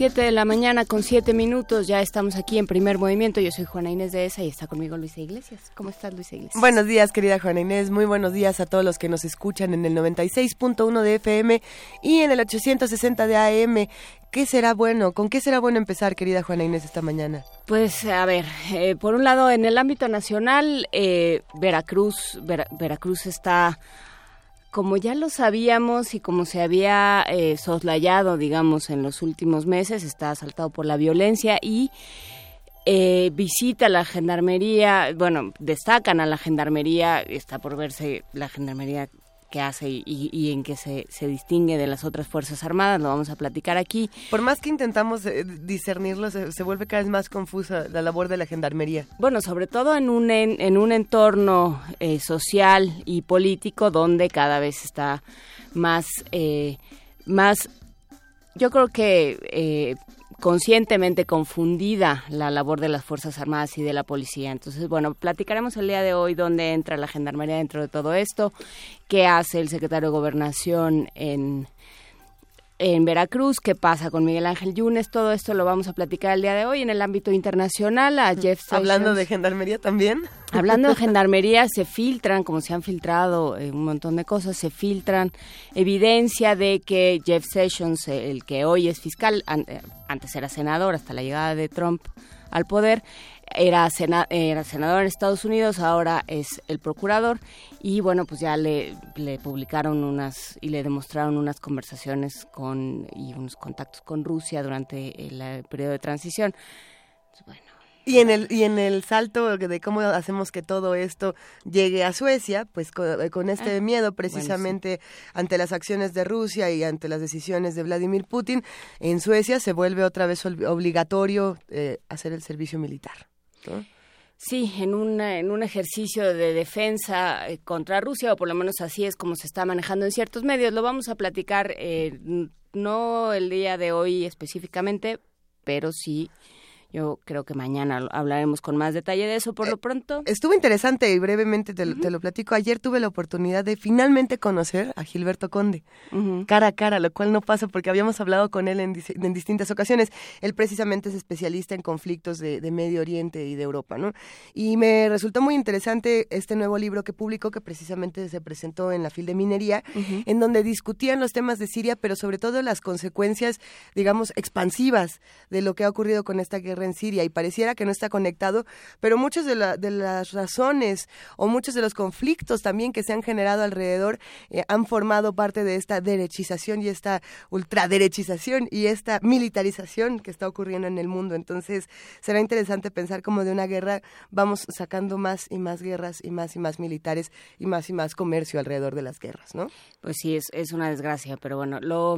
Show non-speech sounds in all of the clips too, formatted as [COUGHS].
Siete de la mañana con siete minutos, ya estamos aquí en primer movimiento. Yo soy Juana Inés de ESA y está conmigo Luisa Iglesias. ¿Cómo estás, Luisa Iglesias? Buenos días, querida Juana Inés. Muy buenos días a todos los que nos escuchan en el 96.1 de FM y en el 860 de AM. ¿Qué será bueno? ¿Con qué será bueno empezar, querida Juana Inés, esta mañana? Pues, a ver, eh, por un lado, en el ámbito nacional, eh, Veracruz, Vera- Veracruz está como ya lo sabíamos y como se había eh, soslayado, digamos, en los últimos meses, está asaltado por la violencia y eh, visita la gendarmería, bueno, destacan a la gendarmería, está por verse la gendarmería que hace y, y en qué se, se distingue de las otras Fuerzas Armadas, lo vamos a platicar aquí. Por más que intentamos eh, discernirlo, se, se vuelve cada vez más confusa la labor de la gendarmería. Bueno, sobre todo en un, en, en un entorno eh, social y político donde cada vez está más, eh, más yo creo que eh, conscientemente confundida la labor de las Fuerzas Armadas y de la policía. Entonces, bueno, platicaremos el día de hoy dónde entra la Gendarmería dentro de todo esto, qué hace el secretario de Gobernación en, en Veracruz, qué pasa con Miguel Ángel Yunes, todo esto lo vamos a platicar el día de hoy en el ámbito internacional. A Jeff Hablando Sessions. de gendarmería también. Hablando de [LAUGHS] gendarmería, se filtran, como se han filtrado eh, un montón de cosas, se filtran evidencia de que Jeff Sessions, eh, el que hoy es fiscal, an- eh, antes era senador hasta la llegada de Trump al poder, era, sena- era senador en Estados Unidos, ahora es el procurador y bueno, pues ya le, le publicaron unas y le demostraron unas conversaciones con y unos contactos con Rusia durante el, eh, periodo de transición. Bueno, Y en el y en el salto de cómo hacemos que todo esto llegue a Suecia, pues con, con este Ah, miedo precisamente ante las acciones de Rusia y ante las decisiones de Vladimir Putin, en Suecia se vuelve otra vez obligatorio eh, hacer el servicio militar. Sí, en un, en un ejercicio de defensa eh, contra Rusia, o por lo menos así es como se está manejando en ciertos medios. Lo vamos a platicar eh, no el día de hoy específicamente, pero sí, yo creo que mañana hablaremos con más detalle de eso. Por lo pronto, Estuvo interesante y brevemente te, lo- te lo platico. Ayer tuve la oportunidad de finalmente conocer a Gilberto Conde cara a cara, lo cual no pasa porque habíamos hablado con él en, dis- en distintas ocasiones. Él precisamente es especialista en conflictos de, de Medio Oriente y de Europa, ¿no? Y me resultó muy interesante este nuevo libro que publicó, que precisamente se presentó en la FIL de Minería, en donde discutían los temas de Siria, pero sobre todo las consecuencias, digamos, expansivas de lo que ha ocurrido con esta guerra en Siria. Y pareciera que no está conectado, pero muchas de, la- de las razones o muchos de los conflictos también que se han generado alrededor eh, han formado parte de esta derechización y esta ultraderechización y esta militarización que está ocurriendo en el mundo. Entonces, será interesante pensar cómo de una guerra vamos sacando más y más guerras y más y más militares y más y más comercio alrededor de las guerras, ¿no? pues sí, es, es una desgracia, pero bueno, lo,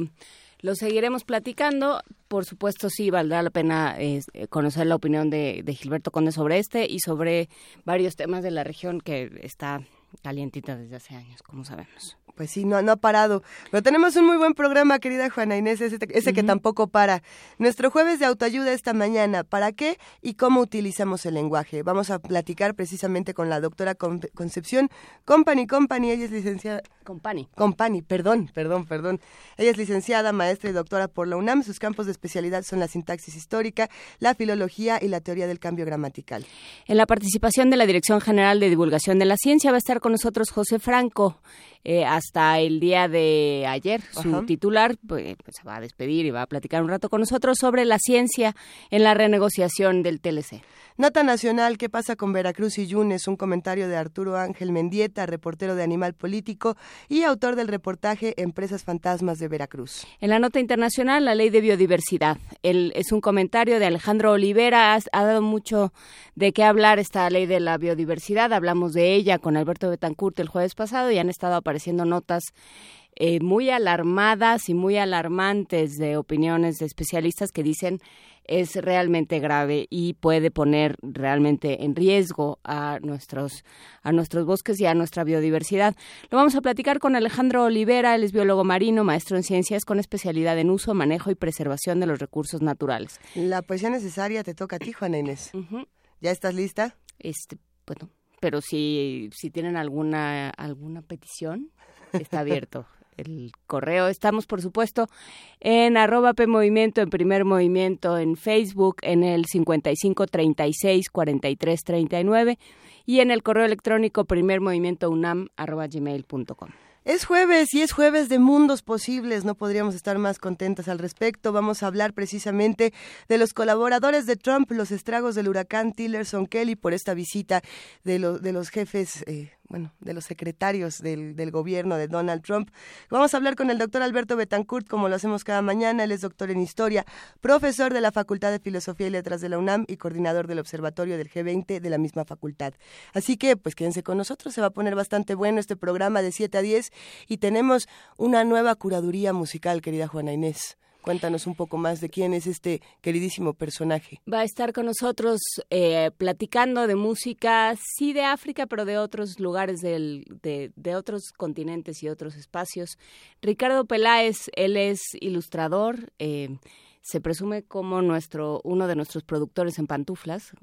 lo seguiremos platicando. Por supuesto, sí, valdrá la pena eh, conocer la opinión de, de Gilberto Conde sobre este y sobre varios temas de la región que está calientita desde hace años, como sabemos. Pues sí, no, no ha parado. Pero tenemos un muy buen programa, querida Juana Inés, ese, ese que tampoco para. Nuestro jueves de autoayuda esta mañana, ¿para qué y cómo utilizamos el lenguaje? Vamos a platicar precisamente con la doctora Con- Concepción Company Company, ella es licenciada... Company. Company, perdón, perdón, perdón. Ella es licenciada, maestra y doctora por la UNAM. Sus campos de especialidad son la sintaxis histórica, la filología y la teoría del cambio gramatical. En la participación de la Dirección General de Divulgación de la Ciencia va a estar con nosotros José Franco. Eh, hasta el día de ayer, su titular pues, pues, se va a despedir y va a platicar un rato con nosotros sobre la ciencia en la renegociación del TLC. Nota Nacional, ¿qué pasa con Veracruz y Yunes? Un comentario de Arturo Ángel Mendieta, reportero de Animal Político y autor del reportaje Empresas Fantasmas de Veracruz. En la nota internacional, la ley de biodiversidad. El, es un comentario de Alejandro Olivera. Ha, ha dado mucho de qué hablar esta ley de la biodiversidad. Hablamos de ella con Alberto Betancourt el jueves pasado y han estado apareciendo apareciendo notas eh, muy alarmadas y muy alarmantes de opiniones de especialistas que dicen es realmente grave y puede poner realmente en riesgo a nuestros a nuestros bosques y a nuestra biodiversidad. Lo vamos a platicar con Alejandro Olivera, él es biólogo marino, maestro en ciencias con especialidad en uso, manejo y preservación de los recursos naturales. La poesía necesaria te toca a ti, Juana Inés. ¿Ya estás lista? Este, bueno, pero si si tienen alguna alguna petición, está abierto [LAUGHS] el correo. Estamos, por supuesto, en arroba P Movimiento, en Primer Movimiento, en Facebook, en el 55 36 43 39 y en el correo electrónico primermovimientounam arroba gmail.com. Es jueves y es jueves de mundos posibles. No podríamos estar más contentas al respecto. Vamos a hablar precisamente de los colaboradores de Trump, los estragos del huracán Tillerson Kelly por esta visita de, de los jefes. Eh, bueno, de los secretarios del, del, gobierno de Donald Trump. Vamos a hablar con el doctor Alberto Betancourt, como lo hacemos cada mañana. Él es doctor en historia, profesor de la Facultad de Filosofía y Letras de la UNAM y coordinador del Observatorio del G20 de la misma facultad. Así que, pues quédense con nosotros, se va a poner bastante bueno este programa de 7 a 10 y tenemos una nueva curaduría musical, querida Juana Inés. Cuéntanos un poco más de quién es este queridísimo personaje. Va a estar con nosotros eh, platicando de música, sí de África, pero de otros lugares del, de, de, otros continentes y otros espacios. Ricardo Peláez, él es ilustrador. Eh, se presume como nuestro uno de nuestros productores en pantuflas,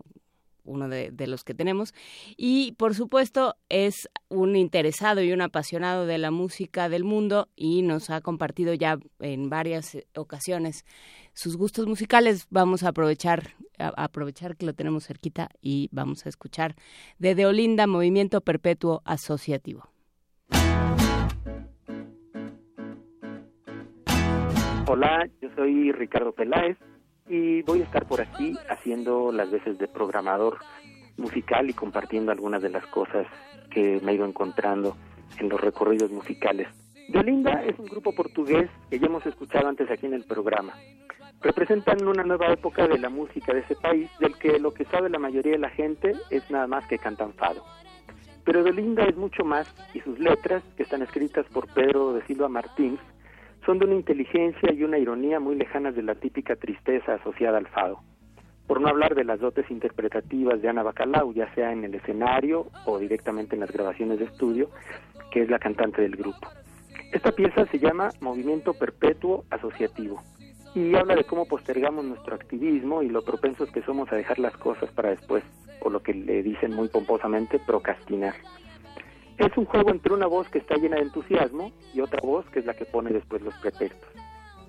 uno de, los que tenemos. Y por supuesto es un interesado y un apasionado de la música del mundo y nos ha compartido ya en varias ocasiones sus gustos musicales. Vamos a aprovechar, aprovechar que lo tenemos cerquita y vamos a escuchar de Deolinda Movimiento Perpetuo Asociativo. Hola, yo soy Ricardo Peláez y voy a estar por aquí haciendo las veces de programador musical y compartiendo algunas de las cosas que me he ido encontrando en los recorridos musicales. Yolinda es un grupo portugués que ya hemos escuchado antes aquí en el programa. Representan una nueva época de la música de ese país, del que lo que sabe la mayoría de la gente es nada más que cantan fado. Pero Yolinda es mucho más y sus letras, que están escritas por Pedro de Silva Martins, son de una inteligencia y una ironía muy lejanas de la típica tristeza asociada al fado. Por no hablar de las dotes interpretativas de Ana Bacalau, ya sea en el escenario o directamente en las grabaciones de estudio, que es la cantante del grupo. Esta pieza se llama Movimiento Perpetuo Asociativo y habla de cómo postergamos nuestro activismo y lo propensos que somos a dejar las cosas para después, o lo que le dicen muy pomposamente, procrastinar. Es un juego entre una voz que está llena de entusiasmo y otra voz que es la que pone después los pretextos.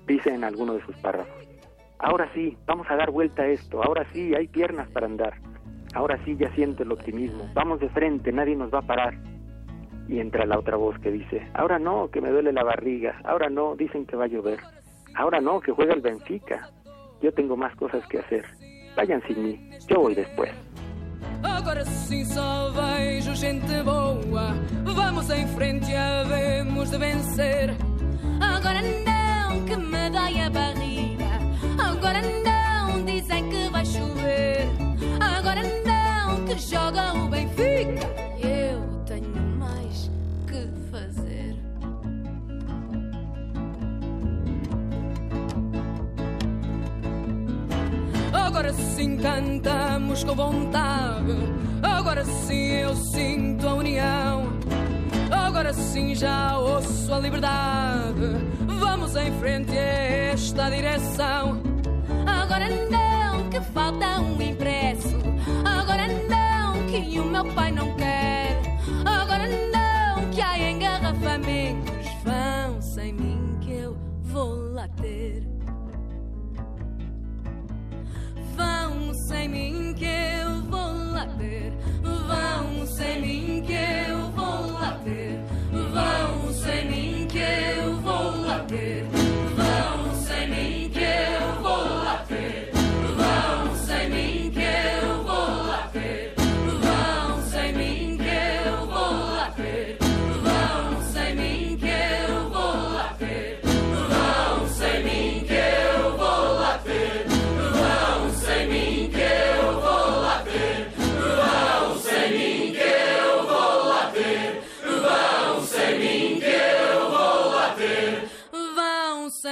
Dice en alguno de sus párrafos, ahora sí, vamos a dar vuelta a esto, ahora sí, hay piernas para andar, ahora sí ya siento el optimismo, vamos de frente, nadie nos va a parar. Y entra la otra voz que dice, ahora no, que me duele la barriga, ahora no, dicen que va a llover, ahora no, que juega el Benfica, yo tengo más cosas que hacer, vayan sin mí, yo voy después. Agora sim só vejo gente boa. Vamos em frente e havemos de vencer. Agora não, que me dói a barriga. Agora não, dizem que vai chover. Agora não, que joga o Benfica. Eu Agora sim cantamos com vontade. Agora sim eu sinto a união. Agora sim já ouço a liberdade. Vamos em frente a esta direção. Agora não, que falta um impresso. Agora não, que o meu pai não quer. Agora não, que há engarrafamentos. Vão sem mim que eu vou lá ter. Vão sem mim que eu vou lá ter. Vão sem mim que eu vou lá ter. Vão sem mim que eu vou lá ter. Vão sem mim que eu vou lá ter.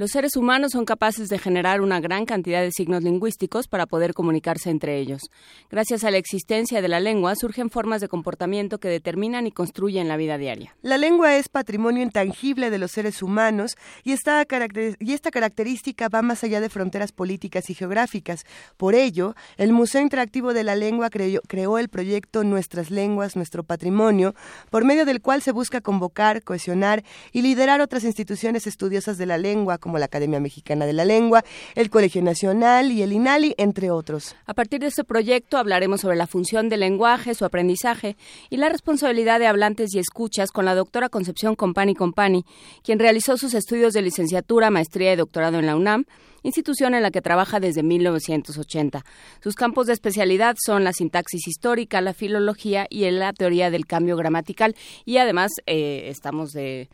Los seres humanos son capaces de generar una gran cantidad de signos lingüísticos para poder comunicarse entre ellos. Gracias a la existencia de la lengua surgen formas de comportamiento que determinan y construyen la vida diaria. La lengua es patrimonio intangible de los seres humanos y esta, característica va más allá de fronteras políticas y geográficas. Por ello, el Museo Interactivo de la Lengua creó el proyecto Nuestras Lenguas, Nuestro Patrimonio, por medio del cual se busca convocar, cohesionar y liderar otras instituciones estudiosas de la lengua, la Academia Mexicana de la Lengua, el Colegio Nacional y el INALI, entre otros. A partir de este proyecto hablaremos sobre la función del lenguaje, su aprendizaje y la responsabilidad de hablantes y escuchas con la doctora Concepción Compani Compani, quien realizó sus estudios de licenciatura, maestría y doctorado en la UNAM, institución en la que trabaja desde 1980. Sus campos de especialidad son la sintaxis histórica, la filología y la teoría del cambio gramatical y además eh, estamos de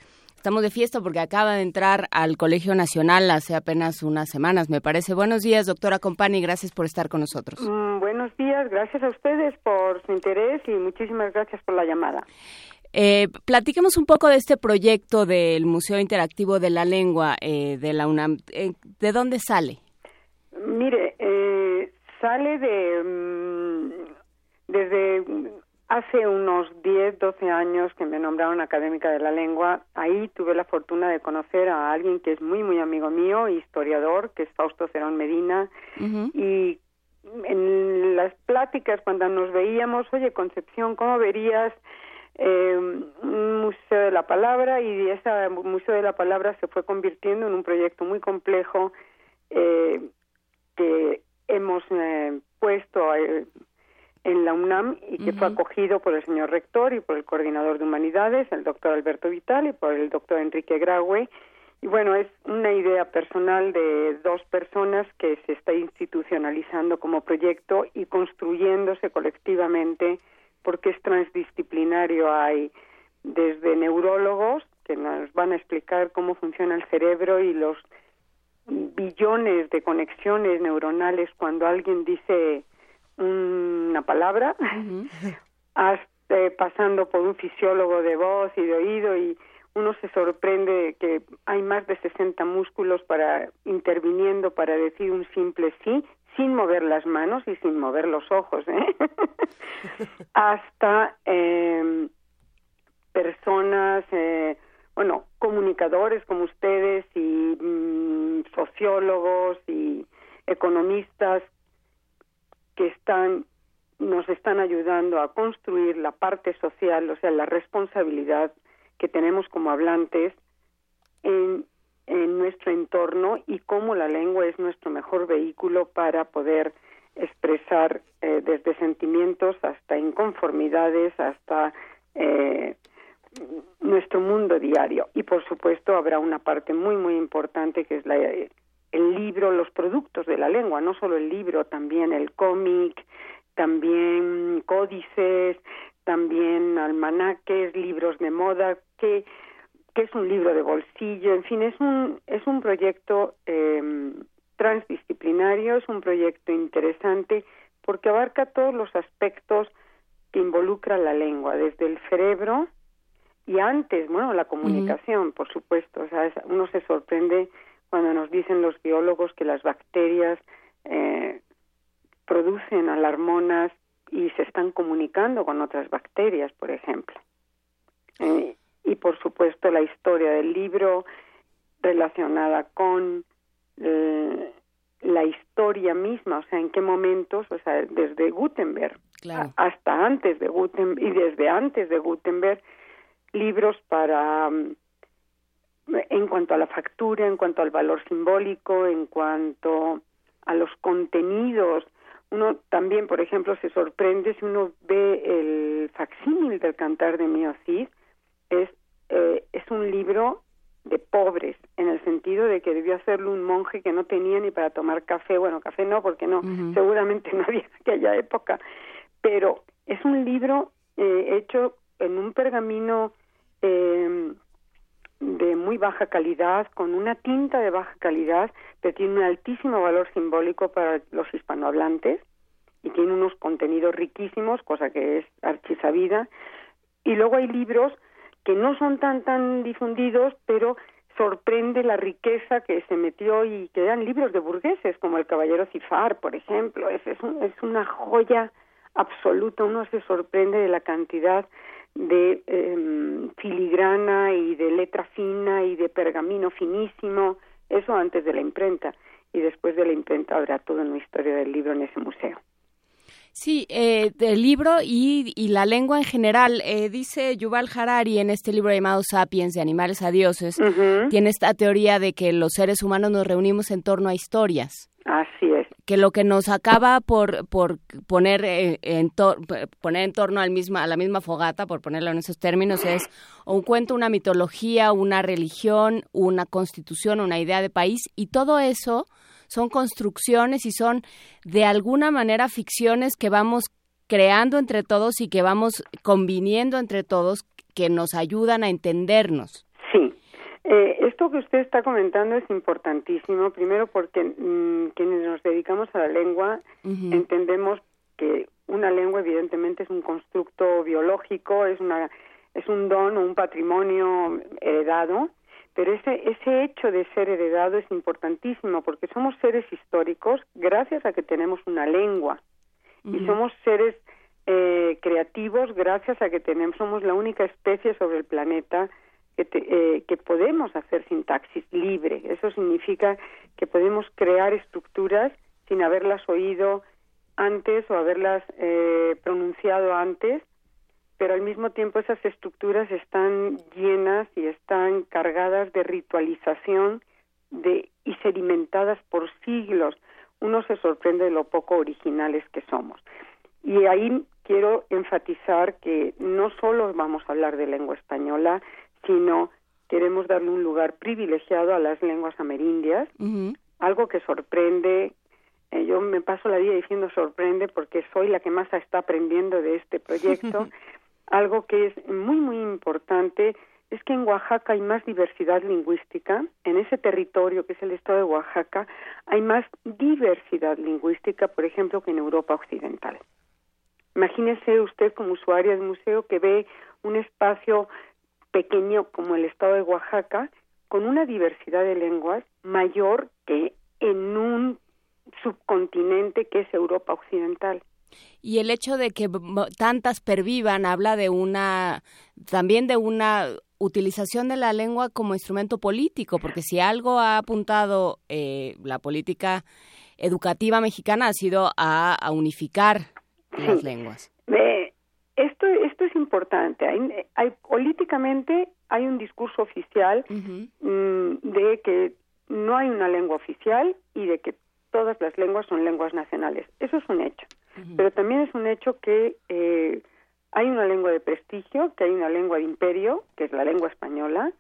Estamos de fiesta porque acaba de entrar al Colegio Nacional hace apenas unas semanas, me parece. Buenos días, doctora Compani, gracias por estar con nosotros. Mm, buenos días, gracias a ustedes por su interés y muchísimas gracias por la llamada. Eh, platiquemos un poco de este proyecto del Museo Interactivo de la Lengua eh, de la UNAM. Eh, ¿De dónde sale? Mire, eh, sale de mm, desde Hace unos 10, 12 años que me nombraron académica de la lengua, ahí tuve la fortuna de conocer a alguien que es muy, muy amigo mío, historiador, que es Fausto Cerón Medina, y en las pláticas cuando nos veíamos, oye Concepción, ¿cómo verías eh, un museo de la palabra? Y ese museo de la palabra se fue convirtiendo en un proyecto muy complejo eh, que hemos eh, puesto en la UNAM y que fue acogido por el señor rector y por el coordinador de humanidades, el doctor Alberto Vital y por el doctor Enrique Graue. Y bueno, es una idea personal de dos personas que se está institucionalizando como proyecto y construyéndose colectivamente porque es transdisciplinario. Hay desde neurólogos que nos van a explicar cómo funciona el cerebro y los billones de conexiones neuronales cuando alguien dice una palabra, [LAUGHS] hasta, pasando por un fisiólogo de voz y de oído y uno se sorprende que hay más de 60 músculos para interviniendo para decir un simple sí sin mover las manos y sin mover los ojos, ¿eh? [LAUGHS] hasta eh, personas, eh, bueno, comunicadores como ustedes y mm, sociólogos y economistas que están nos están ayudando a construir la parte social, o sea, la responsabilidad que tenemos como hablantes en, en nuestro entorno y cómo la lengua es nuestro mejor vehículo para poder expresar eh, desde sentimientos hasta inconformidades, hasta eh, nuestro mundo diario. Y por supuesto habrá una parte muy, muy importante que es la, el libro, los productos de la lengua, no solo el libro, también el cómic, también códices, también almanaques, libros de moda, que, que es un libro de bolsillo, en fin, es un, es un proyecto eh, transdisciplinario, es un proyecto interesante porque abarca todos los aspectos que involucra la lengua, desde el cerebro y antes, bueno, la comunicación, por supuesto, o sea, uno se sorprende cuando nos dicen los biólogos que las bacterias eh, producen alarmonas y se están comunicando con otras bacterias, por ejemplo. Eh, y por supuesto la historia del libro relacionada con eh, la historia misma, o sea, en qué momentos, o sea, desde Gutenberg hasta antes de Gutenberg y desde antes de Gutenberg, libros para mm, en cuanto a la factura, en cuanto al valor simbólico, en cuanto a los contenidos. Uno también, por ejemplo, se sorprende si uno ve el facsímil del Cantar de Mio es, eh, es un libro de pobres, en el sentido de que debió hacerlo un monje que no tenía ni para tomar café, bueno, café no, porque no, seguramente [LAUGHS] no había en aquella época, pero es un libro eh, hecho en un pergamino eh, de muy baja calidad, con una tinta de baja calidad, pero tiene un altísimo valor simbólico para los hispanohablantes y tiene unos contenidos riquísimos, cosa que es archisabida. Y luego hay libros que no son tan tan difundidos, pero sorprende la riqueza que se metió y que eran libros de burgueses, como El Caballero Cifar, por ejemplo. Es, es, es una joya absoluta, uno se sorprende de la cantidad de eh, filigrana y de letra fina y de pergamino finísimo, eso antes de la imprenta. Y después de la imprenta habrá toda una historia del libro en ese museo. Sí, eh, el libro y, y, la lengua en general. Eh, dice Yuval Harari en este libro llamado Sapiens, de animales a dioses, tiene esta teoría de que los seres humanos nos reunimos en torno a historias. Así es. Que lo que nos acaba por, por poner, eh, en poner en torno al misma, a la misma fogata, por ponerlo en esos términos, es un cuento, una mitología, una religión, una constitución, una idea de país, y todo eso son construcciones y son de alguna manera ficciones que vamos creando entre todos y que vamos conviniendo entre todos que nos ayudan a entendernos. Sí. Eh, esto que usted está comentando es importantísimo, primero porque mm, quienes nos dedicamos a la lengua entendemos que una lengua evidentemente es un constructo biológico, es una es un don o un patrimonio heredado pero ese, ese hecho de ser heredado es importantísimo porque somos seres históricos gracias a que tenemos una lengua y somos seres eh, creativos gracias a que tenemos, somos la única especie sobre el planeta que, eh, que podemos hacer sintaxis libre. Eso significa que podemos crear estructuras sin haberlas oído antes o haberlas eh, pronunciado antes pero al mismo tiempo esas estructuras están llenas y están cargadas de ritualización de, y sedimentadas por siglos. Uno se sorprende de lo poco originales que somos. Y ahí quiero enfatizar que no solo vamos a hablar de lengua española, sino queremos darle un lugar privilegiado a las lenguas amerindias, algo que sorprende. Eh, yo me paso la vida diciendo sorprende porque soy la que más está aprendiendo de este proyecto. [LAUGHS] algo que es muy, muy importante es que en Oaxaca hay más diversidad lingüística, en ese territorio que es el estado de Oaxaca hay más diversidad lingüística, por ejemplo, que en Europa Occidental. Imagínese usted como usuario del museo que ve un espacio pequeño como el estado de Oaxaca con una diversidad de lenguas mayor que en un subcontinente que es Europa Occidental. Y el hecho de que tantas pervivan habla de una, también de una utilización de la lengua como instrumento político, porque si algo ha apuntado eh, la política educativa mexicana ha sido a, unificar las lenguas. esto, esto es importante. Hay, políticamente hay un discurso oficial mm, de que no hay una lengua oficial y de que todas las lenguas son lenguas nacionales. Eso es un hecho. Pero también es un hecho que eh, hay una lengua de prestigio, que hay una lengua de imperio, que es la lengua española,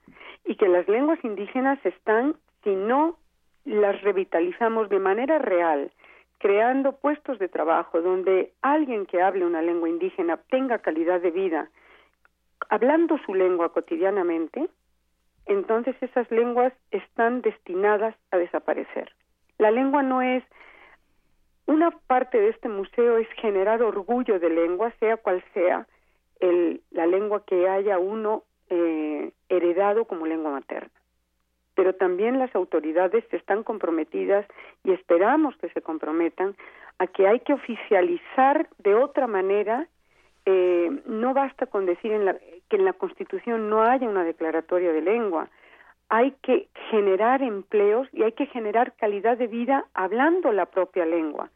y que las lenguas indígenas están, si no las revitalizamos de manera real, creando puestos de trabajo donde alguien que hable una lengua indígena tenga calidad de vida, hablando su lengua cotidianamente, entonces esas lenguas están destinadas a desaparecer. La lengua no es una parte de este museo es generar orgullo de lengua, sea cual sea el, la lengua que haya uno eh, heredado como lengua materna. Pero también las autoridades están comprometidas y esperamos que se comprometan a que hay que oficializar de otra manera. Eh, no basta con decir en la, que en la Constitución no haya una declaratoria de lengua. Hay que generar empleos y hay que generar calidad de vida hablando la propia lengua.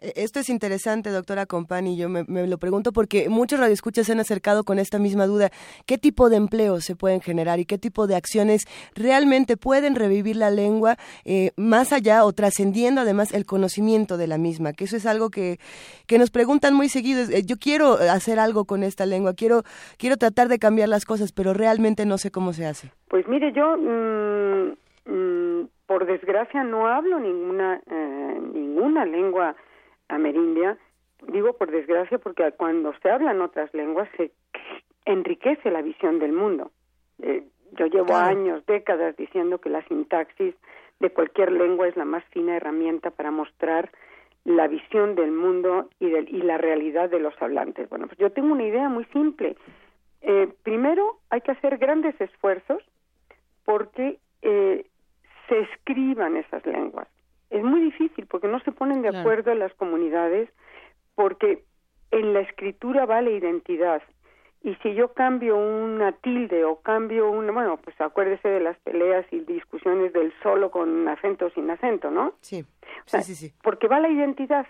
E, esto es interesante, doctora Compani. Yo me, lo pregunto porque muchos radioescuchas se han acercado con esta misma duda. ¿Qué tipo de empleos se pueden generar y qué tipo de acciones realmente pueden revivir la lengua eh, más allá o trascendiendo además el conocimiento de la misma? Que eso es algo que, que nos preguntan muy seguido. Eh, yo quiero hacer algo con esta lengua, quiero, quiero tratar de cambiar las cosas, pero realmente no sé cómo se hace. Pues mire, yo... Mm, mm, por desgracia no hablo ninguna eh, ninguna lengua amerindia, digo por desgracia porque cuando se hablan otras lenguas se enriquece la visión del mundo. Eh, yo llevo años, décadas diciendo que la sintaxis de cualquier lengua es la más fina herramienta para mostrar la visión del mundo y, y la realidad de los hablantes. Bueno, pues yo tengo una idea muy simple. Eh, primero, hay que hacer grandes esfuerzos porque eh, se escriban esas lenguas. Es muy difícil porque no se ponen de acuerdo las comunidades porque en la escritura va la identidad. Y si yo cambio una tilde o cambio un, bueno, pues acuérdese de las peleas y discusiones del solo con acento o sin acento, ¿no? Sí, sí, sí, sí. Porque va la identidad.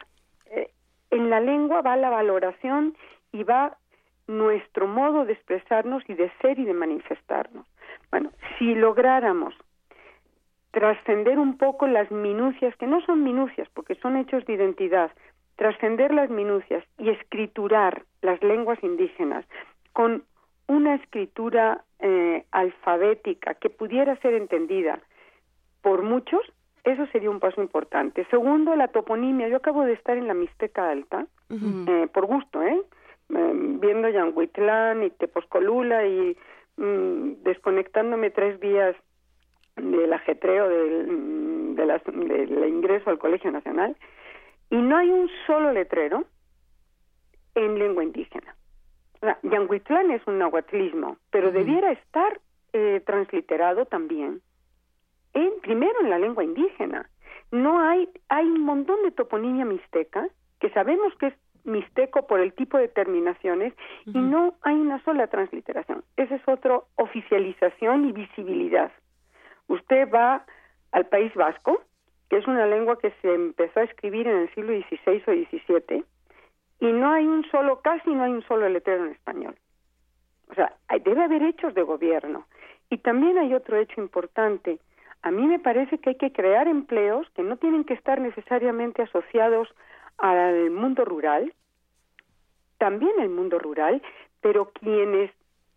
Eh, en la lengua va la valoración y va nuestro modo de expresarnos y de ser y de manifestarnos. Bueno, si lográramos trascender un poco las minucias, que no son minucias porque son hechos de identidad, trascender las minucias y escriturar las lenguas indígenas con una escritura eh, alfabética que pudiera ser entendida por muchos, eso sería un paso importante. Segundo, la toponimia. Yo acabo de estar en la Mixteca Alta, eh, por gusto, ¿eh? ¿eh? viendo Yanguitlán y Teposcolula y mm, desconectándome tres días del ajetreo del, mm, de del ingreso al Colegio Nacional y no hay un solo letrero en lengua indígena. O sea, Yanguitlán es un nahuatlismo, pero debiera estar eh, transliterado también en primero en la lengua indígena. No hay hay un montón de toponimia mixteca que sabemos que es mixteco por el tipo de terminaciones y no hay una sola transliteración. Esa es otra oficialización y visibilidad. Usted va al País Vasco, que es una lengua que se empezó a escribir en el siglo XVI o XVII, y no hay un solo, casi no hay un solo letrero en español. O sea, debe haber hechos de gobierno. Y también hay otro hecho importante. A mí me parece que hay que crear empleos que no tienen que estar necesariamente asociados al mundo rural, también el mundo rural, pero quienes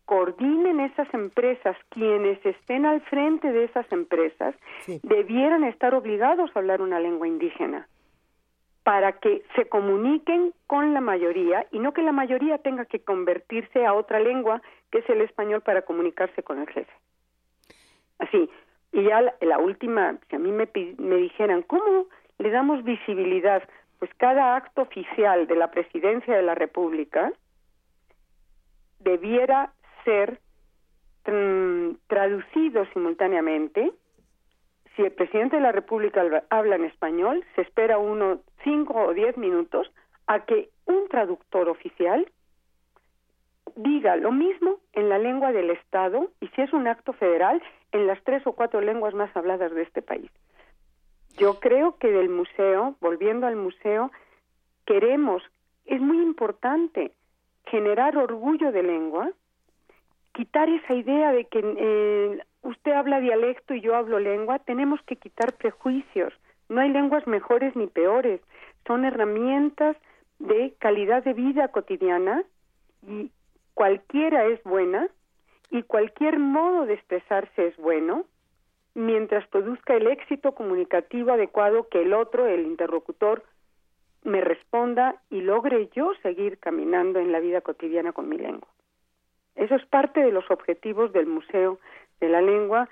coordinen esas empresas, quienes estén al frente de esas empresas, debieran estar obligados a hablar una lengua indígena para que se comuniquen con la mayoría y no que la mayoría tenga que convertirse a otra lengua que es el español para comunicarse con el jefe. Así, y ya la, última, si a mí me, me dijeran, ¿cómo le damos visibilidad? Pues cada acto oficial de la presidencia de la República debiera ser mm, traducido simultáneamente. Si el presidente de la República habla en español, se espera uno cinco o diez minutos a que un traductor oficial diga lo mismo en la lengua del Estado y si es un acto federal en las tres o cuatro lenguas más habladas de este país. Yo creo que del museo, volviendo al museo, queremos, es muy importante generar orgullo de lengua, quitar esa idea de que eh, usted habla dialecto y yo hablo lengua, tenemos que quitar prejuicios. No hay lenguas mejores ni peores, son herramientas de calidad de vida cotidiana y cualquiera es buena y cualquier modo de expresarse es bueno mientras produzca el éxito comunicativo adecuado que el otro, el interlocutor, me responda y logre yo seguir caminando en la vida cotidiana con mi lengua. Eso es parte de los objetivos del Museo de la Lengua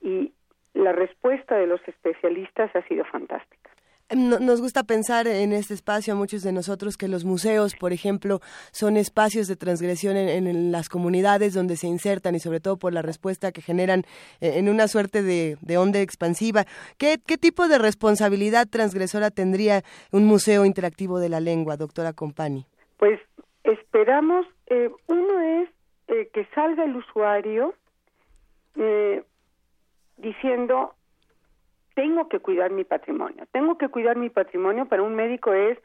y la respuesta de los especialistas ha sido fantástica. Nos gusta pensar en este espacio a muchos de nosotros que los museos, por ejemplo, son espacios de transgresión en, las comunidades donde se insertan y sobre todo por la respuesta que generan eh, en una suerte de, onda expansiva. ¿Qué, tipo de responsabilidad transgresora tendría un museo interactivo de la lengua, doctora Compani? Pues esperamos, eh, uno es eh, que salga el usuario eh, diciendo tengo que cuidar mi patrimonio. Tengo que cuidar mi patrimonio para un médico es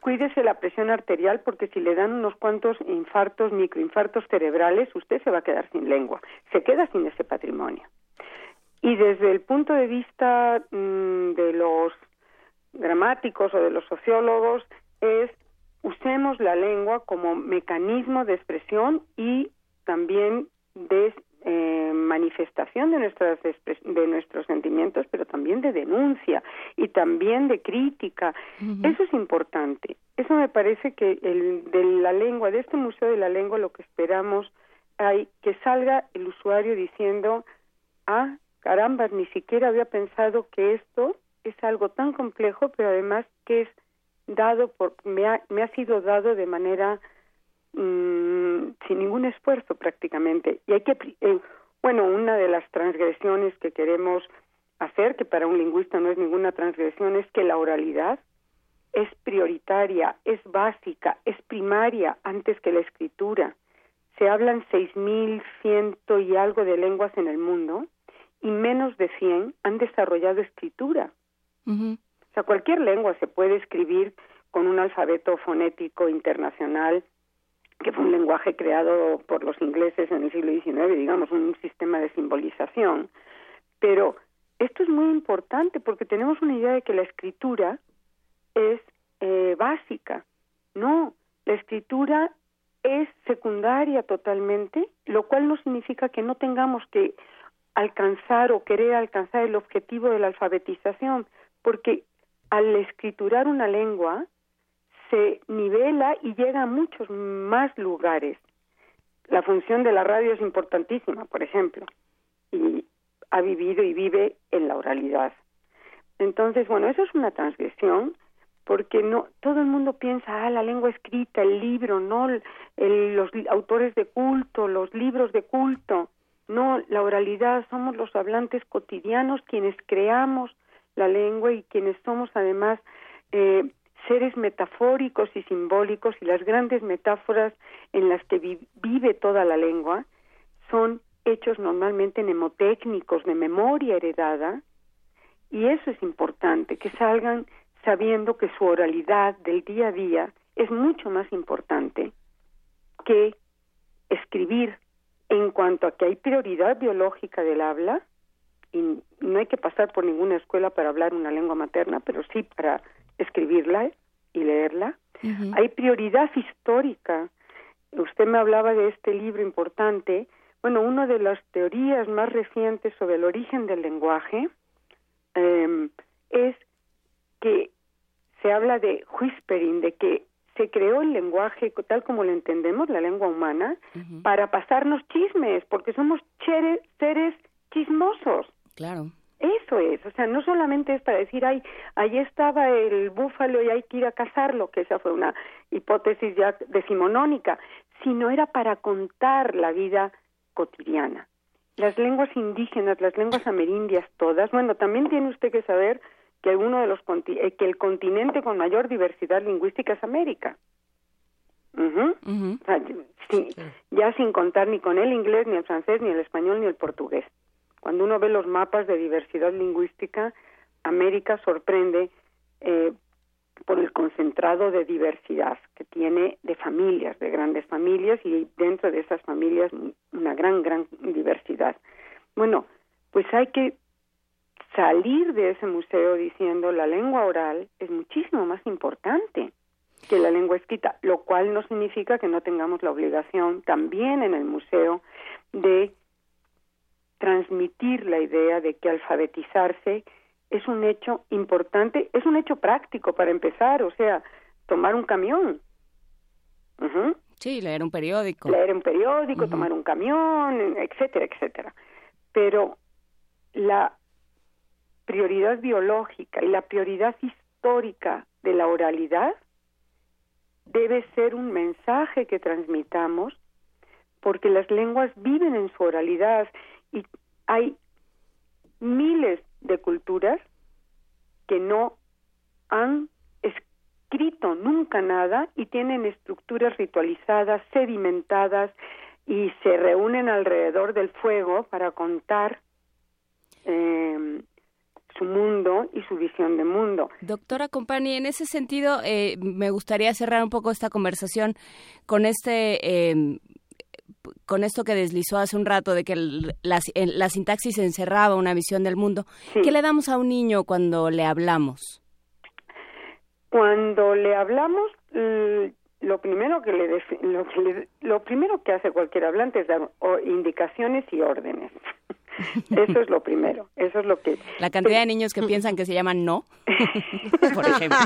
cuídese la presión arterial porque si le dan unos cuantos infartos, microinfartos cerebrales, usted se va a quedar sin lengua, se queda sin ese patrimonio. Y desde el punto de vista mm, de los gramáticos o de los sociólogos es usemos la lengua como mecanismo de expresión y también de eh, manifestación de nuestras de nuestros sentimientos pero también de denuncia y también de crítica. Eso es importante. Eso me parece que el de la lengua de este museo de la lengua lo que esperamos hay que salga el usuario diciendo, ah, caramba, ni siquiera había pensado que esto es algo tan complejo, pero además que es dado por, me ha, me ha sido dado de manera mm, sin ningún esfuerzo prácticamente. Y hay que, eh, bueno, una de las transgresiones que queremos hacer, que para un lingüista no es ninguna transgresión, es que la oralidad es prioritaria, es básica, es primaria antes que la escritura. Se hablan seis mil ciento y algo de lenguas en el mundo y menos de cien han desarrollado escritura. O sea, cualquier lengua se puede escribir con un alfabeto fonético internacional, que fue un lenguaje creado por los ingleses en el siglo XIX, digamos, un sistema de simbolización. Pero esto es muy importante porque tenemos una idea de que la escritura es eh, básica. No, la escritura es secundaria totalmente, lo cual no significa que no tengamos que alcanzar o querer alcanzar el objetivo de la alfabetización, porque al escriturar una lengua se nivela y llega a muchos más lugares. La función de la radio es importantísima, por ejemplo, y ha vivido y vive en la oralidad. Entonces, bueno, eso es una transgresión porque no todo el mundo piensa ah la lengua escrita el libro no los autores de culto los libros de culto no la oralidad somos los hablantes cotidianos quienes creamos la lengua y quienes somos además eh, seres metafóricos y simbólicos y las grandes metáforas en las que vive toda la lengua son hechos normalmente mnemotécnicos de memoria heredada y eso es importante que salgan sabiendo que su oralidad del día a día es mucho más importante que escribir en cuanto a que hay prioridad biológica del habla y no hay que pasar por ninguna escuela para hablar una lengua materna, pero sí para escribirla y leerla. Hay prioridad histórica. Usted me hablaba de este libro importante. Bueno, una de las teorías más recientes sobre el origen del lenguaje eh, es que se habla de whispering, de que se creó el lenguaje tal como lo entendemos, la lengua humana, para pasarnos chismes, porque somos seres chismosos. Claro. Eso es, o sea, no solamente es para decir, ay, ahí estaba el búfalo y hay que ir a cazarlo, que esa fue una hipótesis ya decimonónica, sino era para contar la vida cotidiana. Las lenguas indígenas, las lenguas amerindias todas, bueno, también tiene usted que saber que uno de los eh, que el continente con mayor diversidad lingüística es América. ya sin contar ni con el inglés, ni el francés, ni el español, ni el portugués. Cuando uno ve los mapas de diversidad lingüística, América sorprende eh, por el concentrado de diversidad que tiene de familias, de grandes familias, y dentro de esas familias una gran, gran diversidad. Bueno, pues hay que salir de ese museo diciendo la lengua oral es muchísimo más importante que la lengua escrita, lo cual no significa que no tengamos la obligación también en el museo de transmitir la idea de que alfabetizarse es un hecho importante, es un hecho práctico para empezar, o sea, tomar un camión. Sí, leer un periódico. Leer un periódico, tomar un camión, etcétera, etcétera. Pero la prioridad biológica y la prioridad histórica de la oralidad debe ser un mensaje que transmitamos porque las lenguas viven en su oralidad y hay miles de culturas que no han escrito nunca nada y tienen estructuras ritualizadas, sedimentadas y se reúnen alrededor del fuego para contar eh, su mundo y su visión de mundo. Doctora Compani, en ese sentido, eh, me gustaría cerrar un poco esta conversación con este... Em, con esto que deslizó hace un rato de que la, la, sintaxis encerraba una visión del mundo, ¿qué le damos a un niño cuando le hablamos? Cuando le hablamos, lo primero que le, lo, que lo primero que hace cualquier hablante es dar indicaciones y órdenes. [LAUGHS] Eso es lo primero, eso es lo que... La cantidad de niños que piensan que se llaman no, [LAUGHS] por ejemplo.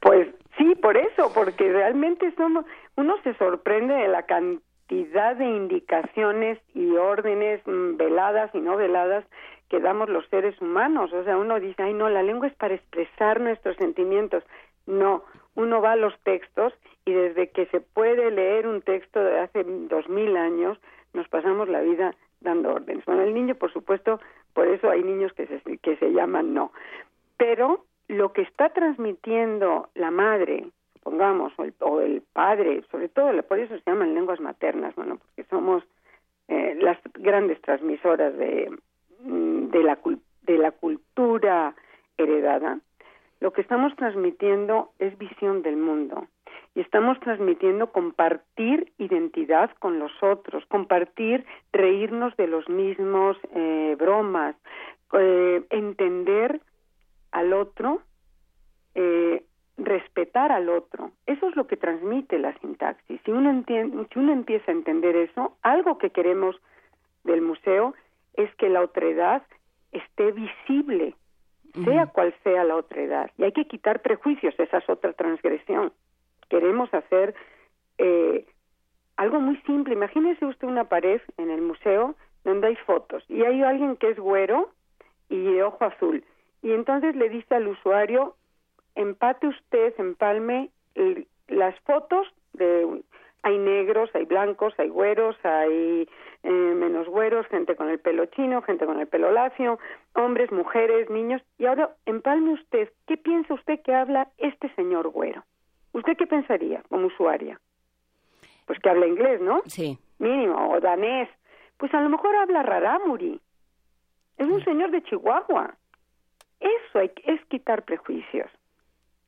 Pues sí, por eso, porque realmente somos, uno se sorprende de la cantidad cantidad de indicaciones y órdenes mm, veladas y no veladas que damos los seres humanos. O sea, uno dice, ay, no, la lengua es para expresar nuestros sentimientos. No, uno va a los textos y desde que se puede leer un texto de hace dos mil años, nos pasamos la vida dando órdenes. Bueno, el niño, por supuesto, por eso hay niños que se, que se llaman no. Pero lo que está transmitiendo la madre, pongamos, o el, o el padre, sobre todo, por eso se llaman lenguas maternas, bueno, porque somos eh, las grandes transmisoras de, mm, de, la, de la cultura heredada, lo que estamos transmitiendo es visión del mundo y estamos transmitiendo compartir identidad con los otros, compartir, reírnos de los mismos, eh, bromas, eh, entender al otro, eh, respetar al otro. Eso es lo que transmite la sintaxis. Si uno, entiende, si uno empieza a entender eso, algo que queremos del museo es que la otredad esté visible, sea cual sea la otredad. Y hay que quitar prejuicios, esa es otra transgresión. Queremos hacer eh, algo muy simple. Imagínese usted una pared en el museo donde hay fotos y hay alguien que es güero y de ojo azul. Y entonces le dice al usuario, empate usted, empalme las fotos de hay negros, hay blancos, hay güeros, hay eh, menos güeros, gente con el pelo chino, gente con el pelo lacio, hombres, mujeres, niños. Y ahora empalme usted, ¿qué piensa usted que habla este señor güero? ¿Usted qué pensaría como usuaria? Pues que habla inglés, ¿no? Sí. Mínimo, o danés. Pues a lo mejor habla rarámuri. Es un señor de Chihuahua. Eso hay, es quitar prejuicios.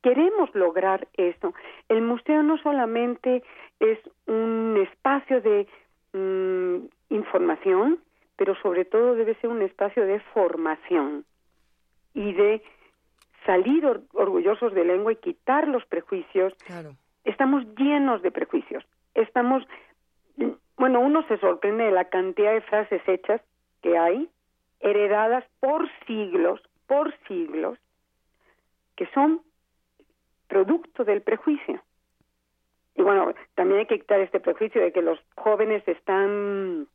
Queremos lograr eso. El museo no solamente es un espacio de mm, información, pero sobre todo debe ser un espacio de formación y de salir orgullosos de lengua y quitar los prejuicios. Estamos llenos de prejuicios. Estamos, bueno, uno se sorprende de la cantidad de frases hechas que hay, heredadas por siglos, por siglos, que son producto del prejuicio. Y bueno, también hay que quitar este prejuicio de que los jóvenes están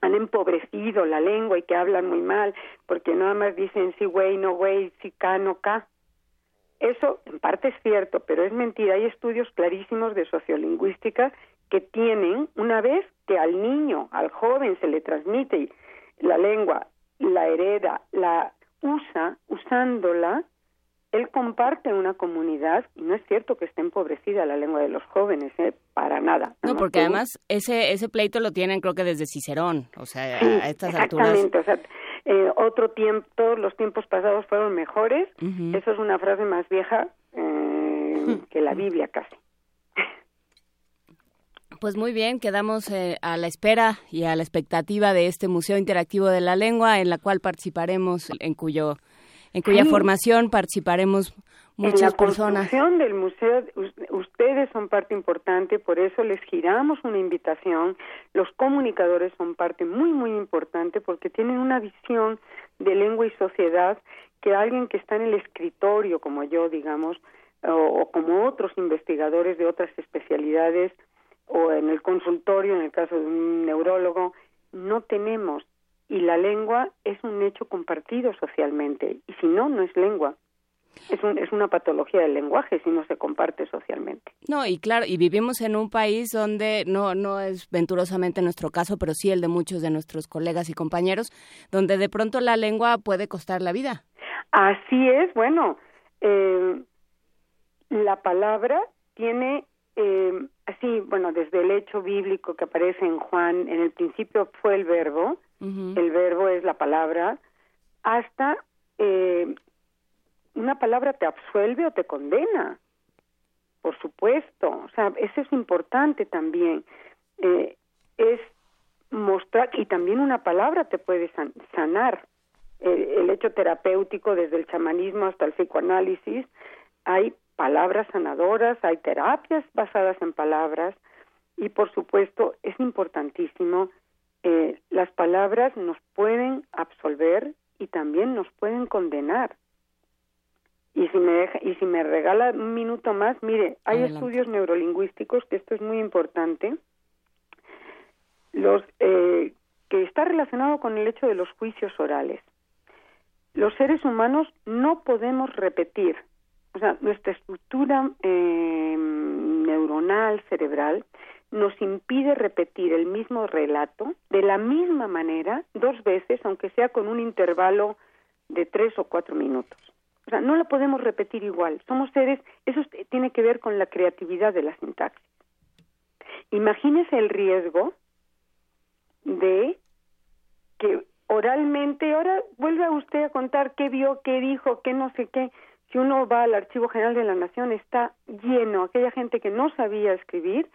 han empobrecido la lengua y que hablan muy mal, porque nada más dicen sí güey, no güey, sí ca, no ca. Eso en parte es cierto, pero es mentira. Hay estudios clarísimos de sociolingüística que tienen, una vez que al niño, al joven se le transmite la lengua, la hereda, la usa, usándola, él comparte una comunidad y no es cierto que esté empobrecida la lengua de los jóvenes, ¿eh? para nada. No, porque además ese ese pleito lo tienen creo que desde Cicerón, o sea, a estas exactamente, alturas. O sea, eh, otro tiempo, todos los tiempos pasados fueron mejores. Eso es una frase más vieja eh, que la Biblia casi. [LAUGHS] Pues muy bien, quedamos eh, a la espera y a la expectativa de este Museo Interactivo de la Lengua, en la cual participaremos, en cuyo en cuya formación participaremos muchas en la personas. del museo, ustedes son parte importante, por eso les giramos una invitación. Los comunicadores son parte muy, muy importante porque tienen una visión de lengua y sociedad que alguien que está en el escritorio, como yo, digamos, o como otros investigadores de otras especialidades, o en el consultorio, en el caso de un neurólogo, no tenemos y la lengua es un hecho compartido socialmente y si no, no es lengua. Es, un, es una patología del lenguaje si no se comparte socialmente. No, y claro, y vivimos en un país donde no, no es venturosamente nuestro caso, pero sí el de muchos de nuestros colegas y compañeros, donde de pronto la lengua puede costar la vida. Así es, bueno, eh, la palabra tiene eh, así, bueno, desde el hecho bíblico que aparece en Juan, en el principio fue el verbo, el verbo es la palabra, hasta eh, una palabra te absuelve o te condena, por supuesto, o sea, eso es importante también, eh, es mostrar, y también una palabra te puede sanar, el hecho terapéutico desde el chamanismo hasta el psicoanálisis, hay palabras sanadoras, hay terapias basadas en palabras. Y por supuesto es importantísimo, eh, las palabras nos pueden absolver y también nos pueden condenar. Y si me deja, y si me regala un minuto más, mire, hay estudios neurolingüísticos que esto es muy importante los eh, que está relacionado con el hecho de los juicios orales. Los seres humanos no podemos repetir, o sea, nuestra estructura eh, neuronal cerebral nos impide repetir el mismo relato de la misma manera dos veces, aunque sea con un intervalo de tres o cuatro minutos. O sea, no la podemos repetir igual. Somos seres, eso tiene que ver con la creatividad de la sintaxis. Imagínese el riesgo de que oralmente, ahora vuelva usted a contar qué vio, qué dijo, qué no sé qué. Si uno va al Archivo General de la Nación, está lleno, aquella gente que no sabía escribir,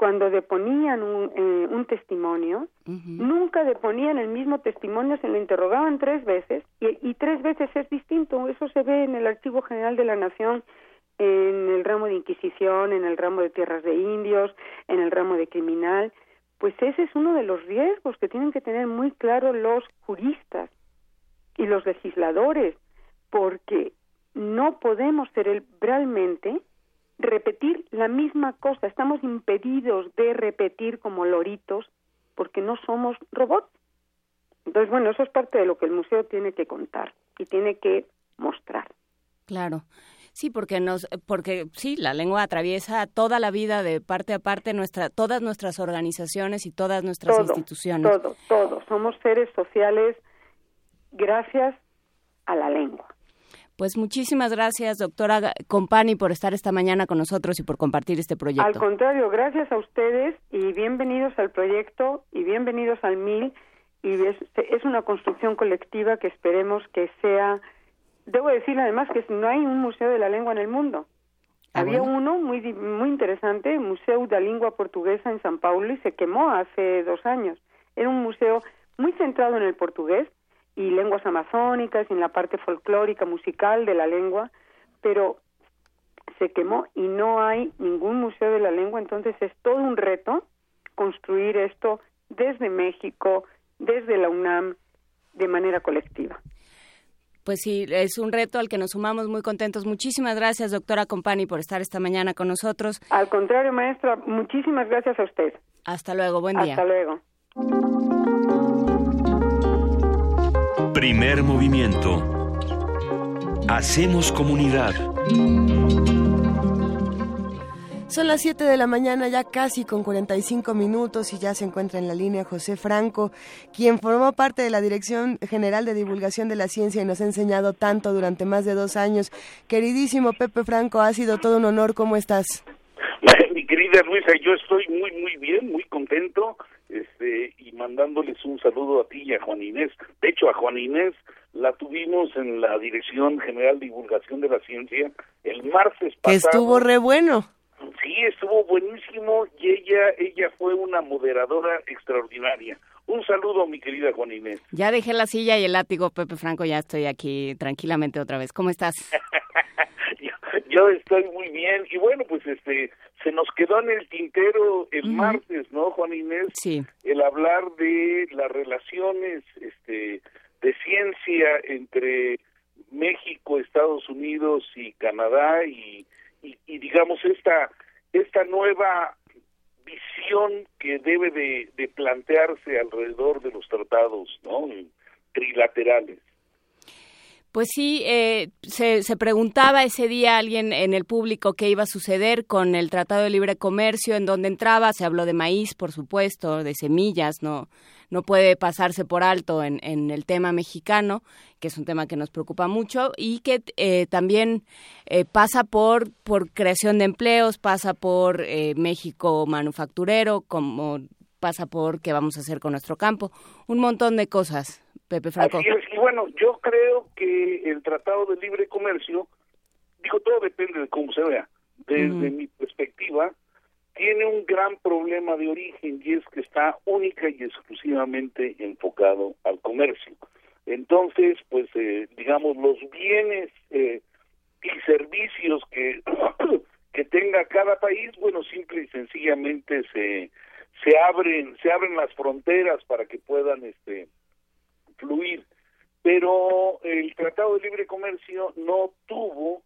cuando deponían un, eh, un testimonio, nunca deponían el mismo testimonio, se lo interrogaban tres veces y, y, tres veces es distinto. Eso se ve en el Archivo General de la Nación, en el ramo de Inquisición, en el ramo de Tierras de Indios, en el ramo de Criminal. Pues ese es uno de los riesgos que tienen que tener muy claro los juristas y los legisladores, porque no podemos cerebralmente repetir la misma cosa. Estamos impedidos de repetir como loritos porque no somos robots. Entonces, bueno, eso es parte de lo que el museo tiene que contar y tiene que mostrar. Claro. Sí, porque nos, porque sí, la lengua atraviesa toda la vida de parte a parte nuestra, todas nuestras organizaciones y todas nuestras instituciones. Todo, todo. Somos seres sociales gracias a la lengua. Pues muchísimas gracias, doctora Compani, por estar esta mañana con nosotros y por compartir este proyecto. Al contrario, gracias a ustedes y bienvenidos al proyecto y bienvenidos al MIL. Y es, es una construcción colectiva que esperemos que sea. Debo decir además que no hay un museo de la lengua en el mundo. Ah, Había uno muy muy interesante, el Museo de la Lengua Portuguesa en San Paulo, y se quemó hace dos años. Era un museo muy centrado en el portugués, y lenguas amazónicas y en la parte folclórica musical de la lengua, pero se quemó y no hay ningún museo de la lengua, entonces es todo un reto construir esto desde México, desde la UNAM, de manera colectiva. Pues sí, es un reto al que nos sumamos muy contentos. Muchísimas gracias, doctora Compani, por estar esta mañana con nosotros. Al contrario, maestra, muchísimas gracias a usted. Hasta luego, buen día. Hasta luego. Primer movimiento. Hacemos comunidad. Son las 7 de la mañana, ya casi con 45 minutos, y ya se encuentra en la línea José Franco, quien formó parte de la Dirección General de Divulgación de la Ciencia y nos ha enseñado tanto durante más de dos años. Queridísimo Pepe Franco, ha sido todo un honor. ¿Cómo estás? [LAUGHS] Mi querida Luisa, yo estoy muy, muy bien, muy contento este, y mandándoles un saludo a ti y a Juan Inés. De hecho, a Juan Inés la tuvimos en la Dirección General de Divulgación de la Ciencia el martes pasado. Que estuvo re bueno. Sí, estuvo buenísimo y ella, ella fue una moderadora extraordinaria. Un saludo, mi querida Juan Inés. Ya dejé la silla y el látigo, Pepe Franco, ya estoy aquí tranquilamente otra vez. ¿Cómo estás? [LAUGHS] yo, estoy muy bien y bueno, pues este se nos quedó en el tintero el martes, ¿no, Juan Inés? Sí. El hablar de las relaciones este de ciencia entre México, Estados Unidos y Canadá y, y, digamos esta esta nueva visión que debe de, de plantearse alrededor de los tratados, ¿no? trilaterales. Pues sí, eh, se, se, preguntaba ese día alguien en el público qué iba a suceder con el Tratado de Libre Comercio, en donde entraba, se habló de maíz, por supuesto, de semillas, no, no puede pasarse por alto en, en el tema mexicano, que es un tema que nos preocupa mucho y que eh, también eh, pasa por, por creación de empleos, pasa por eh, México manufacturero, como pasa por qué vamos a hacer con nuestro campo, un montón de cosas. Pepe Franco. Así es, y bueno, yo creo que el Tratado de Libre Comercio, digo, todo depende de cómo se vea. Desde mi perspectiva, tiene un gran problema de origen y es que está única y exclusivamente enfocado al comercio. Entonces, pues, eh, digamos, los bienes eh, y servicios que, [COUGHS] que tenga cada país, bueno, simple y sencillamente se, se abren, se abren las fronteras para que puedan, este, fluir. Pero el Tratado de Libre Comercio no tuvo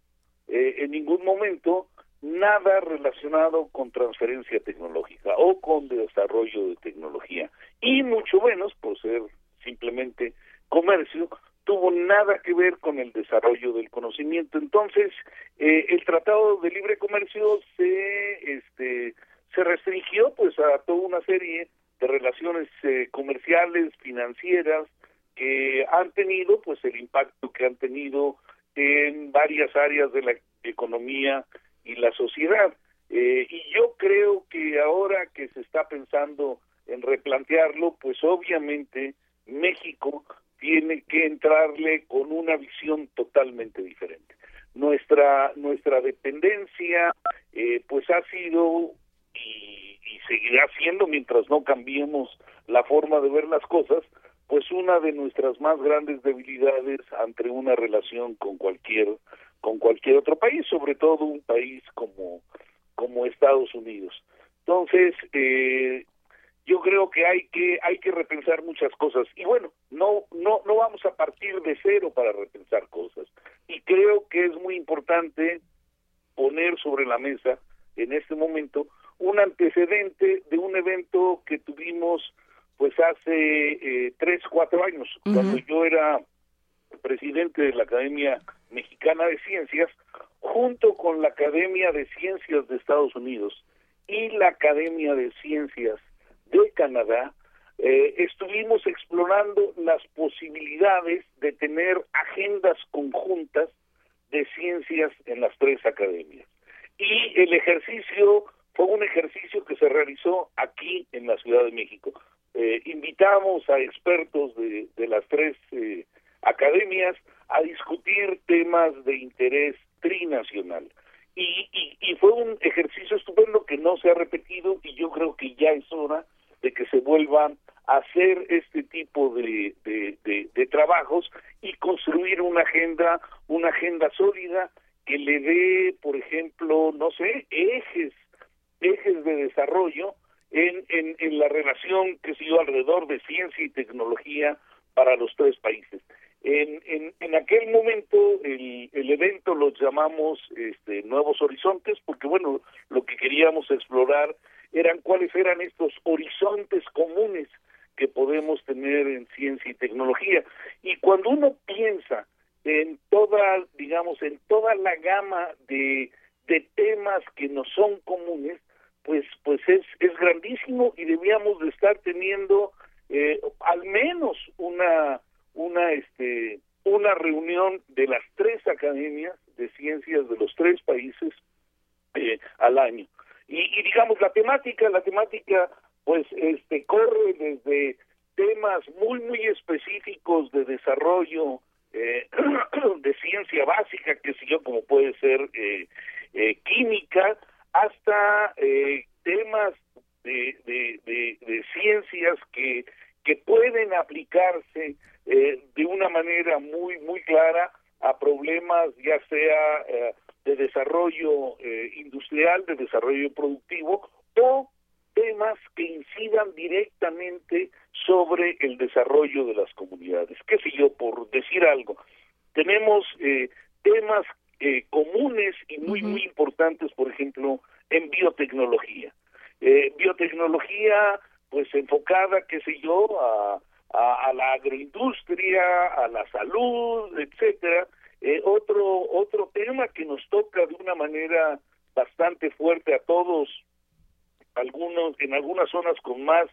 eh, en ningún momento nada relacionado con transferencia tecnológica o con desarrollo de tecnología y mucho menos por ser simplemente comercio tuvo nada que ver con el desarrollo del conocimiento entonces eh, el tratado de libre comercio se este se restringió pues a toda una serie de relaciones eh, comerciales financieras que han tenido pues el impacto que han tenido en varias áreas de la economía y la sociedad. Eh, y yo creo que ahora que se está pensando en replantearlo, pues obviamente México tiene que entrarle con una visión totalmente diferente. Nuestra nuestra dependencia, eh, pues ha sido y, y seguirá siendo mientras no cambiemos la forma de ver las cosas, pues una de nuestras más grandes debilidades ante una relación con cualquier con cualquier otro país, sobre todo un país como como Estados Unidos. Entonces, eh, yo creo que hay que hay que repensar muchas cosas y bueno, no no no vamos a partir de cero para repensar cosas. Y creo que es muy importante poner sobre la mesa en este momento un antecedente de un evento que tuvimos pues hace eh, tres, cuatro años, cuando yo era presidente de la Academia Mexicana de Ciencias, junto con la Academia de Ciencias de Estados Unidos y la Academia de Ciencias de Canadá, eh, estuvimos explorando las posibilidades de tener agendas conjuntas de ciencias en las tres academias. Y el ejercicio fue un ejercicio que se realizó aquí en la Ciudad de México. Eh, invitamos a expertos de, de las tres eh, academias a discutir temas de interés trinacional. Y, y, y, fue un ejercicio estupendo que no se ha repetido y yo creo que ya es hora de que se vuelvan a hacer este tipo de, de, de, trabajos y construir una agenda, una agenda sólida que le dé, por ejemplo, no sé, ejes, ejes de desarrollo en, en, la relación que dio alrededor de ciencia y tecnología para los tres países. En, en, en aquel momento el, el evento lo llamamos este, Nuevos Horizontes porque, bueno, lo que queríamos explorar eran cuáles eran estos horizontes comunes que podemos tener en ciencia y tecnología. Y cuando uno piensa en toda, digamos, en toda la gama de, de temas que nos son comunes, pues pues es es grandísimo y debíamos de estar teniendo eh, al menos una una este una reunión de las tres academias de ciencias de los tres países eh, al año. Y, y digamos la temática la temática pues este corre desde temas muy muy específicos de desarrollo eh, [CLEARS THROAT] de ciencia básica que sé yo como puede ser eh, eh, química hasta eh, temas de, de, de, ciencias que, que pueden aplicarse eh, de una manera muy, muy clara a problemas ya sea eh, de desarrollo eh, industrial, de desarrollo productivo o temas que incidan directamente sobre el desarrollo de las comunidades. ¿Qué sé yo? Por decir algo, tenemos eh, temas eh, comunes y muy, uh -huh. muy importantes, por ejemplo, en biotecnología. Eh, biotecnología, pues enfocada, qué sé yo, a, a, a la agroindustria, a la salud, etcétera. Eh, otro, otro tema que nos toca de una manera bastante fuerte a todos, algunos, en algunas zonas con más,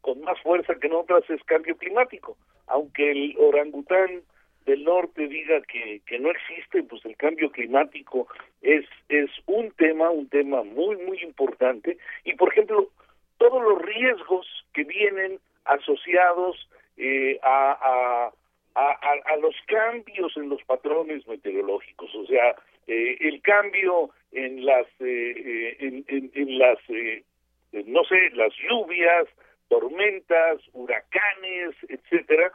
con más fuerza que en otras es cambio climático. Aunque el orangután del norte diga que, que no existe, pues el cambio climático es, es un tema, un tema muy, muy importante. Y, por ejemplo, todos los riesgos que vienen asociados eh, a, a, a, a, los cambios en los patrones meteorológicos, o sea, eh, el cambio en las, eh, eh en, en, en, las, eh, no sé, las lluvias, tormentas, huracanes, etcétera.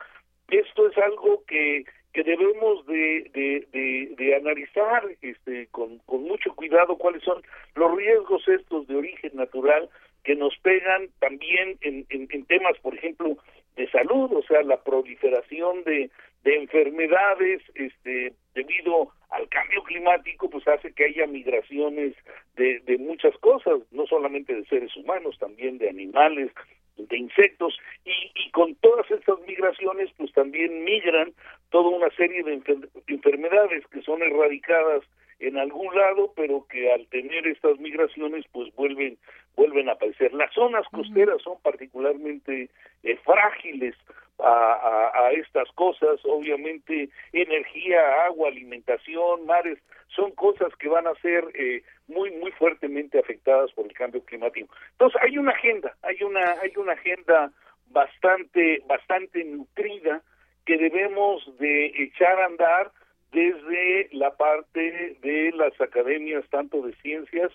Esto es algo que que debemos de, de, de, analizar este, con, con, mucho cuidado cuáles son los riesgos estos de origen natural que nos pegan también en, en, en temas, por ejemplo, de salud, o sea, la proliferación de, de enfermedades este, debido al cambio climático, pues hace que haya migraciones de, de muchas cosas, no solamente de seres humanos, también de animales, de insectos y, y con todas estas migraciones pues también migran toda una serie de enfermedades que son erradicadas en algún lado pero que al tener estas migraciones pues vuelven vuelven a aparecer. Las zonas costeras son particularmente eh, frágiles a, a, estas cosas obviamente energía agua alimentación mares son cosas que van a ser eh, muy muy fuertemente afectadas por el cambio climático. Entonces hay una agenda, hay una hay una agenda bastante bastante nutrida que debemos de echar a andar desde la parte de las academias tanto de ciencias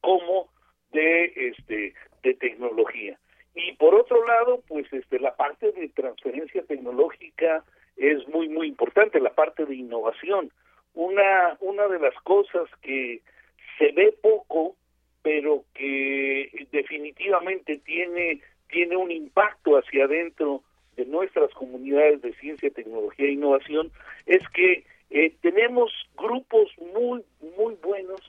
como de este de tecnología. Y por otro lado, pues este la parte de transferencia tecnológica es muy muy importante, la parte de innovación. Una una de las cosas que se ve poco, pero que definitivamente tiene, tiene un impacto hacia adentro de nuestras comunidades de ciencia, tecnología e innovación, es que eh, tenemos grupos muy, muy buenos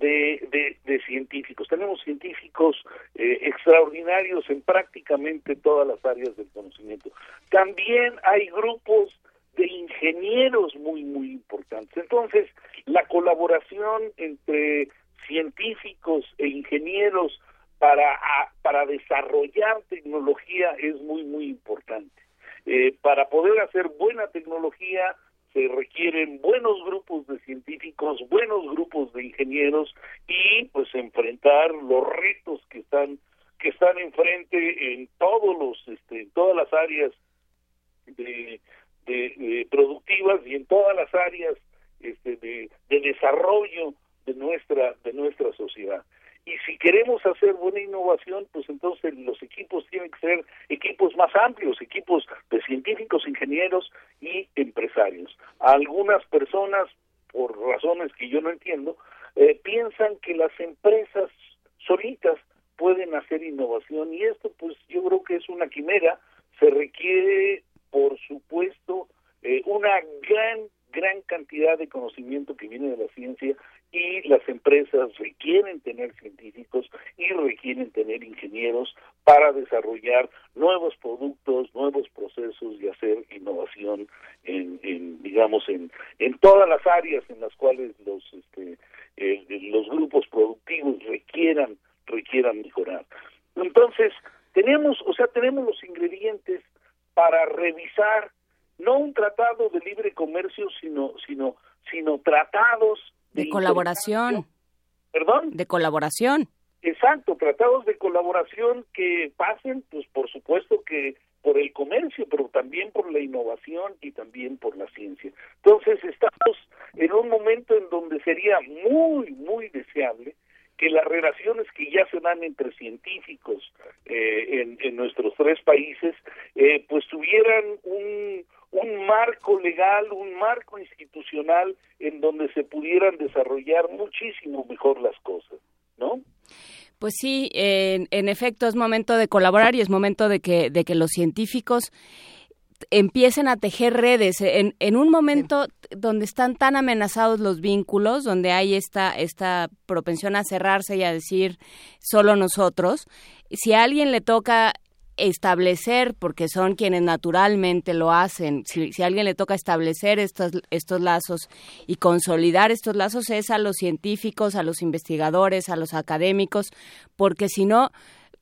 de, de, científicos. Tenemos científicos eh, extraordinarios en prácticamente todas las áreas del conocimiento. También hay grupos de ingenieros muy, muy importantes. Entonces, la colaboración entre científicos e ingenieros para, para desarrollar tecnología es muy, muy importante. Eh, para poder hacer buena tecnología se requieren buenos grupos de científicos, buenos grupos de ingenieros y pues enfrentar los retos que están que están enfrente en todos los este, en todas las áreas de, de, productivas y en todas las áreas este, de, de desarrollo de nuestra de nuestra sociedad y si queremos hacer buena innovación pues entonces los equipos tienen que ser equipos más amplios equipos de científicos ingenieros y empresarios. Algunas personas por razones que yo no entiendo eh, piensan que las empresas solitas pueden hacer innovación y esto pues yo creo que es una quimera. Se requiere por supuesto eh, una gran gran cantidad de conocimiento que viene de la ciencia y las empresas requieren tener científicos y requieren tener ingenieros para desarrollar nuevos productos, nuevos procesos y hacer innovación en, en digamos en, en todas las áreas en las cuales los este, eh, los grupos productivos requieran requieran mejorar. Entonces, tenemos, o sea, tenemos los ingredientes para revisar no un tratado de libre comercio, sino sino sino tratados de, colaboración. ¿Perdón? De colaboración. Exacto, tratados de colaboración que pasen, pues por supuesto que por el comercio, pero también por la innovación y también por la ciencia. Entonces estamos en un momento en donde sería muy, muy deseable que las relaciones que ya se dan entre científicos eh, en, en, nuestros tres países, eh, pues tuvieran un, un marco legal, un marco institucional en donde se pudieran desarrollar muchísimo mejor las cosas, ¿no? Pues sí, en, en efecto es momento de colaborar y es momento de que, de que los científicos empiecen a tejer redes en, en un momento donde están tan amenazados los vínculos, donde hay esta, esta propensión a cerrarse y a decir solo nosotros, si a alguien le toca establecer, porque son quienes naturalmente lo hacen, si, a alguien le toca establecer estos, estos lazos y consolidar estos lazos es a los científicos, a los investigadores, a los académicos, porque si no,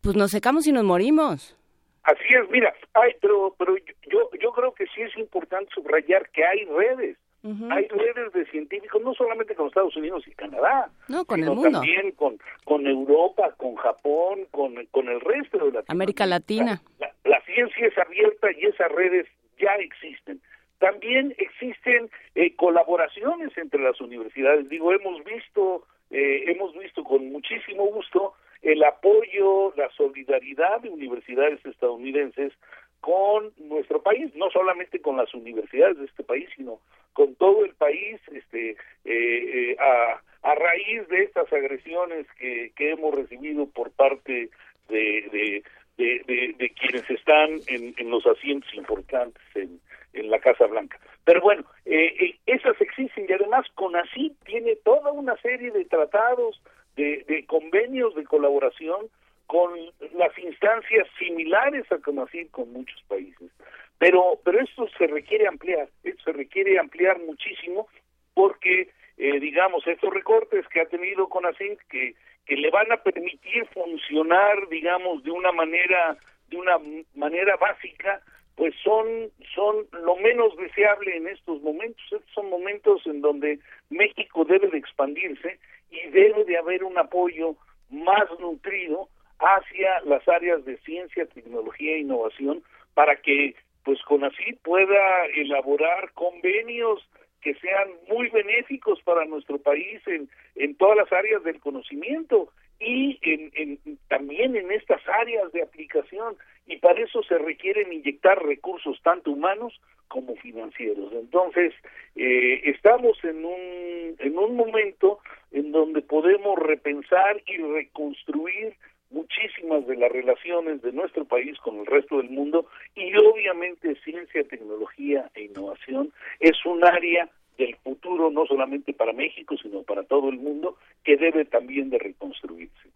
pues nos secamos y nos morimos. Así es, mira, ay, pero, pero yo, yo creo que sí es importante subrayar que hay redes hay redes de científicos, no solamente con Estados Unidos y Canadá, no, con sino el mundo. también con, con Europa, con Japón, con, con el resto de la América Latina. La, ciencia es abierta y esas redes ya existen. También existen eh, colaboraciones entre las universidades. Digo, hemos visto, eh, hemos visto con muchísimo gusto el apoyo, la solidaridad de universidades estadounidenses con nuestro país, no solamente con las universidades de este país, sino con todo el país, este, eh, eh, a, a, raíz de estas agresiones que, que hemos recibido por parte de, de, quienes están en, los asientos importantes en, en la Casa Blanca. Pero bueno, eh, eh, esas existen y además CONACYT tiene toda una serie de tratados, de, de convenios de colaboración con las instancias similares a CONACYT con muchos países. Pero, pero esto se requiere ampliar, esto se requiere ampliar muchísimo porque, eh, digamos, estos recortes que ha tenido CONACYT que, que le van a permitir funcionar, digamos, de una manera, de una manera básica, pues son, son lo menos deseable en estos momentos. Estos son momentos en donde México debe de expandirse y debe de haber un apoyo más nutrido hacia las áreas de ciencia, tecnología e innovación para que pues con así pueda elaborar convenios que sean muy benéficos para nuestro país en, en todas las áreas del conocimiento y en, en, también en estas áreas de aplicación y para eso se requieren inyectar recursos tanto humanos como financieros. Entonces, eh, estamos en un, en un momento en donde podemos repensar y reconstruir muchísimas de las relaciones de nuestro país con el resto del mundo y obviamente ciencia, tecnología e innovación es un área del futuro no solamente para México sino para todo el mundo que debe también de reconstruirse.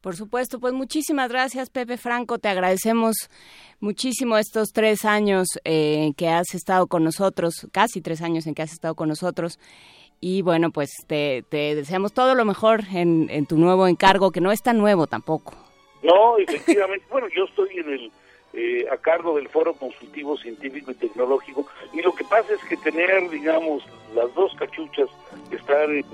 Por supuesto, pues muchísimas gracias Pepe Franco, te agradecemos muchísimo estos tres años eh, que has estado con nosotros, casi tres años en que has estado con nosotros y bueno, pues te, deseamos todo lo mejor en, en, tu nuevo encargo, que no es tan nuevo tampoco. No, efectivamente, [LAUGHS] bueno, yo estoy en el eh, a cargo del Foro Consultivo Científico y Tecnológico y lo que pasa es que tener, digamos, las dos cachuchas, estar en,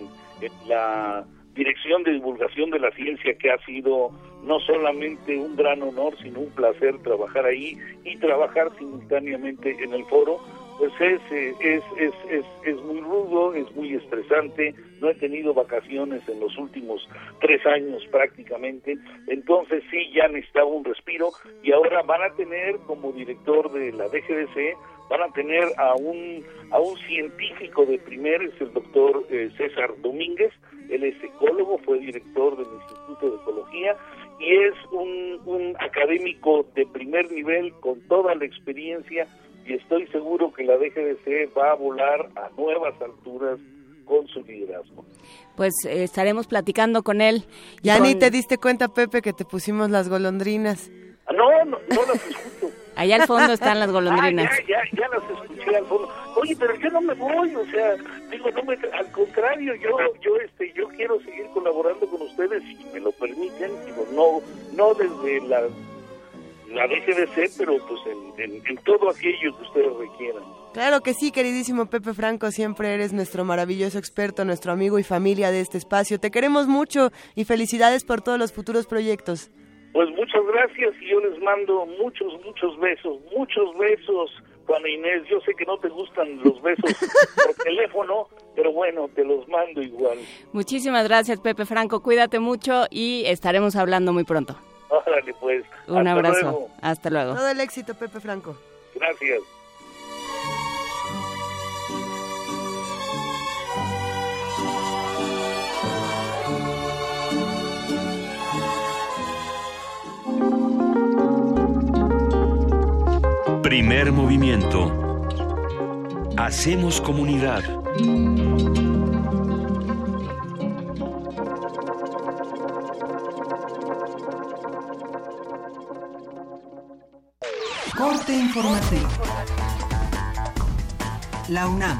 la Dirección de Divulgación de la Ciencia, que ha sido no solamente un gran honor, sino un placer trabajar ahí y trabajar simultáneamente en el foro, pues es, eh, es, es, es, es muy rudo, es muy estresante, no he tenido vacaciones en los últimos tres años prácticamente, entonces sí, ya necesitaba un respiro. Y ahora van a tener como director de la DGDC, van a tener a un, a un científico de primer, es el doctor eh, César Domínguez, él es ecólogo, fue director del Instituto de Ecología y es un, un académico de primer nivel con toda la experiencia y estoy seguro que la DGDC va a volar a nuevas alturas con su liderazgo. Pues eh, estaremos platicando con él. Ya ni te diste cuenta, Pepe, que te pusimos las golondrinas. Ah, no, no, no las escucho. [LAUGHS] Allá al fondo están las golondrinas. Ah, ya, ya, ya, las escuché al fondo. Oye, pero yo no me voy, o sea, digo, no me, al contrario, yo, yo, este, yo quiero seguir colaborando con ustedes si me lo permiten, digo, no, no desde la la DGDC, pero pues en, en, todo aquello que ustedes requieran. Claro que sí, queridísimo Pepe Franco, siempre eres nuestro maravilloso experto, nuestro amigo y familia de este espacio. Te queremos mucho y felicidades por todos los futuros proyectos. Pues muchas gracias y yo les mando muchos, muchos besos, muchos besos, Juana Inés. Yo sé que no te gustan los besos [LAUGHS] por teléfono, pero bueno, te los mando igual. Muchísimas gracias, Pepe Franco. Cuídate mucho y estaremos hablando muy pronto. Órale, pues. Un abrazo. Hasta luego. Todo el éxito, Pepe Franco. Gracias. Primer movimiento. Hacemos comunidad. Corte informativo. La UNAM.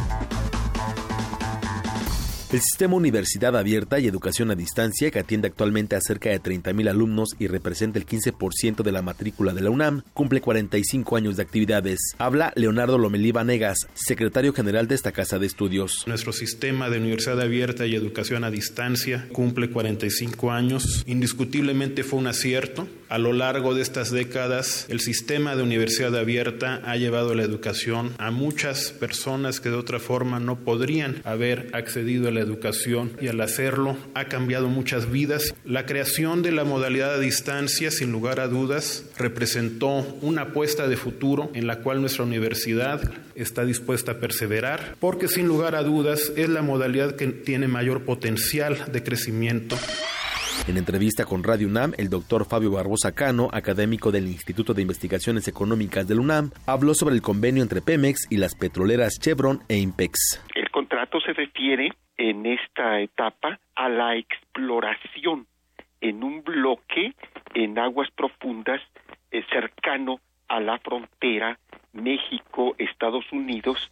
El sistema Universidad Abierta y Educación a Distancia, que atiende actualmente a cerca de 30.000 alumnos y representa el 15% de la matrícula de la UNAM, cumple 45 años de actividades. Habla Leonardo Lomelí Vanegas, secretario general de esta casa de estudios. Nuestro sistema de Universidad Abierta y Educación a Distancia cumple 45 años. Indiscutiblemente fue un acierto. A lo largo de estas décadas, el sistema de Universidad Abierta ha llevado la educación a muchas personas que de otra forma no podrían haber accedido a la educación y al hacerlo ha cambiado muchas vidas. La creación de la modalidad a distancia, sin lugar a dudas, representó una apuesta de futuro en la cual nuestra universidad está dispuesta a perseverar, porque sin lugar a dudas es la modalidad que tiene mayor potencial de crecimiento. En entrevista con Radio UNAM, el doctor Fabio Barbosa Cano, académico del Instituto de Investigaciones Económicas del UNAM, habló sobre el convenio entre Pemex y las petroleras Chevron e Impex. El contrato se refiere en esta etapa a la exploración en un bloque en aguas profundas eh, cercano a la frontera México-Estados Unidos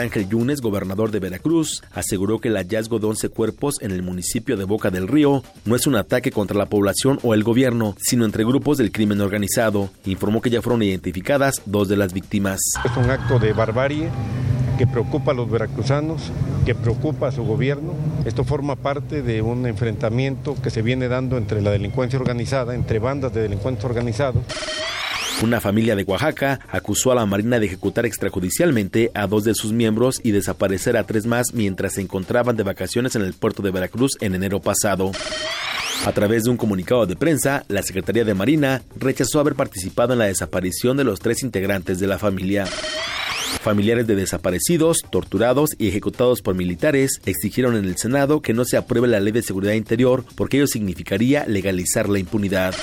Ángel Yunes, gobernador de Veracruz, aseguró que el hallazgo de 11 cuerpos en el municipio de Boca del Río no es un ataque contra la población o el gobierno, sino entre grupos del crimen organizado. Informó que ya fueron identificadas dos de las víctimas. Es un acto de barbarie que preocupa a los veracruzanos, que preocupa a su gobierno. Esto forma parte de un enfrentamiento que se viene dando entre la delincuencia organizada, entre bandas de delincuentes organizados. Una familia de Oaxaca acusó a la Marina de ejecutar extrajudicialmente a dos de sus miembros y desaparecer a tres más mientras se encontraban de vacaciones en el puerto de Veracruz en enero pasado. A través de un comunicado de prensa, la Secretaría de Marina rechazó haber participado en la desaparición de los tres integrantes de la familia. Familiares de desaparecidos, torturados y ejecutados por militares exigieron en el Senado que no se apruebe la ley de seguridad interior porque ello significaría legalizar la impunidad.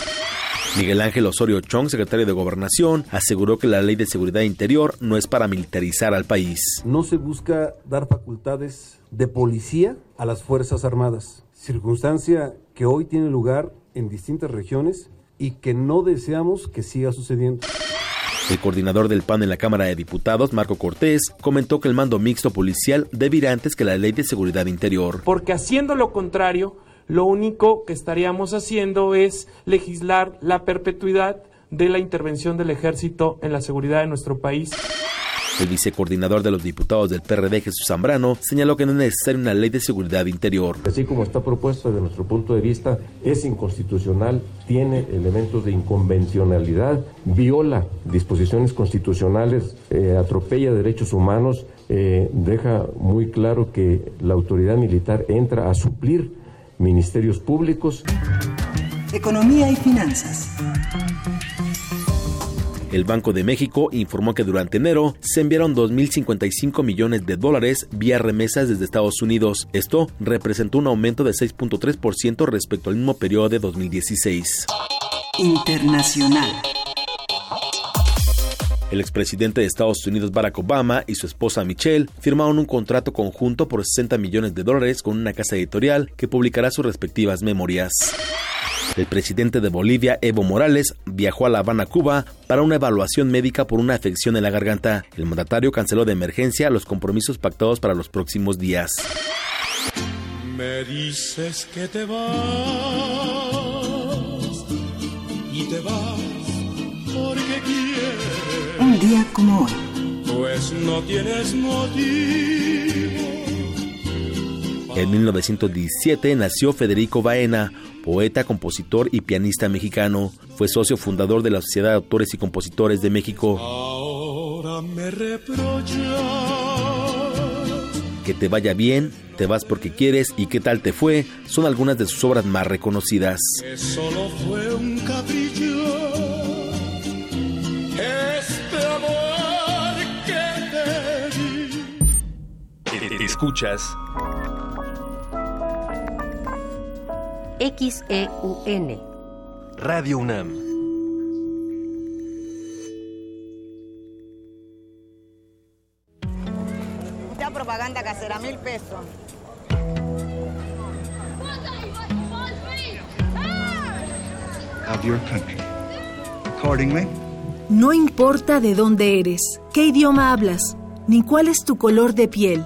Miguel Ángel Osorio Chong, secretario de Gobernación, aseguró que la ley de seguridad interior no es para militarizar al país. No se busca dar facultades de policía a las Fuerzas Armadas, circunstancia que hoy tiene lugar en distintas regiones y que no deseamos que siga sucediendo. El coordinador del PAN en la Cámara de Diputados, Marco Cortés, comentó que el mando mixto policial debe ir antes que la ley de seguridad interior. Porque haciendo lo contrario, lo único que estaríamos haciendo es legislar la perpetuidad de la intervención del ejército en la seguridad de nuestro país. El vicecoordinador de los diputados del PRD, Jesús Zambrano, señaló que no es necesaria una ley de seguridad interior. Así como está propuesto desde nuestro punto de vista, es inconstitucional, tiene elementos de inconvencionalidad, viola disposiciones constitucionales, eh, atropella derechos humanos, eh, deja muy claro que la autoridad militar entra a suplir ministerios públicos. Economía y finanzas. El Banco de México informó que durante enero se enviaron 2.055 millones de dólares vía remesas desde Estados Unidos. Esto representó un aumento de 6.3% respecto al mismo periodo de 2016. Internacional. El expresidente de Estados Unidos Barack Obama y su esposa Michelle firmaron un contrato conjunto por 60 millones de dólares con una casa editorial que publicará sus respectivas memorias. El presidente de Bolivia, Evo Morales, viajó a La Habana, Cuba, para una evaluación médica por una afección en la garganta. El mandatario canceló de emergencia los compromisos pactados para los próximos días. Me dices que te vas y te vas. Un día como hoy. Pues no tienes motivo. En 1917 nació Federico Baena, poeta, compositor y pianista mexicano. Fue socio fundador de la Sociedad de Autores y Compositores de México. Ahora me reprochas. Que te vaya bien, te vas porque quieres y qué tal te fue son algunas de sus obras más reconocidas. Que solo fue un capricho. Este Escuchas XEUN. Radio UNAM. Mucha propaganda casera, mil pesos. of your country. Accordingly, No importa de dónde eres, qué idioma hablas, ni cuál es tu color de piel.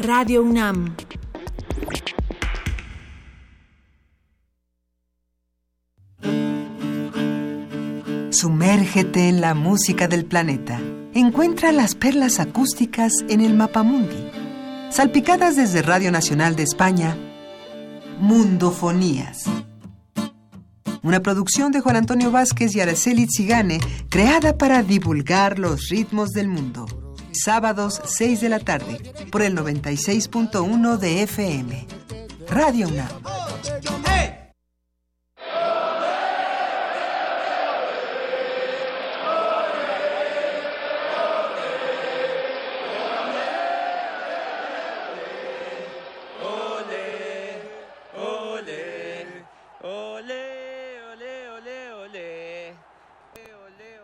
Radio UNAM. Sumérgete en la música del planeta. Encuentra las perlas acústicas en el Mapamundi. Salpicadas desde Radio Nacional de España, Mundofonías. Una producción de Juan Antonio Vázquez y Araceli Zigane, creada para divulgar los ritmos del mundo. Sábados 6 de la tarde, por el 96.1 de FM. Radio UNAM.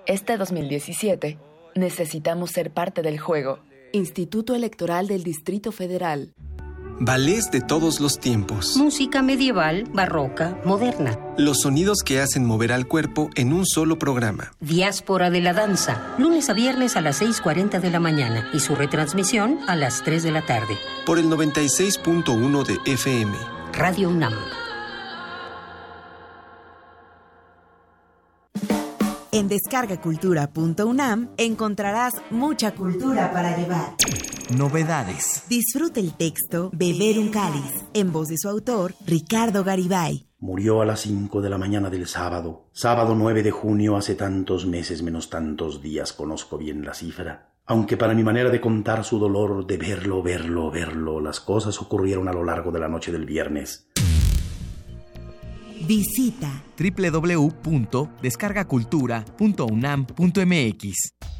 Este 2017 necesitamos ser parte del juego. Instituto Electoral del Distrito Federal. Ballets de todos los tiempos. Música medieval, barroca, moderna. Los sonidos que hacen mover al cuerpo en un solo programa. Diáspora de la danza, lunes a viernes a las 6.40 de la mañana y su retransmisión a las 3 de la tarde. Por el 96.1 de FM. Radio UNAM. En descargacultura.unam encontrarás mucha cultura para llevar. Novedades. Disfruta el texto Beber un cáliz, en voz de su autor, Ricardo Garibay. Murió a las 5 de la mañana del sábado. Sábado 9 de junio, hace tantos meses menos tantos días, conozco bien la cifra. Aunque para mi manera de contar su dolor, de verlo, verlo, verlo, las cosas ocurrieron a lo largo de la noche del viernes. Visita www.descargacultura.unam.mx.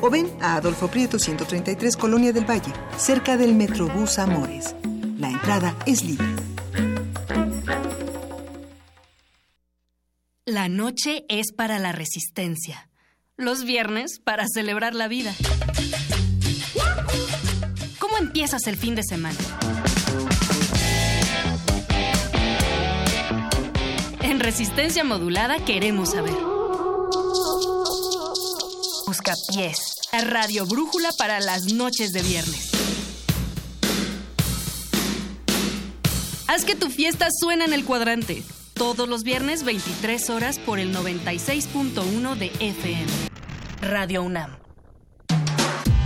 o ven a Adolfo Prieto 133 Colonia del Valle, cerca del Metrobús Amores. La entrada es libre. La noche es para la resistencia. Los viernes para celebrar la vida. ¿Cómo empiezas el fin de semana? En resistencia modulada queremos saber. Busca pies. La radio brújula para las noches de viernes. Haz que tu fiesta suene en el cuadrante. Todos los viernes 23 horas por el 96.1 de FM. Radio UNAM.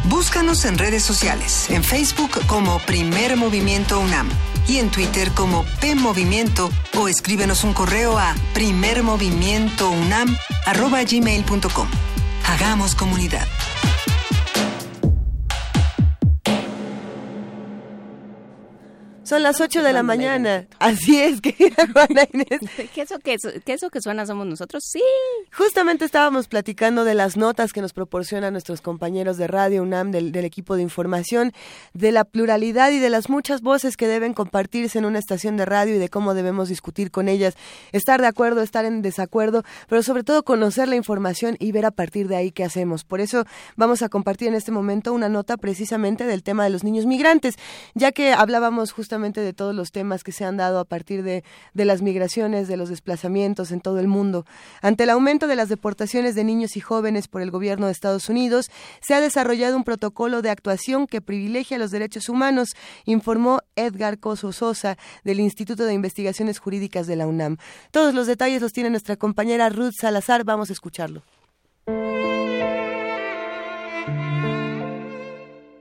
Búscanos en redes sociales, en Facebook como Primer Movimiento UNAM y en Twitter como P Movimiento o escríbenos un correo a primermovimientounam@gmail.com. Hagamos comunidad. Son las 8 de la mañana. Así es, querida Juana Inés. ¿Qué eso que, ¿Qué eso que suena somos nosotros? Sí. Justamente estábamos platicando de las notas que nos proporcionan nuestros compañeros de Radio UNAM, del, del, equipo de información, de la pluralidad y de las muchas voces que deben compartirse en una estación de radio y de cómo debemos discutir con ellas, estar de acuerdo, estar en desacuerdo, pero sobre todo conocer la información y ver a partir de ahí qué hacemos. Por eso vamos a compartir en este momento una nota precisamente del tema de los niños migrantes, ya que hablábamos justamente de todos los temas que se han dado a partir de, de las migraciones, de los desplazamientos en todo el mundo. Ante el aumento de las deportaciones de niños y jóvenes por el gobierno de Estados Unidos, se ha desarrollado un protocolo de actuación que privilegia los derechos humanos, informó Edgar Coso Sosa del Instituto de Investigaciones Jurídicas de la UNAM. Todos los detalles los tiene nuestra compañera Ruth Salazar. Vamos a escucharlo.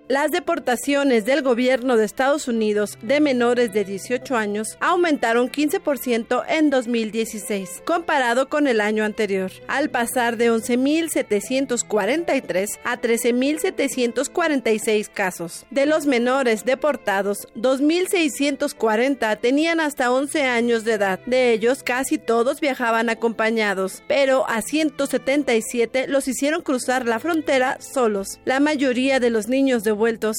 Las deportaciones del gobierno de Estados Unidos de menores de 18 años aumentaron 15% en 2016, comparado con el año anterior, al pasar de 11.743 a 13.746 casos. De los menores deportados, 2.640 tenían hasta 11 años de edad. De ellos, casi todos viajaban acompañados, pero a 177 los hicieron cruzar la frontera solos. La mayoría de los niños de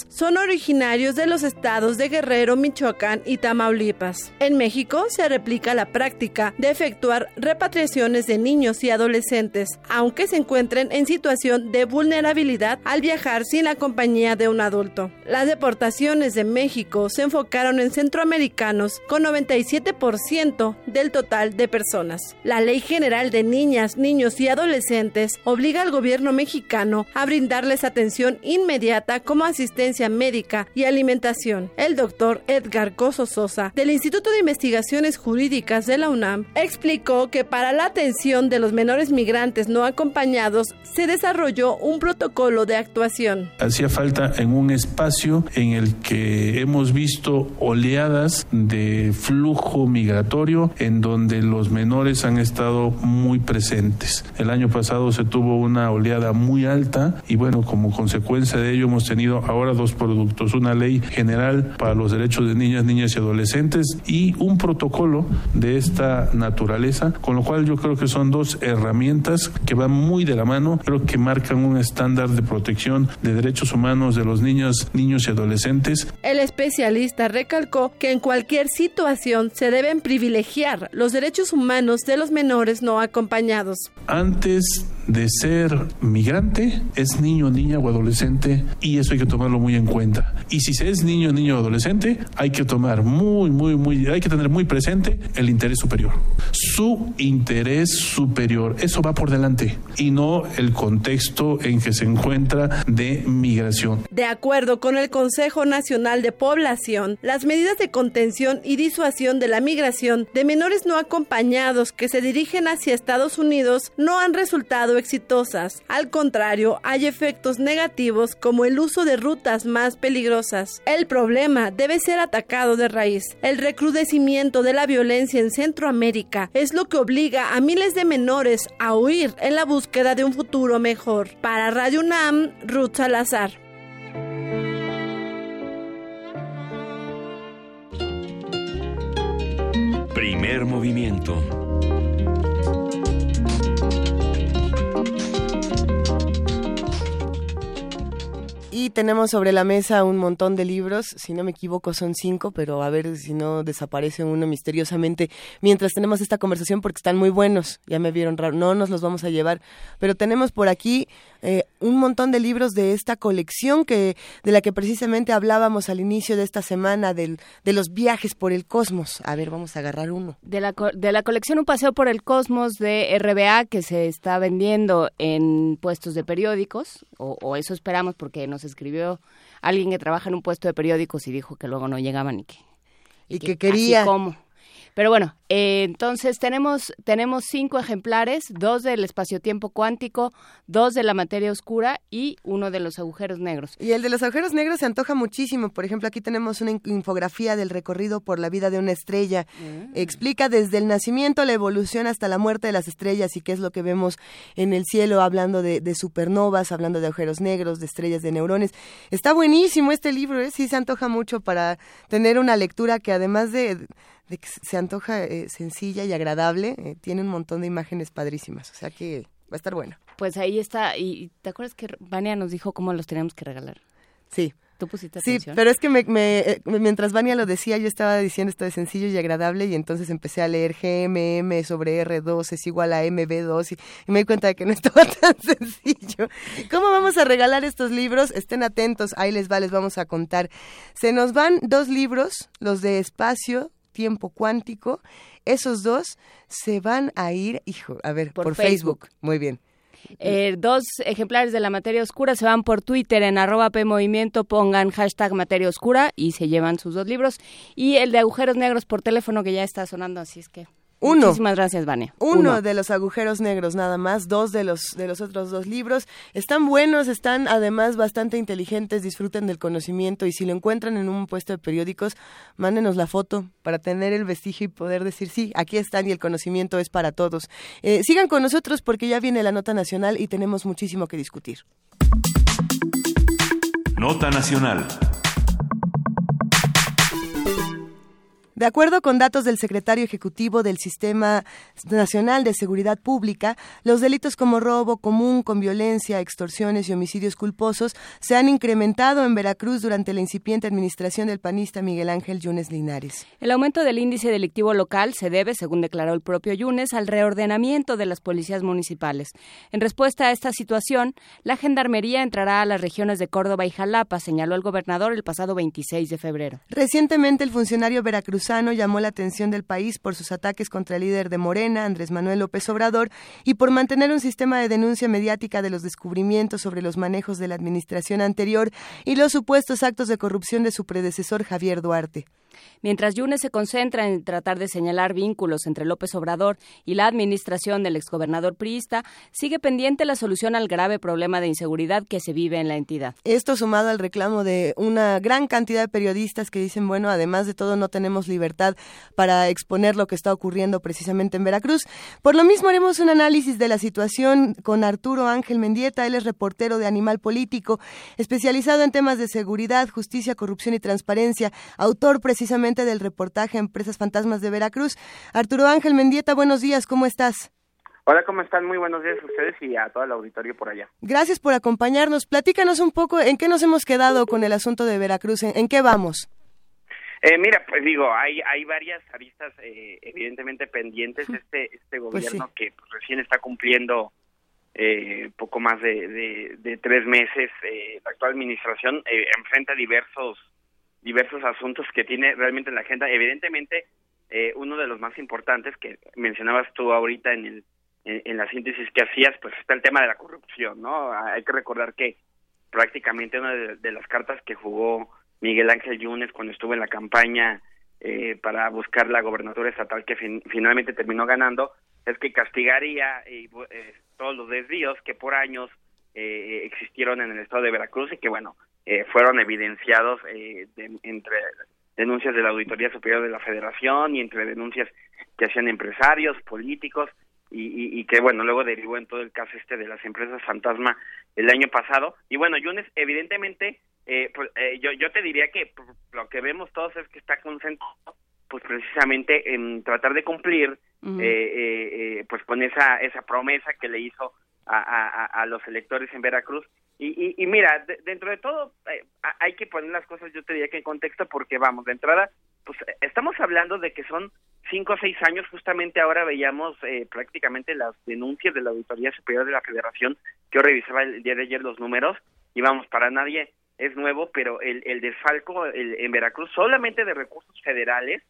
son originarios de los estados de Guerrero, Michoacán y Tamaulipas. En México se replica la práctica de efectuar repatriaciones de niños y adolescentes, aunque se encuentren en situación de vulnerabilidad al viajar sin la compañía de un adulto. Las deportaciones de México se enfocaron en centroamericanos con 97% del total de personas. La Ley General de Niñas, Niños y Adolescentes obliga al gobierno mexicano a brindarles atención inmediata como asistencia médica y alimentación. El doctor Edgar Coso Sosa, del Instituto de Investigaciones Jurídicas de la UNAM, explicó que para la atención de los menores migrantes no acompañados se desarrolló un protocolo de actuación. Hacía falta en un espacio en el que hemos visto oleadas de flujo migratorio en donde los menores han estado muy presentes. El año pasado se tuvo una oleada muy alta y bueno, como consecuencia de ello hemos tenido ahora dos productos, una ley general para los derechos de niñas, niñas y adolescentes y un protocolo de esta naturaleza, con lo cual yo creo que son dos herramientas que van muy de la mano, creo que marcan un estándar de protección de derechos humanos de los niños, niños y adolescentes. El especialista recalcó que en cualquier situación se deben privilegiar los derechos humanos de los menores no acompañados. Antes de ser migrante, es niño, niña o adolescente y eso hay que tomarlo muy en cuenta. Y si se es niño, niño o adolescente, hay que tomar muy, muy, muy, hay que tener muy presente el interés superior. Su interés superior, eso va por delante y no el contexto en que se encuentra de migración. De acuerdo con el Consejo Nacional de Población, las medidas de contención y disuasión de la migración de menores no acompañados que se dirigen hacia Estados Unidos no han resultado exitosas. Al contrario, hay efectos negativos como el uso de rutas más peligrosas. El problema debe ser atacado de raíz. El recrudecimiento de la violencia en Centroamérica es lo que obliga a miles de menores a huir en la búsqueda de un futuro mejor. Para Radio UNAM, Ruth Salazar. Primer movimiento. Y tenemos sobre la mesa un montón de libros, si no me equivoco son cinco, pero a ver si no desaparece uno misteriosamente mientras tenemos esta conversación porque están muy buenos, ya me vieron raro, no nos los vamos a llevar, pero tenemos por aquí eh, un montón de libros de esta colección que de la que precisamente hablábamos al inicio de esta semana del, de los viajes por el cosmos. A ver, vamos a agarrar uno. De la, de la colección Un paseo por el cosmos de RBA que se está vendiendo en puestos de periódicos, o, o eso esperamos porque nos escribió alguien que trabaja en un puesto de periódicos y dijo que luego no llegaban y que... Y, que, quería... Así como. Pero bueno, eh, entonces tenemos, tenemos cinco ejemplares, dos del espacio-tiempo cuántico, dos de la materia oscura y uno de los agujeros negros. Y el de los agujeros negros se antoja muchísimo. Por ejemplo, aquí tenemos una infografía del recorrido por la vida de una estrella. Mm. Explica desde el nacimiento, la evolución hasta la muerte de las estrellas y qué es lo que vemos en el cielo, hablando de, de supernovas, hablando de agujeros negros, de estrellas de neurones. Está buenísimo este libro, ¿eh? sí se antoja mucho para tener una lectura que además de de que se antoja eh, sencilla y agradable, eh, tiene un montón de imágenes padrísimas, o sea que va a estar bueno. Pues ahí está, y ¿te acuerdas que Vania nos dijo cómo los teníamos que regalar? Sí. Tú pusiste Sí, atención. pero es que me, me, eh, mientras Vania lo decía, yo estaba diciendo esto de sencillo y agradable y entonces empecé a leer GMM sobre R2 es igual a MB2 y, y me di cuenta de que no estaba [LAUGHS] tan sencillo. ¿Cómo vamos a regalar estos libros? Estén atentos, ahí les va, les vamos a contar. Se nos van dos libros, los de espacio, tiempo cuántico. Esos dos se van a ir, hijo, a ver, por, Por Facebook. Facebook. Muy bien. Eh, dos ejemplares de la materia oscura se van por Twitter en arroba PMovimiento, pongan hashtag materia oscura y se llevan sus dos libros. Y el de agujeros negros por teléfono que ya está sonando, así es que... Uno. Muchísimas gracias, Vania. Uno, de los agujeros negros nada más, dos de los de los otros dos libros están buenos, están además bastante inteligentes, disfruten del conocimiento y si lo encuentran en un puesto de periódicos, mándenos la foto para tener el vestigio y poder decir sí, aquí están y el conocimiento es para todos. Eh, sigan con nosotros porque ya viene la nota nacional y tenemos muchísimo que discutir. Nota Nacional. De acuerdo con datos del secretario ejecutivo del Sistema Nacional de Seguridad Pública, los delitos como robo común con violencia, extorsiones y homicidios culposos se han incrementado en Veracruz durante la incipiente administración del panista Miguel Ángel Yunes Linares. El aumento del índice delictivo local se debe, según declaró el propio Yunes, al reordenamiento de las policías municipales. En respuesta a esta situación, la Gendarmería entrará a las regiones de Córdoba y Jalapa, señaló el gobernador el pasado 26 de febrero. Recientemente el funcionario veracruzano llamó la atención del país por sus ataques contra el líder de Morena, Andrés Manuel López Obrador, y por mantener un sistema de denuncia mediática de los descubrimientos sobre los manejos de la administración anterior y los supuestos actos de corrupción de su predecesor Javier Duarte. Mientras Yunes se concentra en tratar de señalar vínculos entre López Obrador y la administración del exgobernador priista, sigue pendiente la solución al grave problema de inseguridad que se vive en la entidad. Esto sumado al reclamo de una gran cantidad de periodistas que dicen, bueno, además de todo no tenemos libertad para exponer lo que está ocurriendo precisamente en Veracruz. Por lo mismo haremos un análisis de la situación con Arturo Ángel Mendieta, él es reportero de Animal Político, especializado en temas de seguridad, justicia, corrupción y transparencia, autor precisamente del reportaje Empresas Fantasmas de Veracruz. Arturo Ángel Mendieta, buenos días, ¿cómo estás? Hola, ¿cómo están? Muy buenos días a ustedes y a todo el auditorio por allá. Gracias por acompañarnos. Platícanos un poco en qué nos hemos quedado con el asunto de Veracruz, en, en qué vamos. Eh, mira, pues digo, hay hay varias aristas eh, evidentemente pendientes. Este este Pues gobierno que pues, recién está cumpliendo eh, poco más de, de, de tres meses, eh, la actual administración eh, enfrenta diversos diversos asuntos que tiene realmente en la agenda. Evidentemente, eh, uno de los más importantes que mencionabas tú ahorita en el en, la síntesis que hacías, pues está el tema de la corrupción, ¿no? Hay que recordar que prácticamente una de, las cartas que jugó Miguel Ángel Yunes cuando estuvo en la campaña eh, para buscar la gobernatura estatal que fin- finalmente terminó ganando es que castigaría eh, eh, todos los desvíos que por años eh, existieron en el estado de Veracruz y que bueno eh, fueron evidenciados eh, de- entre denuncias de la Auditoría Superior de la Federación y entre denuncias que hacían empresarios, políticos y, y- y que bueno luego derivó en todo el caso este de las empresas fantasma el año pasado y bueno Yunes evidentemente eh, pues, eh, yo yo te diría que pues, lo que vemos todos es que está concentrado pues precisamente en tratar de cumplir Ujú. eh, eh, eh, pues con esa esa promesa que le hizo a, a- a los electores en Veracruz y, y, y mira de- dentro de todo eh, hay que poner las cosas yo te diría que en contexto porque vamos de entrada pues eh, estamos hablando de que son cinco o seis años justamente ahora veíamos eh, prácticamente las denuncias de la auditoría superior de la Federación yo revisaba el día de ayer los números y vamos para nadie es nuevo pero el, el desfalco el- en Veracruz solamente de recursos federales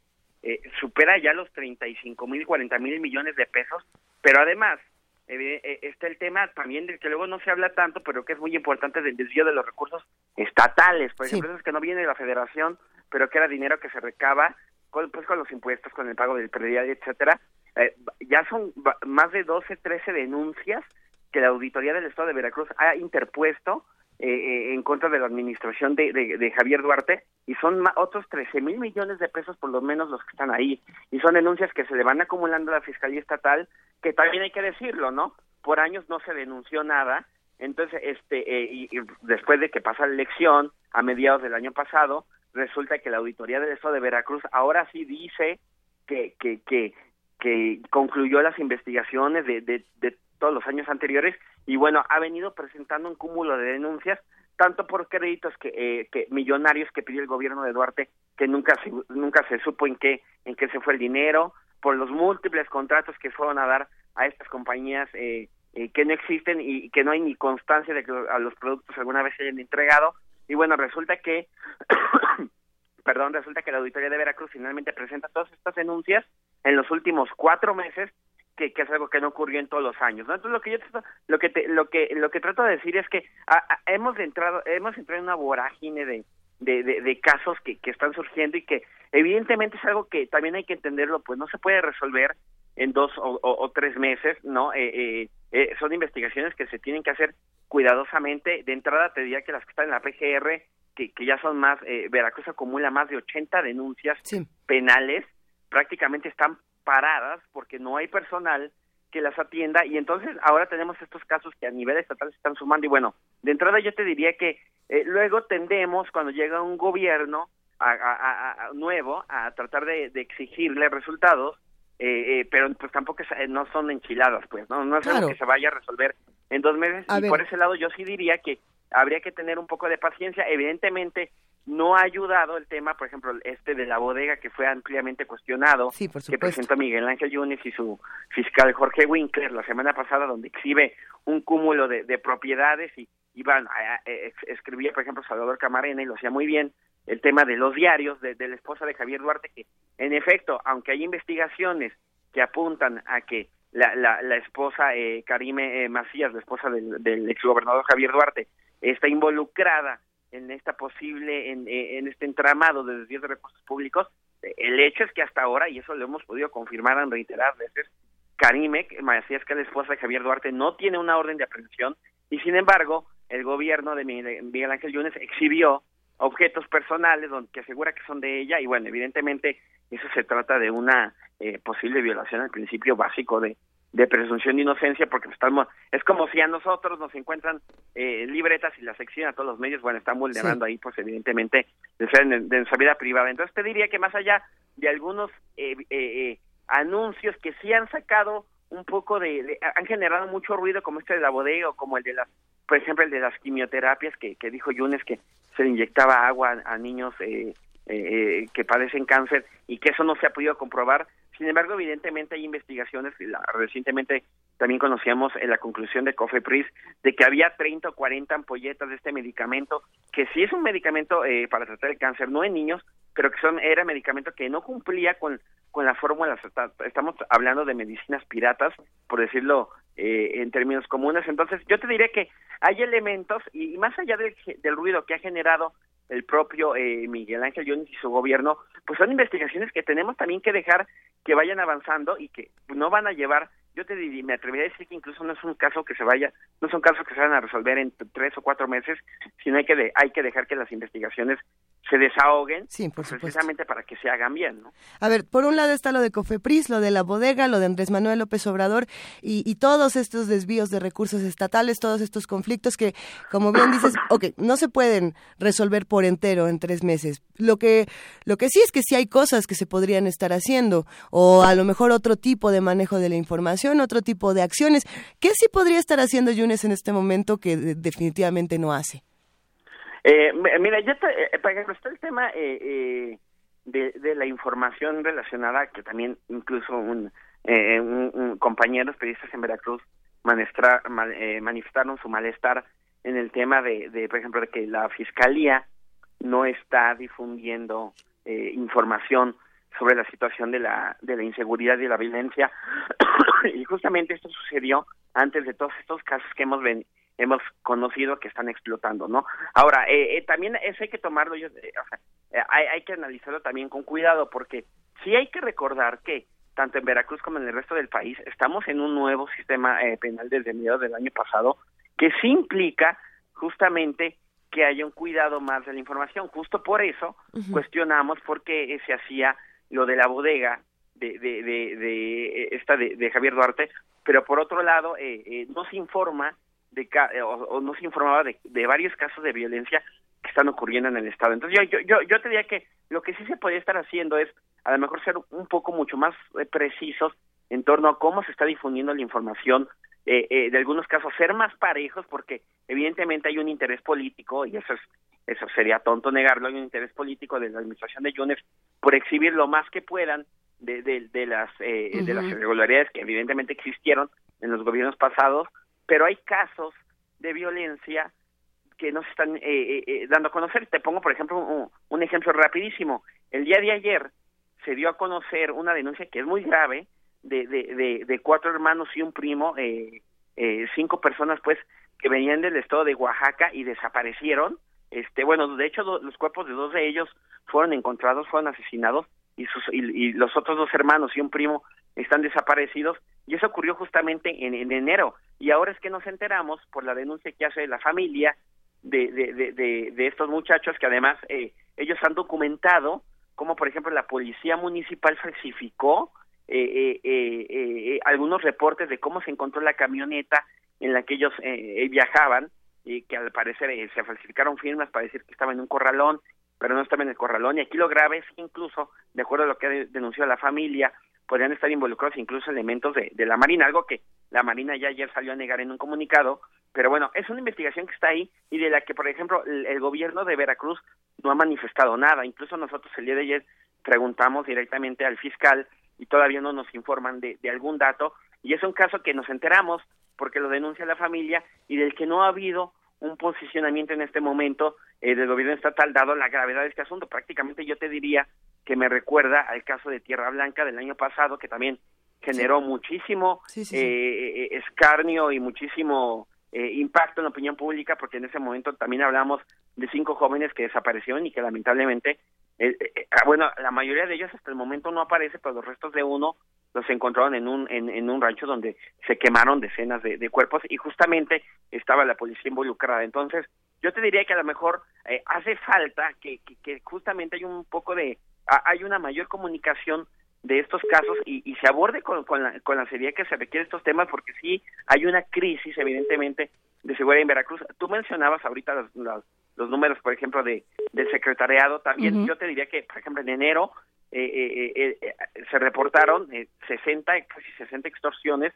eh, supera ya los 35 mil, 40 mil millones de pesos, pero además está el tema también del que luego no se habla tanto, pero que es muy importante del desvío de los recursos estatales, por Sí. ejemplo, esos que no viene de la federación, pero que era dinero que se recaba con, pues con los impuestos, con el pago del predial, etcétera, eh, ya son más de 12, 13 denuncias que la Auditoría del Estado de Veracruz ha interpuesto eh, eh, en contra de la administración de, de- de Javier Duarte y son ma- otros 13 mil millones de pesos por lo menos los que están ahí y son denuncias que se le van acumulando a la Fiscalía Estatal que también hay que decirlo, ¿no? Por años no se denunció nada, entonces este eh, y, después de que pasa la elección a mediados del año pasado resulta que la Auditoría del Estado de Veracruz ahora sí dice que que que, que concluyó las investigaciones de, de, de todos los años anteriores y bueno, ha venido presentando un cúmulo de denuncias tanto por créditos que, eh, que millonarios que pidió el gobierno de Duarte que nunca se, nunca se supo en qué en qué se fue el dinero por los múltiples contratos que fueron a dar a estas compañías eh, eh, que no existen y que no hay ni constancia de que a los productos alguna vez se hayan entregado. Y bueno resulta que [COUGHS] perdón resulta que la auditoría de Veracruz finalmente presenta todas estas denuncias. En los últimos cuatro meses que, que es algo que no ocurrió en todos los años ¿no? entonces lo que yo trato- lo que te- lo que lo que trato de decir es que a- a- hemos entrado hemos entrado en una vorágine de de, de, de casos que, que están surgiendo y que evidentemente es algo que también hay que entenderlo pues no se puede resolver en dos o, o- o tres meses no eh, eh, eh, son investigaciones que se tienen que hacer cuidadosamente. De entrada te diría que las que están en la PGR que, que ya son más eh, Veracruz acumula más de 80 denuncias penales prácticamente están paradas porque no hay personal que las atienda. Y entonces ahora tenemos estos casos que a nivel estatal se están sumando. Y bueno, de entrada yo te diría que eh, luego tendemos cuando llega un gobierno a, a- a- a- nuevo a tratar de, de exigirle resultados, eh, eh, pero pues tampoco es- eh, no son enchiladas, pues, no, no es algo que se vaya a resolver en dos meses. A y ver. por ese lado yo sí diría que habría que tener un poco de paciencia, evidentemente no ha ayudado el tema, por ejemplo, este de la bodega que fue ampliamente cuestionado, Sí, por que presentó Miguel Ángel Yunes y su fiscal Jorge Winkler la semana pasada, donde exhibe un cúmulo de, de propiedades y a- ex- escribía, por ejemplo, Salvador Camarena y lo hacía muy bien, el tema de los diarios de, de la esposa de Javier Duarte, que en efecto, aunque hay investigaciones que apuntan a que la, la, la esposa eh, Karime eh, Macías, la esposa del, del exgobernador Javier Duarte, está involucrada en esta posible, en, eh, en este entramado de desvíos de recursos públicos, el hecho es que hasta ahora, y eso lo hemos podido confirmar en reiteradas veces, Karime Macías, que la esposa de Javier Duarte, no tiene una orden de aprehensión y sin embargo el gobierno de Miguel Ángel Yunes exhibió objetos personales donde, que asegura que son de ella y bueno, evidentemente eso se trata de una eh, posible violación al principio básico de, de presunción de inocencia porque pues, estamos es como si a nosotros nos encuentran eh, libretas y las exhiben a todos los medios, bueno, están vulnerando ahí pues evidentemente de, ser- de nuestra vida privada. Entonces te diría que más allá de algunos eh, eh, eh, anuncios que sí han sacado un poco de, de- han generado mucho ruido como este de la bodega como el de las por ejemplo el de las quimioterapias que, que dijo Yunes que se le inyectaba agua a, a niños eh, eh, que padecen cáncer y que eso no se ha podido comprobar sin embargo evidentemente hay investigaciones la- recientemente también conocíamos eh, la conclusión de Cofepris de que había 30 o 40 ampolletas de este medicamento que sí es un medicamento eh, para tratar el cáncer no en niños pero que son era medicamento que no cumplía con con la fórmula. Estamos hablando de medicinas piratas por decirlo eh, en términos comunes. Entonces yo te diré que hay elementos y, y más allá del, del ruido que ha generado el propio eh, Miguel Ángel Yunes y su gobierno pues son investigaciones que tenemos también que dejar que vayan avanzando y que no van a llevar yo te diría, me atrevería a decir que incluso no es un caso que se vaya, no son casos que se van a resolver en tres o cuatro meses, sino hay que de- hay que dejar que las investigaciones se desahoguen, Sí, por precisamente para que se hagan bien, ¿no? A ver, por un lado está lo de Cofepris, lo de la bodega, lo de Andrés Manuel López Obrador y, y todos estos desvíos de recursos estatales, todos estos conflictos que, como bien dices, [COUGHS] ok, no se pueden resolver por entero en tres meses. Lo que, lo que sí es que sí hay cosas que se podrían estar haciendo o a lo mejor otro tipo de manejo de la información, otro tipo de acciones. ¿Qué sí podría estar haciendo Yunes en este momento que de- definitivamente no hace? Eh, mira, yo te, eh, ejemplo, está el tema eh, eh, de, la información relacionada, que también incluso un, eh, un, un compañeros periodistas en Veracruz eh, manifestaron su malestar en el tema de, de, por ejemplo, de que la fiscalía no está difundiendo información sobre la situación de la, de la inseguridad y la violencia. [COUGHS] y justamente esto sucedió antes de todos estos casos que hemos ven- hemos conocido que están explotando, ¿no? Ahora, eh, eh, también eso hay que tomarlo, yo, eh, o sea, eh, hay, hay que analizarlo también con cuidado, porque sí hay que recordar que tanto en Veracruz como en el resto del país estamos en un nuevo sistema eh, penal desde mediados del año pasado que sí implica justamente que haya un cuidado más de la información. Justo por eso cuestionamos por qué se hacía lo de la bodega de, de, de, eh, esta de, de Javier Duarte, pero por otro lado eh, eh, no se informa de ca- eh, o, o no se informaba de, de varios casos de violencia que están ocurriendo en el estado. Entonces yo, yo, yo, yo te diría que lo que sí se podría estar haciendo es a lo mejor ser un poco mucho más eh, precisos en torno a cómo se está difundiendo la información eh, eh, de algunos casos ser más parejos porque evidentemente hay un interés político y eso es eso sería tonto negarlo hay un interés político de la administración de Yunes por exhibir lo más que puedan de, de, de las eh, de las irregularidades que evidentemente existieron en los gobiernos pasados pero hay casos de violencia que no se están eh, eh, eh, dando a conocer. Te pongo, por ejemplo, un, un ejemplo rapidísimo. El día de ayer se dio a conocer una denuncia que es muy grave de, de, de, de cuatro hermanos y un primo, eh, eh, cinco personas, pues, que venían del estado de Oaxaca y desaparecieron. Este, bueno, de hecho, los cuerpos de dos de ellos fueron encontrados, fueron asesinados y, sus, y, los otros dos hermanos y un primo están desaparecidos. Y eso ocurrió justamente en, en enero. Y ahora es que nos enteramos por la denuncia que hace la familia de, de, de, de, de estos muchachos que además eh, ellos han documentado como por ejemplo la policía municipal falsificó eh, eh, eh, eh, algunos reportes de cómo se encontró la camioneta en la que ellos eh, viajaban y que al parecer eh, se falsificaron firmas para decir que estaba en un corralón pero no estaba en el corralón. Y aquí lo grave es que incluso de acuerdo a lo que denunció la familia podrían estar involucrados incluso elementos de, de la Marina, algo que la Marina ya ayer salió a negar en un comunicado, pero bueno, es una investigación que está ahí y de la que, por ejemplo, el, el gobierno de Veracruz no ha manifestado nada. Incluso nosotros el día de ayer preguntamos directamente al fiscal y todavía no nos informan de, de algún dato. Y es un caso que nos enteramos porque lo denuncia la familia y del que no ha habido un posicionamiento en este momento eh, del gobierno estatal dado la gravedad de este asunto. Prácticamente yo te diría que me recuerda al caso de Tierra Blanca del año pasado, que también generó muchísimo Sí, sí, sí. eh, eh, escarnio y muchísimo eh, impacto en la opinión pública, porque en ese momento también hablamos de cinco jóvenes que desaparecieron y que lamentablemente, eh, eh, ah, bueno, la mayoría de ellos hasta el momento no aparece, pero los restos de uno los encontraron en un en, en un rancho donde se quemaron decenas de, de cuerpos y justamente estaba la policía involucrada. Entonces, yo te diría que a lo mejor eh, hace falta que, que, que justamente hay un poco de a- hay una mayor comunicación de estos casos y, y se aborde con, con, la, con la seriedad que se requiere estos temas porque sí hay una crisis evidentemente de seguridad en Veracruz. Tú mencionabas ahorita los, los, los números, por ejemplo, de del secretariado. También yo te diría que, por ejemplo, en enero eh, eh, eh, eh, se reportaron eh, 60, casi 60 extorsiones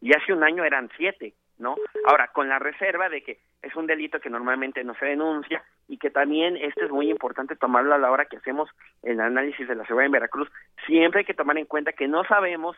y hace un año eran siete, ¿no? Ahora, con la reserva de que es un delito que normalmente no se denuncia y que también esto es muy importante tomarlo a la hora que hacemos el análisis de la seguridad en Veracruz, siempre hay que tomar en cuenta que no sabemos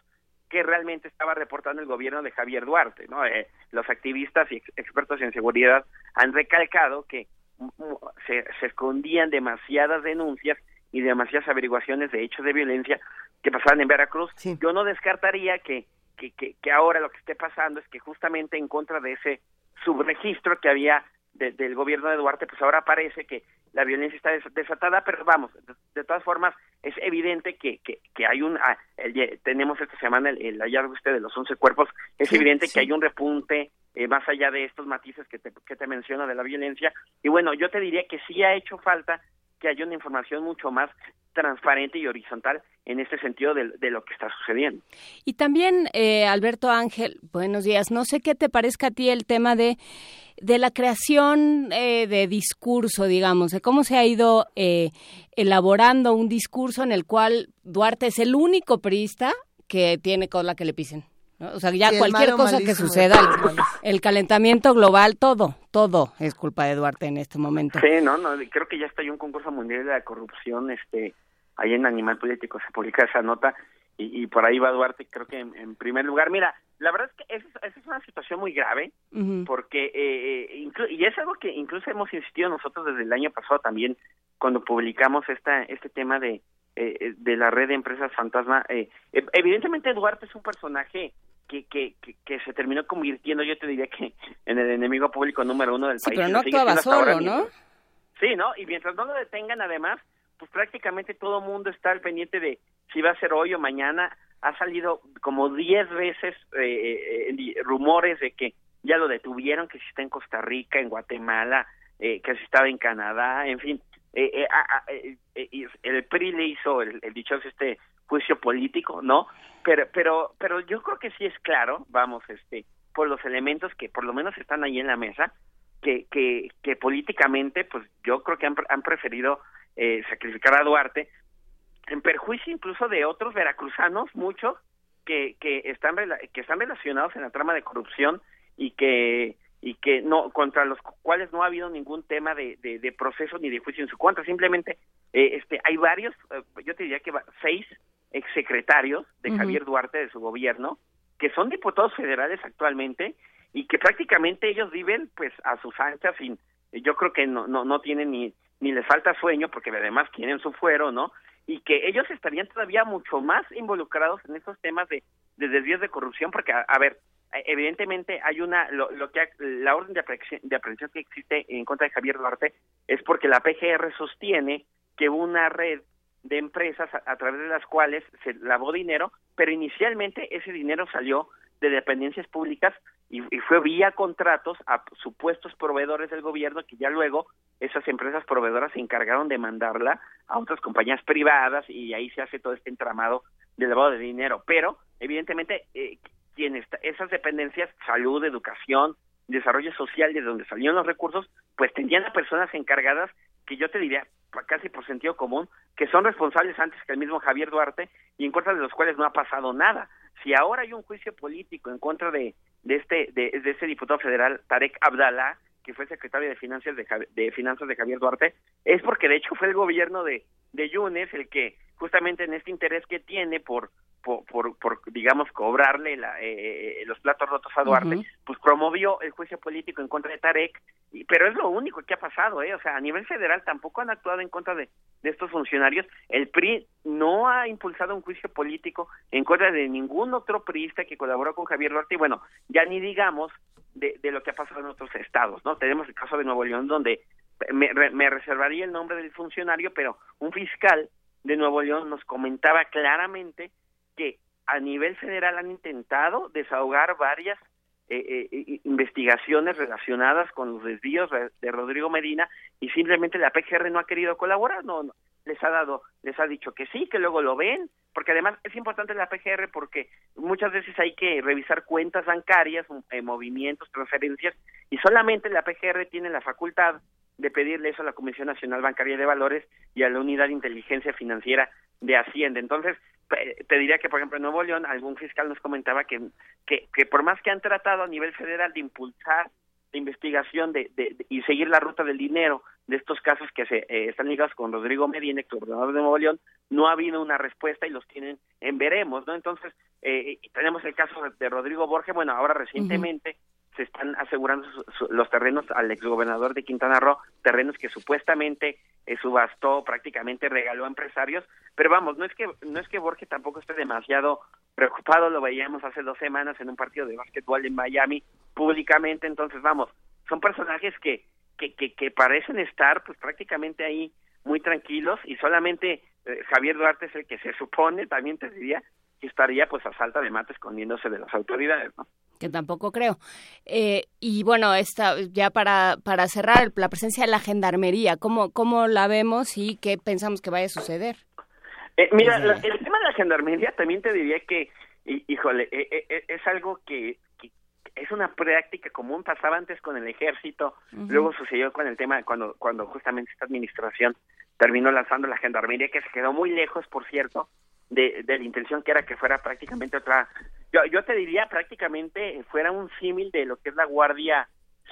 qué realmente estaba reportando el gobierno de Javier Duarte, ¿no? Eh, los activistas y ex- expertos en seguridad han recalcado que mm, mm, se, se escondían demasiadas denuncias y demasiadas averiguaciones de hechos de violencia que pasaban en Veracruz. Yo no descartaría que, que, que, que ahora lo que esté pasando es que justamente en contra de ese subregistro que había de- del gobierno de Duarte, pues ahora parece que la violencia está des- desatada, pero vamos, de, de todas formas es evidente que, que, que hay un, ah, el- tenemos esta semana el, el hallazgo este de los 11 cuerpos, es Sí, evidente sí. que hay un repunte eh, más allá de estos matices que te, que te menciono de la violencia, y bueno, yo te diría que sí ha hecho falta que haya una información mucho más transparente y horizontal en este sentido de, de lo que está sucediendo. Y también, eh, Alberto Ángel, buenos días. No sé qué te parezca a ti el tema de, de la creación eh, de discurso, digamos, de cómo se ha ido eh, elaborando un discurso en el cual Duarte es el único priista que tiene cola que le pisen. ¿No? O sea, ya Sí, cualquier cosa que malísimo suceda, el, calentamiento global, todo, todo es culpa de Duarte en este momento. Sí, no, no, creo que ya está ahí un concurso mundial de la corrupción, este, ahí en Animal Político se publica esa nota y, y por ahí va Duarte, creo que en, en primer lugar. Mira, la verdad es que esa, es- es una situación muy grave porque, eh, eh, inclu- y es algo que incluso hemos insistido nosotros desde el año pasado también cuando publicamos esta, este tema de, eh, eh, de la red de empresas fantasma. eh, evidentemente Duarte es un personaje que, que, que, que se terminó convirtiendo, yo te diría que en el enemigo público número uno del Sí, país. pero no actuaba solo, ¿no? Sí, ¿no? Y mientras no lo detengan, además, pues prácticamente todo el mundo está al pendiente de si va a ser hoy o mañana. Ha salido como 10 veces eh, eh, rumores de que ya lo detuvieron, que si está en Costa Rica, en Guatemala, eh, que si estaba en Canadá, en fin. Eh, eh, ah, ah, eh, el PRI le hizo el, el dichoso este juicio político, ¿no? Pero, pero, pero yo creo que sí es claro, vamos, este, por los elementos que por lo menos están ahí en la mesa, que, que, que políticamente, pues yo creo que han, han preferido eh, sacrificar a Duarte, en perjuicio incluso de otros veracruzanos, muchos, que, que están que están relacionados en la trama de corrupción y que y que no contra los cuales no ha habido ningún tema de, de, proceso ni de juicio en su contra. Simplemente eh, este hay varios eh, yo te diría que seis exsecretarios de Javier Duarte de su gobierno que son diputados federales actualmente y que prácticamente ellos viven pues a sus anchas sin yo creo que no no no tienen ni ni les falta sueño porque además tienen su fuero no y que ellos estarían todavía mucho más involucrados en estos temas de, de desvíos de corrupción porque a ver evidentemente hay una lo, que la orden de aprehensión, de aprehensión que existe en contra de Javier Duarte es porque la PGR sostiene que una red de empresas a, través de las cuales se lavó dinero, pero inicialmente ese dinero salió de dependencias públicas y, fue vía contratos a supuestos proveedores del gobierno que ya luego esas empresas proveedoras se encargaron de mandarla a otras compañías privadas y ahí se hace todo este entramado de lavado de dinero. Pero, evidentemente, eh, quienes esas dependencias, salud, educación, desarrollo social, de donde salieron los recursos, pues tenían a personas encargadas que yo te diría, casi por sentido común, que son responsables antes que el mismo Javier Duarte y en contra de los cuales no ha pasado nada. Si ahora hay un juicio político en contra de, de este de, de este diputado federal Tarek Abdallah, que fue secretario de Finanzas de, de Finanzas de Javier Duarte, es porque de hecho fue el gobierno de de Yunes el que justamente en este interés que tiene por por, por, digamos, cobrarle la, eh, eh, los platos rotos a Duarte, pues promovió el juicio político en contra de Tarek, y, pero es lo único que ha pasado, ¿eh? O sea, a nivel federal tampoco han actuado en contra de, de estos funcionarios. El PRI no ha impulsado un juicio político en contra de ningún otro priista que colaboró con Javier Duarte, y bueno, ya ni digamos de, de lo que ha pasado en otros estados, ¿no? Tenemos el caso de Nuevo León, donde me, me reservaría el nombre del funcionario, pero un fiscal de Nuevo León nos comentaba claramente que a nivel federal han intentado desahogar varias eh, eh, investigaciones relacionadas con los desvíos de Rodrigo Medina y simplemente la PGR no ha querido colaborar, no, les ha dado, les ha dicho que sí, que luego lo ven, porque además es importante la PGR porque muchas veces hay que revisar cuentas bancarias, eh, movimientos, transferencias y solamente la PGR tiene la facultad de pedirle eso a la Comisión Nacional Bancaria de Valores y a la Unidad de Inteligencia Financiera de Hacienda. Entonces, te diría que, por ejemplo, en Nuevo León, algún fiscal nos comentaba que, que, que por más que han tratado a nivel federal de impulsar la investigación de, de, y seguir la ruta del dinero de estos casos que se eh, están ligados con Rodrigo Medina, ex gobernador de Nuevo León, no ha habido una respuesta y los tienen en veremos, ¿no? Entonces, eh, tenemos el caso de, Rodrigo Borges, bueno, ahora recientemente se están asegurando los terrenos al exgobernador de Quintana Roo, terrenos que supuestamente eh, subastó, prácticamente regaló a empresarios, pero vamos, no es que no es que Borges tampoco esté demasiado preocupado, lo veíamos hace dos semanas en un partido de básquetbol en Miami públicamente, entonces vamos, son personajes que que, que, que parecen estar pues prácticamente ahí muy tranquilos y solamente eh, Javier Duarte es el que se supone, también te diría, que estaría pues a salta de mate escondiéndose de las autoridades, ¿no? que tampoco creo. Eh, y bueno, esta, ya para, para cerrar, la presencia de la gendarmería, ¿cómo, ¿cómo la vemos y qué pensamos que vaya a suceder? Eh, mira, el tema de la gendarmería también te diría que, híjole, eh, es algo que, es una práctica común, pasaba antes con el ejército, luego sucedió con el tema cuando, cuando justamente esta administración terminó lanzando la gendarmería, que se quedó muy lejos, por cierto, de, de la intención que era que fuera prácticamente otra yo, yo te diría prácticamente fuera un símil de lo que es la Guardia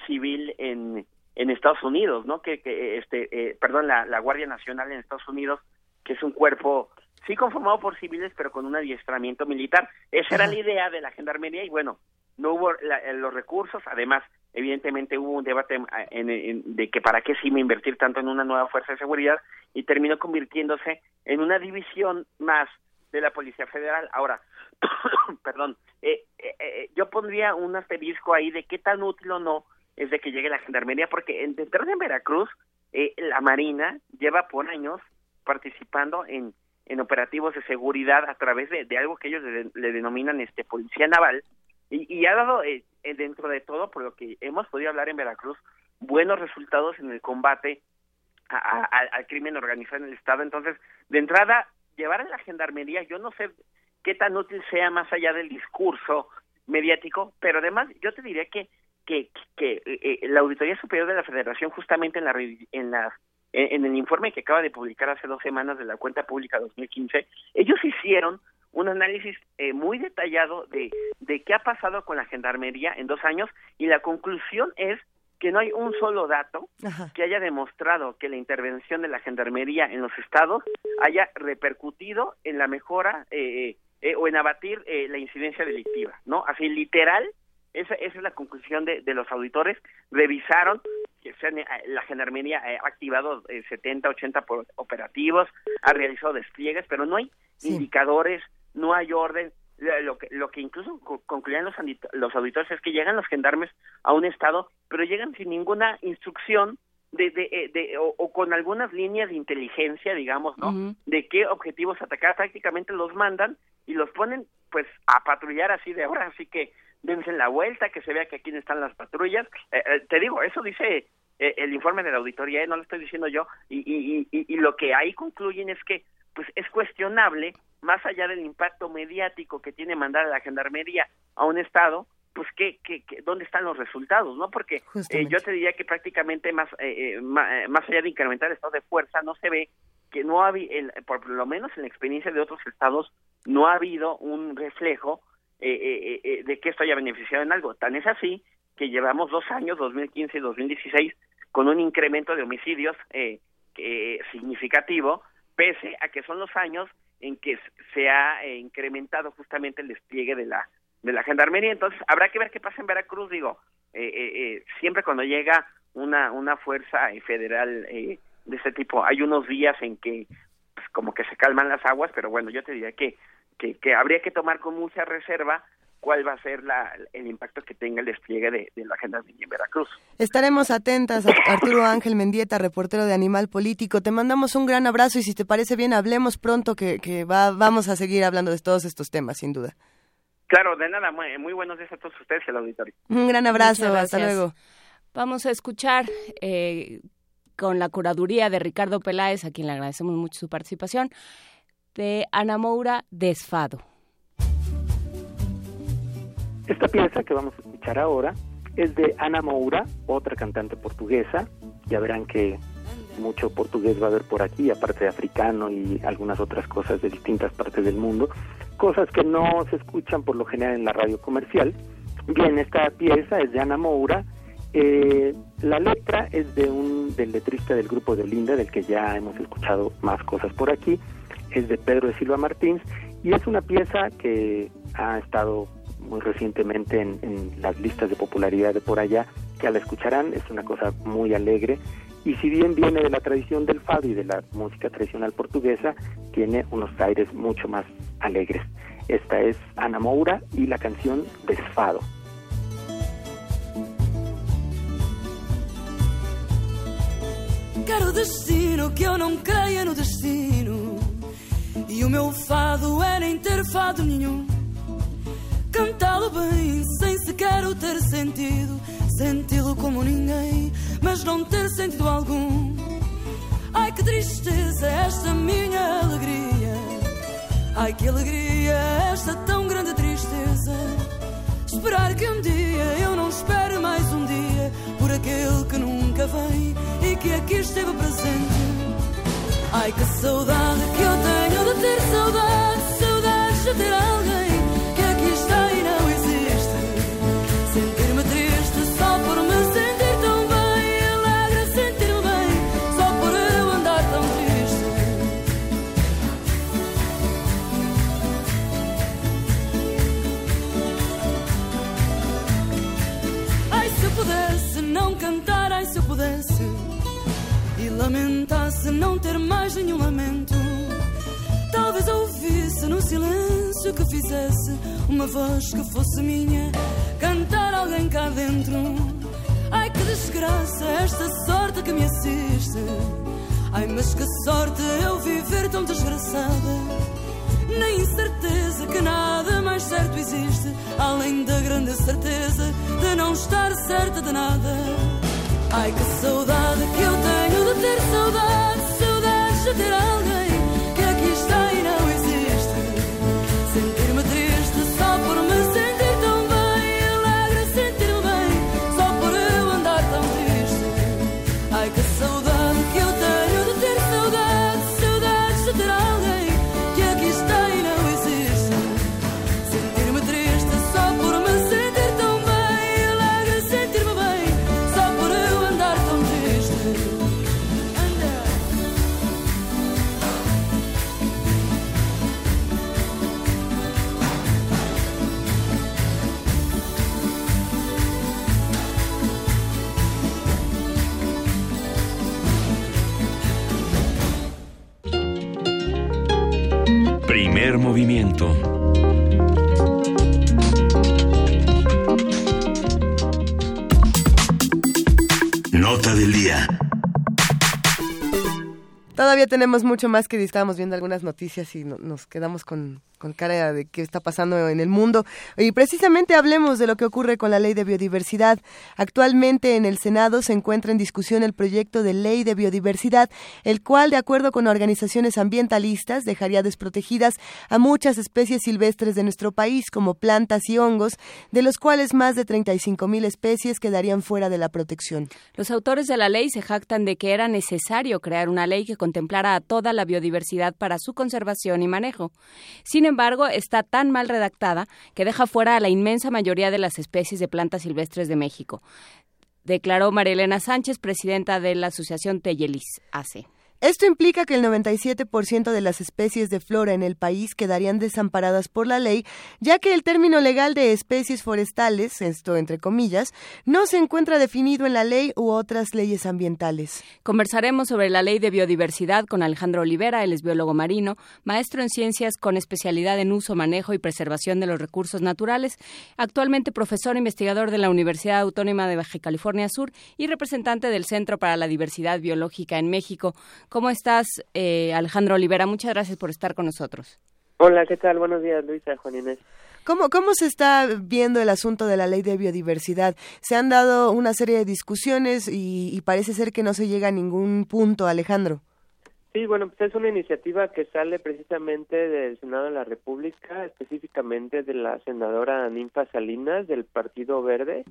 Civil en, en Estados Unidos, ¿no? Que, que este, eh, perdón, la, la Guardia Nacional en Estados Unidos, que es un cuerpo sí conformado por civiles, pero con un adiestramiento militar. Esa era la idea de la gendarmería y bueno, no hubo eh, los recursos, además, evidentemente hubo un debate eh, en, de que para qué sí me invertir tanto en una nueva fuerza de seguridad y terminó convirtiéndose en una división más de la Policía Federal. Ahora, [COUGHS] perdón, eh, eh, eh, yo pondría un asterisco ahí de qué tan útil o no es de que llegue la gendarmería, porque en, de Veracruz, la Marina lleva por años participando en, en operativos de seguridad a través de, algo que ellos le, denominan este policía naval, y, ha dado, dentro de todo, por lo que hemos podido hablar en Veracruz, buenos resultados en el combate al crimen organizado en el Estado. Entonces, de entrada, llevar a la gendarmería, yo no sé qué tan útil sea más allá del discurso mediático, pero además yo te diría que que, que eh, la Auditoría Superior de la Federación justamente en la en la en el informe que acaba de publicar hace dos semanas de la cuenta pública 2015, ellos hicieron un análisis eh, muy detallado de, de qué ha pasado con la gendarmería en dos años y la conclusión es que no hay un solo dato que haya demostrado que la intervención de la gendarmería en los estados haya repercutido en la mejora eh, eh, o en abatir eh, la incidencia delictiva, ¿no? Así literal, esa, esa es la conclusión de, de los auditores. Revisaron que se han, eh, la gendarmería ha activado eh, 70, 80 por- operativos, ha realizado despliegues, pero no hay indicadores, no hay orden. Lo lo que, lo que incluso co- concluían los, los auditores es que llegan los gendarmes a un estado, pero llegan sin ninguna instrucción de, de, eh, de- o, o con algunas líneas de inteligencia, digamos, ¿no? De qué objetivos atacar, prácticamente los mandan y los ponen, pues, a patrullar así de ahora, así que dense la vuelta, que se vea que aquí están las patrullas. Eh, eh, te digo, eso dice eh, el informe de la auditoría, eh, no lo estoy diciendo yo, y, y, y, y lo que ahí concluyen es que, pues, es cuestionable, más allá del impacto mediático que tiene mandar a la gendarmería a un estado, pues qué, qué, qué- dónde están los resultados, ¿no? Porque eh, yo te diría que prácticamente más eh, eh, ma- eh, más allá de incrementar el estado de fuerza, no se ve que no ha habido, por lo menos en la experiencia de otros estados, no ha habido un reflejo eh, eh, eh, de que esto haya beneficiado en algo. Tan es así que llevamos dos años, 2015 y 2016, con un incremento de homicidios eh, significativo, pese a que son los años en que se ha eh, incrementado justamente el despliegue de la de la gendarmería. Entonces, habrá que ver qué pasa en Veracruz. Digo, eh, eh, eh, siempre cuando llega una, una fuerza eh, federal eh, de este tipo, hay unos días en que pues, como que se calman las aguas, pero bueno, yo te diría que, que, que habría que tomar con mucha reserva cuál va a ser la, el impacto que tenga el despliegue de, de la gendarmería en Veracruz. Estaremos atentas a [LAUGHS] Arturo Ángel Mendieta, reportero de Animal Político. Te mandamos un gran abrazo y si te parece bien, hablemos pronto que, que va, vamos a seguir hablando de todos estos temas, sin duda. Claro, de nada, muy, muy buenos días a todos ustedes y al auditorio. Un gran abrazo, hasta luego. Vamos a escuchar eh, con la curaduría de Ricardo Peláez, a quien le agradecemos mucho su participación, de Ana Moura Desfado. Esta pieza que vamos a escuchar ahora es de Ana Moura, otra cantante portuguesa. Ya verán que mucho portugués va a haber por aquí, aparte de africano y algunas otras cosas de distintas partes del mundo, cosas que no se escuchan por lo general en la radio comercial. Bien, esta pieza es de Ana Moura. Eh, la letra es de un del letrista del grupo de Olinda, del que ya hemos escuchado más cosas por aquí. Es de Pedro de Silva Martins y es una pieza que ha estado muy recientemente en, las listas de popularidad de por allá, que la escucharán, es una cosa muy alegre y si bien viene de la tradición del fado y de la música tradicional portuguesa, tiene unos aires mucho más alegres. Esta es Ana Moura y la canción Desfado. Quero destino que eu não creia no destino. E o meu fado é nem ter fado nenhum. Cantá-lo bem, sem sequer o ter sentido. Senti-lo como ninguém, mas não ter sentido algum. Ai que tristeza esta minha alegria. Ai que alegria esta tão grande tristeza. Esperar que um dia eu não espere mais um dia por aquele que nunca vem e que aqui esteve presente. Ai que saudade que eu tenho de ter saudade, saudades de ter alguém não cantar, ai, se eu pudesse e lamentasse não ter mais nenhum lamento. Talvez ouvisse no silêncio que fizesse uma voz que fosse minha, cantar alguém cá dentro. Ai, que desgraça esta sorte que me assiste. Ai, mas que sorte eu viver tão desgraçada. Na incerteza que nada mais certo existe, além da grande certeza de não estar certa de nada. Ai que saudade que eu tenho de ter saudade, saudades de ter alguém movimiento. Nota del día. Todavía tenemos mucho más que estábamos viendo algunas noticias y nos quedamos con, con cara de qué está pasando en el mundo. Y precisamente hablemos de lo que ocurre con la ley de biodiversidad. Actualmente en el Senado se encuentra en discusión el proyecto de ley de biodiversidad, el cual, de acuerdo con organizaciones ambientalistas, dejaría desprotegidas a muchas especies silvestres de nuestro país, como plantas y hongos, de los cuales más de 35 mil especies quedarían fuera de la protección. Los autores de la ley se jactan de que era necesario crear una ley que contemplara a toda la biodiversidad para su conservación y manejo. Sin embargo, está tan mal redactada que deja fuera a la inmensa mayoría de las especies de plantas silvestres de México, declaró Marilena Sánchez, presidenta de la Asociación Tellelis AC. Esto implica que el 97% de las especies de flora en el país quedarían desamparadas por la ley, ya que el término legal de especies forestales, esto entre comillas, no se encuentra definido en la ley u otras leyes ambientales. Conversaremos sobre la ley de biodiversidad con Alejandro Olivera, él es biólogo marino, maestro en ciencias con especialidad en uso, manejo y preservación de los recursos naturales, actualmente profesor investigador de la Universidad Autónoma de Baja California Sur y representante del Centro para la Diversidad Biológica en México. ¿Cómo estás, eh, Alejandro Olivera? Muchas gracias por estar con nosotros. Hola, ¿qué tal? Buenos días, Luisa, Juan Inés. ¿Cómo, ¿Cómo se está viendo el asunto de la ley de biodiversidad? Se han dado una serie de discusiones y, y parece ser que no se llega a ningún punto, Alejandro. Sí, bueno, pues es una iniciativa que sale precisamente del Senado de la República, específicamente de la senadora Ninfa Salinas del Partido Verde,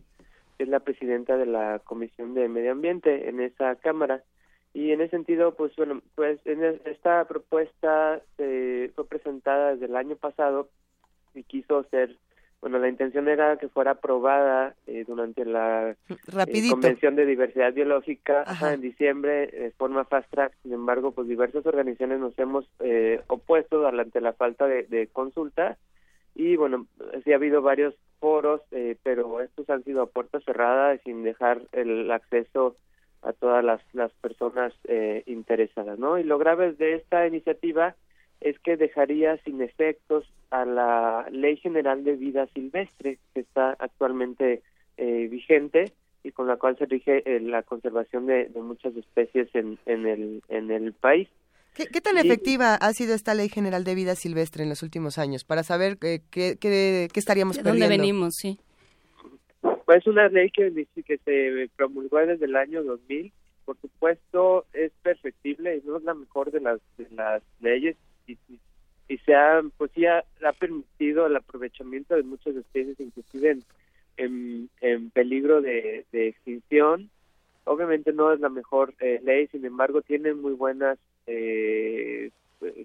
que es la presidenta de la Comisión de Medio Ambiente en esa Cámara. Y en ese sentido, pues bueno, pues en esta propuesta se fue presentada desde el año pasado y quiso ser, bueno, la intención era que fuera aprobada eh, durante la eh, Convención de Diversidad Biológica en diciembre de forma fast track. Sin embargo, pues diversas organizaciones nos hemos eh, opuesto ante la falta de, de consulta. Y bueno, sí ha habido varios foros, eh, pero estos han sido a puertas cerradas sin dejar el acceso a todas las, las personas eh, interesadas, ¿no? Y lo grave de esta iniciativa es que dejaría sin efectos a la Ley General de Vida Silvestre que está actualmente eh, vigente y con la cual se rige eh, la conservación de, muchas especies en, en, el, en el país. ¿Qué, tan efectiva ha sido esta Ley General de Vida Silvestre en los últimos años? Para saber qué, qué, qué, estaríamos ¿De perdiendo. dónde venimos, sí. Pues es una ley que, que se promulgó desde el año 2000. Por supuesto, es perfectible y no es la mejor de las, de las leyes y, se ha, pues ya ha, permitido el aprovechamiento de muchas especies, inclusive en, en, peligro de, extinción. Obviamente no es la mejor eh, ley, sin embargo, tiene muy buenas eh,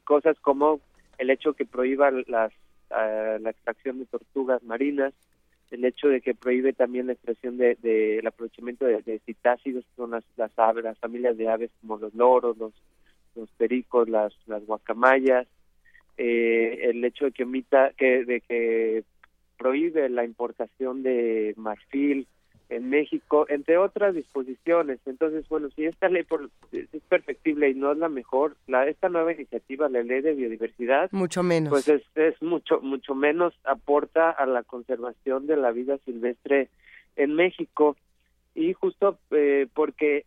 cosas como el hecho que prohíba las, ah, la extracción de tortugas marinas, el hecho de que prohíbe también la extracción de, de el aprovechamiento de, de citácidos, son las, las aves, las familias de aves como los loros, los, los pericos, las, las guacamayas, eh, el hecho de que omita, que, de que prohíbe la importación de marfil, en México, entre otras disposiciones. Entonces, bueno, si esta ley por, es perfectible y no es la mejor, la esta nueva iniciativa, la ley de biodiversidad, mucho menos. Pues es, es mucho mucho menos aporta a la conservación de la vida silvestre en México y justo eh, porque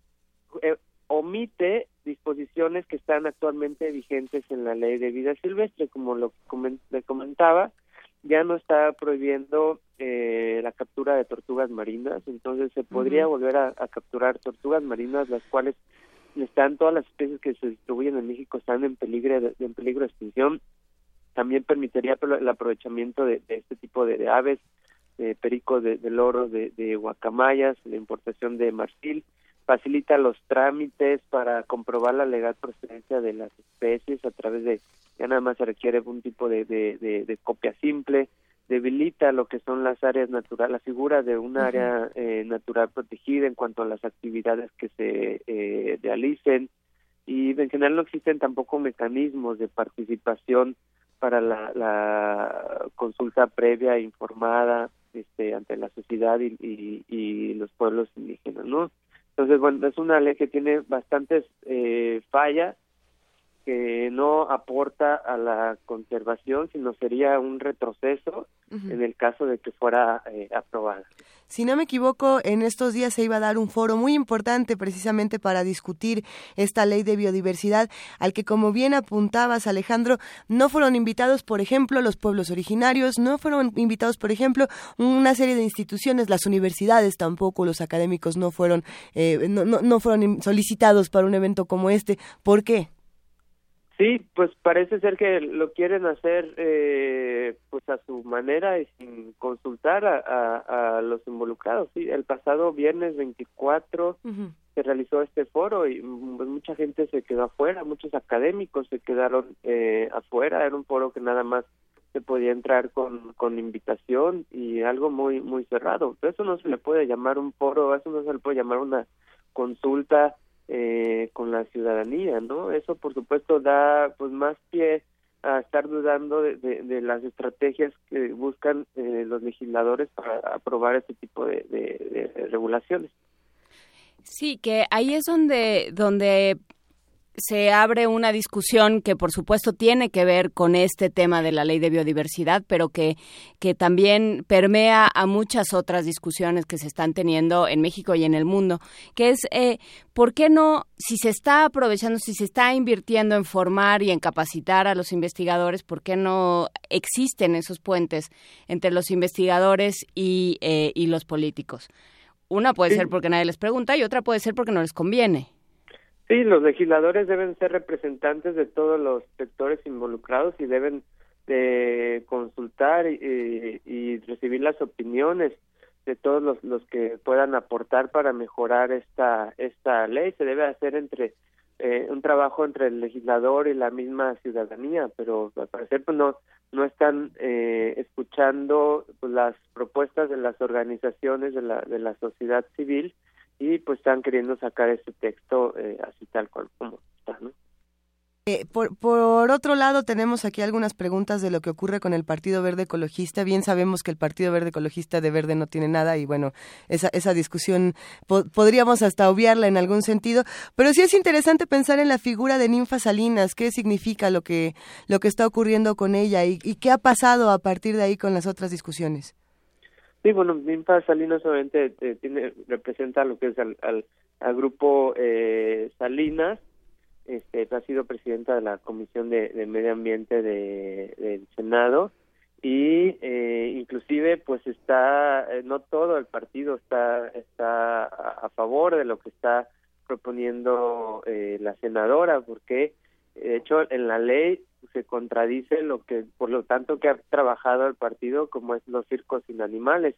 eh, omite disposiciones que están actualmente vigentes en la ley de vida silvestre, como lo le comentaba, ya no está prohibiendo eh, la captura de tortugas marinas, entonces se podría volver a, capturar tortugas marinas, las cuales están todas las especies que se distribuyen en México están en peligro de, en peligro de extinción. También permitiría el aprovechamiento de, este tipo de, aves, de pericos, de, loros, de, de guacamayas, la importación de marfil, facilita los trámites para comprobar la legal procedencia de las especies a través de ya nada más se requiere un tipo de, de, de, copia simple, debilita lo que son las áreas naturales, la figura de un área eh, natural protegida en cuanto a las actividades que se eh, realicen y en general no existen tampoco mecanismos de participación para la, la consulta previa informada este, ante la sociedad y, y, y, los pueblos indígenas, ¿no? Entonces, bueno, es una ley que tiene bastantes eh, fallas que no aporta a la conservación, sino sería un retroceso en el caso de que fuera eh, aprobada. Si no me equivoco, en estos días se iba a dar un foro muy importante precisamente para discutir esta ley de biodiversidad, al que, como bien apuntabas, Alejandro, no fueron invitados, por ejemplo, los pueblos originarios, no fueron invitados, por ejemplo, una serie de instituciones, las universidades tampoco, los académicos no fueron, eh, no, no, no fueron solicitados para un evento como este. ¿Por qué? Sí, pues parece ser que lo quieren hacer eh, pues a su manera y sin consultar a, a, los involucrados. Sí, el pasado viernes 24 se realizó este foro y pues, mucha gente se quedó afuera, muchos académicos se quedaron eh, afuera. Era un foro que nada más se podía entrar con, con invitación y algo muy muy cerrado. Eso no se le puede llamar un foro, eso no se le puede llamar una consulta eh, con la ciudadanía, ¿no? Eso, por supuesto, da pues más pie a estar dudando de, las estrategias que buscan eh, los legisladores para aprobar este tipo de, de regulaciones. Sí, que ahí es donde donde se abre una discusión que por supuesto tiene que ver con este tema de la ley de biodiversidad, pero que, que también permea a muchas otras discusiones que se están teniendo en México y en el mundo, que es eh, por qué no, si se está aprovechando, si se está invirtiendo en formar y en capacitar a los investigadores, por qué no existen esos puentes entre los investigadores y, eh, y los políticos. Una puede ser porque nadie les pregunta y otra puede ser porque no les conviene. Sí, los legisladores deben ser representantes de todos los sectores involucrados y deben de consultar y, recibir las opiniones de todos los, los que puedan aportar para mejorar esta esta ley. Se debe hacer entre eh, un trabajo entre el legislador y la misma ciudadanía, pero al parecer pues no no están eh, escuchando pues, las propuestas de las organizaciones de la de la sociedad civil y pues están queriendo sacar ese texto eh, así tal cual como está, ¿no? Eh, por, por, otro lado, tenemos aquí algunas preguntas de lo que ocurre con el Partido Verde Ecologista. Bien sabemos que el Partido Verde Ecologista de verde no tiene nada y bueno, esa, esa discusión podríamos hasta obviarla en algún sentido, pero sí es interesante pensar en la figura de Ninfa Salinas, qué significa lo que, lo que está ocurriendo con ella y, y qué ha pasado a partir de ahí con las otras discusiones. Sí, bueno, Ninfa Salinas obviamente eh, tiene, representa lo que es al, al, grupo eh, Salinas, este, ha sido presidenta de la Comisión de, Medio Ambiente de, del Senado. Y eh, inclusive pues está, eh, no todo el partido está, está a, favor de lo que está proponiendo la senadora, porque de hecho en la ley se contradice lo que por lo tanto que ha trabajado el partido como es los circos sin animales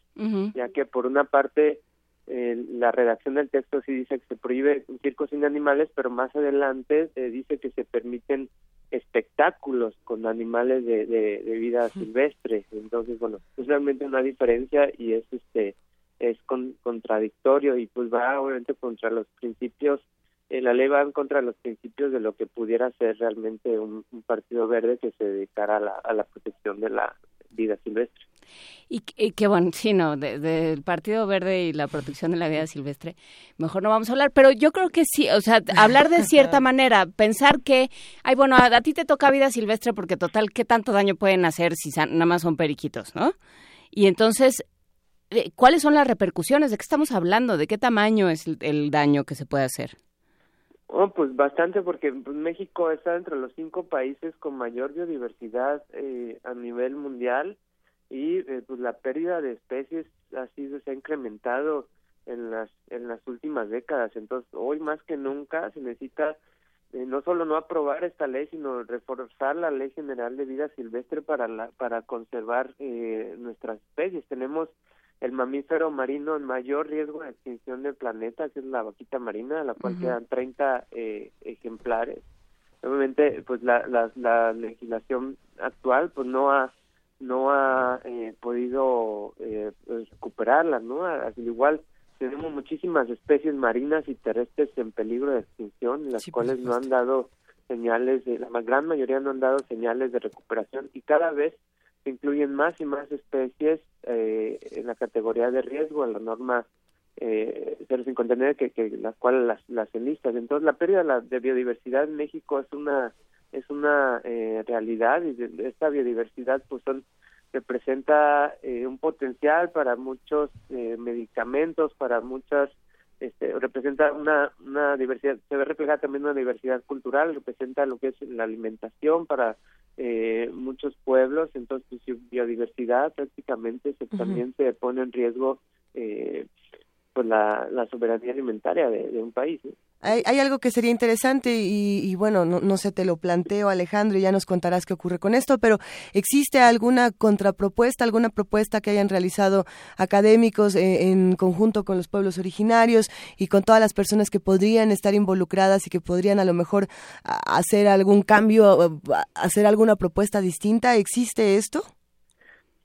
ya que por una parte eh, la redacción del texto sí dice que se prohíbe circos sin animales pero más adelante eh, dice que se permiten espectáculos con animales de, de, vida silvestre. Entonces bueno es realmente una diferencia y es este es contradictorio y pues va obviamente contra los principios la ley va en contra de los principios de lo que pudiera ser realmente un, partido verde que se dedicara a la, protección de la vida silvestre. Y, qué bueno, sí, no, del Partido Verde y la protección de la vida silvestre, mejor no vamos a hablar, pero yo creo que sí, o sea, hablar de cierta [LAUGHS] manera, pensar que, ay, bueno, a, ti te toca vida silvestre porque total, ¿qué tanto daño pueden hacer si nada más son periquitos, no? Y entonces, eh, ¿cuáles son las repercusiones? ¿De qué estamos hablando? ¿De qué tamaño es el daño que se puede hacer? Oh, pues bastante porque México está entre los cinco países con mayor biodiversidad eh, a nivel mundial y eh, pues la pérdida de especies ha sido se ha incrementado en las en las últimas décadas. Entonces hoy más que nunca se necesita eh, no solo no aprobar esta ley sino reforzar la ley general de vida silvestre para la para conservar eh, nuestras especies. Tenemos el mamífero marino en mayor riesgo de extinción del planeta, que es la vaquita marina, a la cual quedan 30 eh, ejemplares. Obviamente, pues la, la, la, legislación actual pues no ha no ha eh, podido eh, pues, recuperarla, ¿no? Al igual tenemos muchísimas especies marinas y terrestres en peligro de extinción, las cuales no han dado señales, de, la gran mayoría no han dado señales de recuperación y cada vez se incluyen más y más especies eh, en la categoría de riesgo, en la norma eh, 059, que, que la cual las, las enlistas. Entonces, la pérdida de biodiversidad en México es una es una eh, realidad y esta biodiversidad pues son representa eh, un potencial para muchos eh, medicamentos, para muchas este, representa una, una diversidad, se ve reflejada también una diversidad cultural, representa lo que es la alimentación para eh, muchos pueblos, entonces su biodiversidad prácticamente se, también se pone en riesgo eh, pues la, la soberanía alimentaria de, un país. Hay, hay, algo que sería interesante y, bueno, no, no sé, te lo planteo Alejandro y ya nos contarás qué ocurre con esto, pero ¿existe alguna contrapropuesta, alguna propuesta que hayan realizado académicos eh, en, conjunto con los pueblos originarios y con todas las personas que podrían estar involucradas y que podrían a lo mejor hacer algún cambio, hacer alguna propuesta distinta? ¿Existe esto?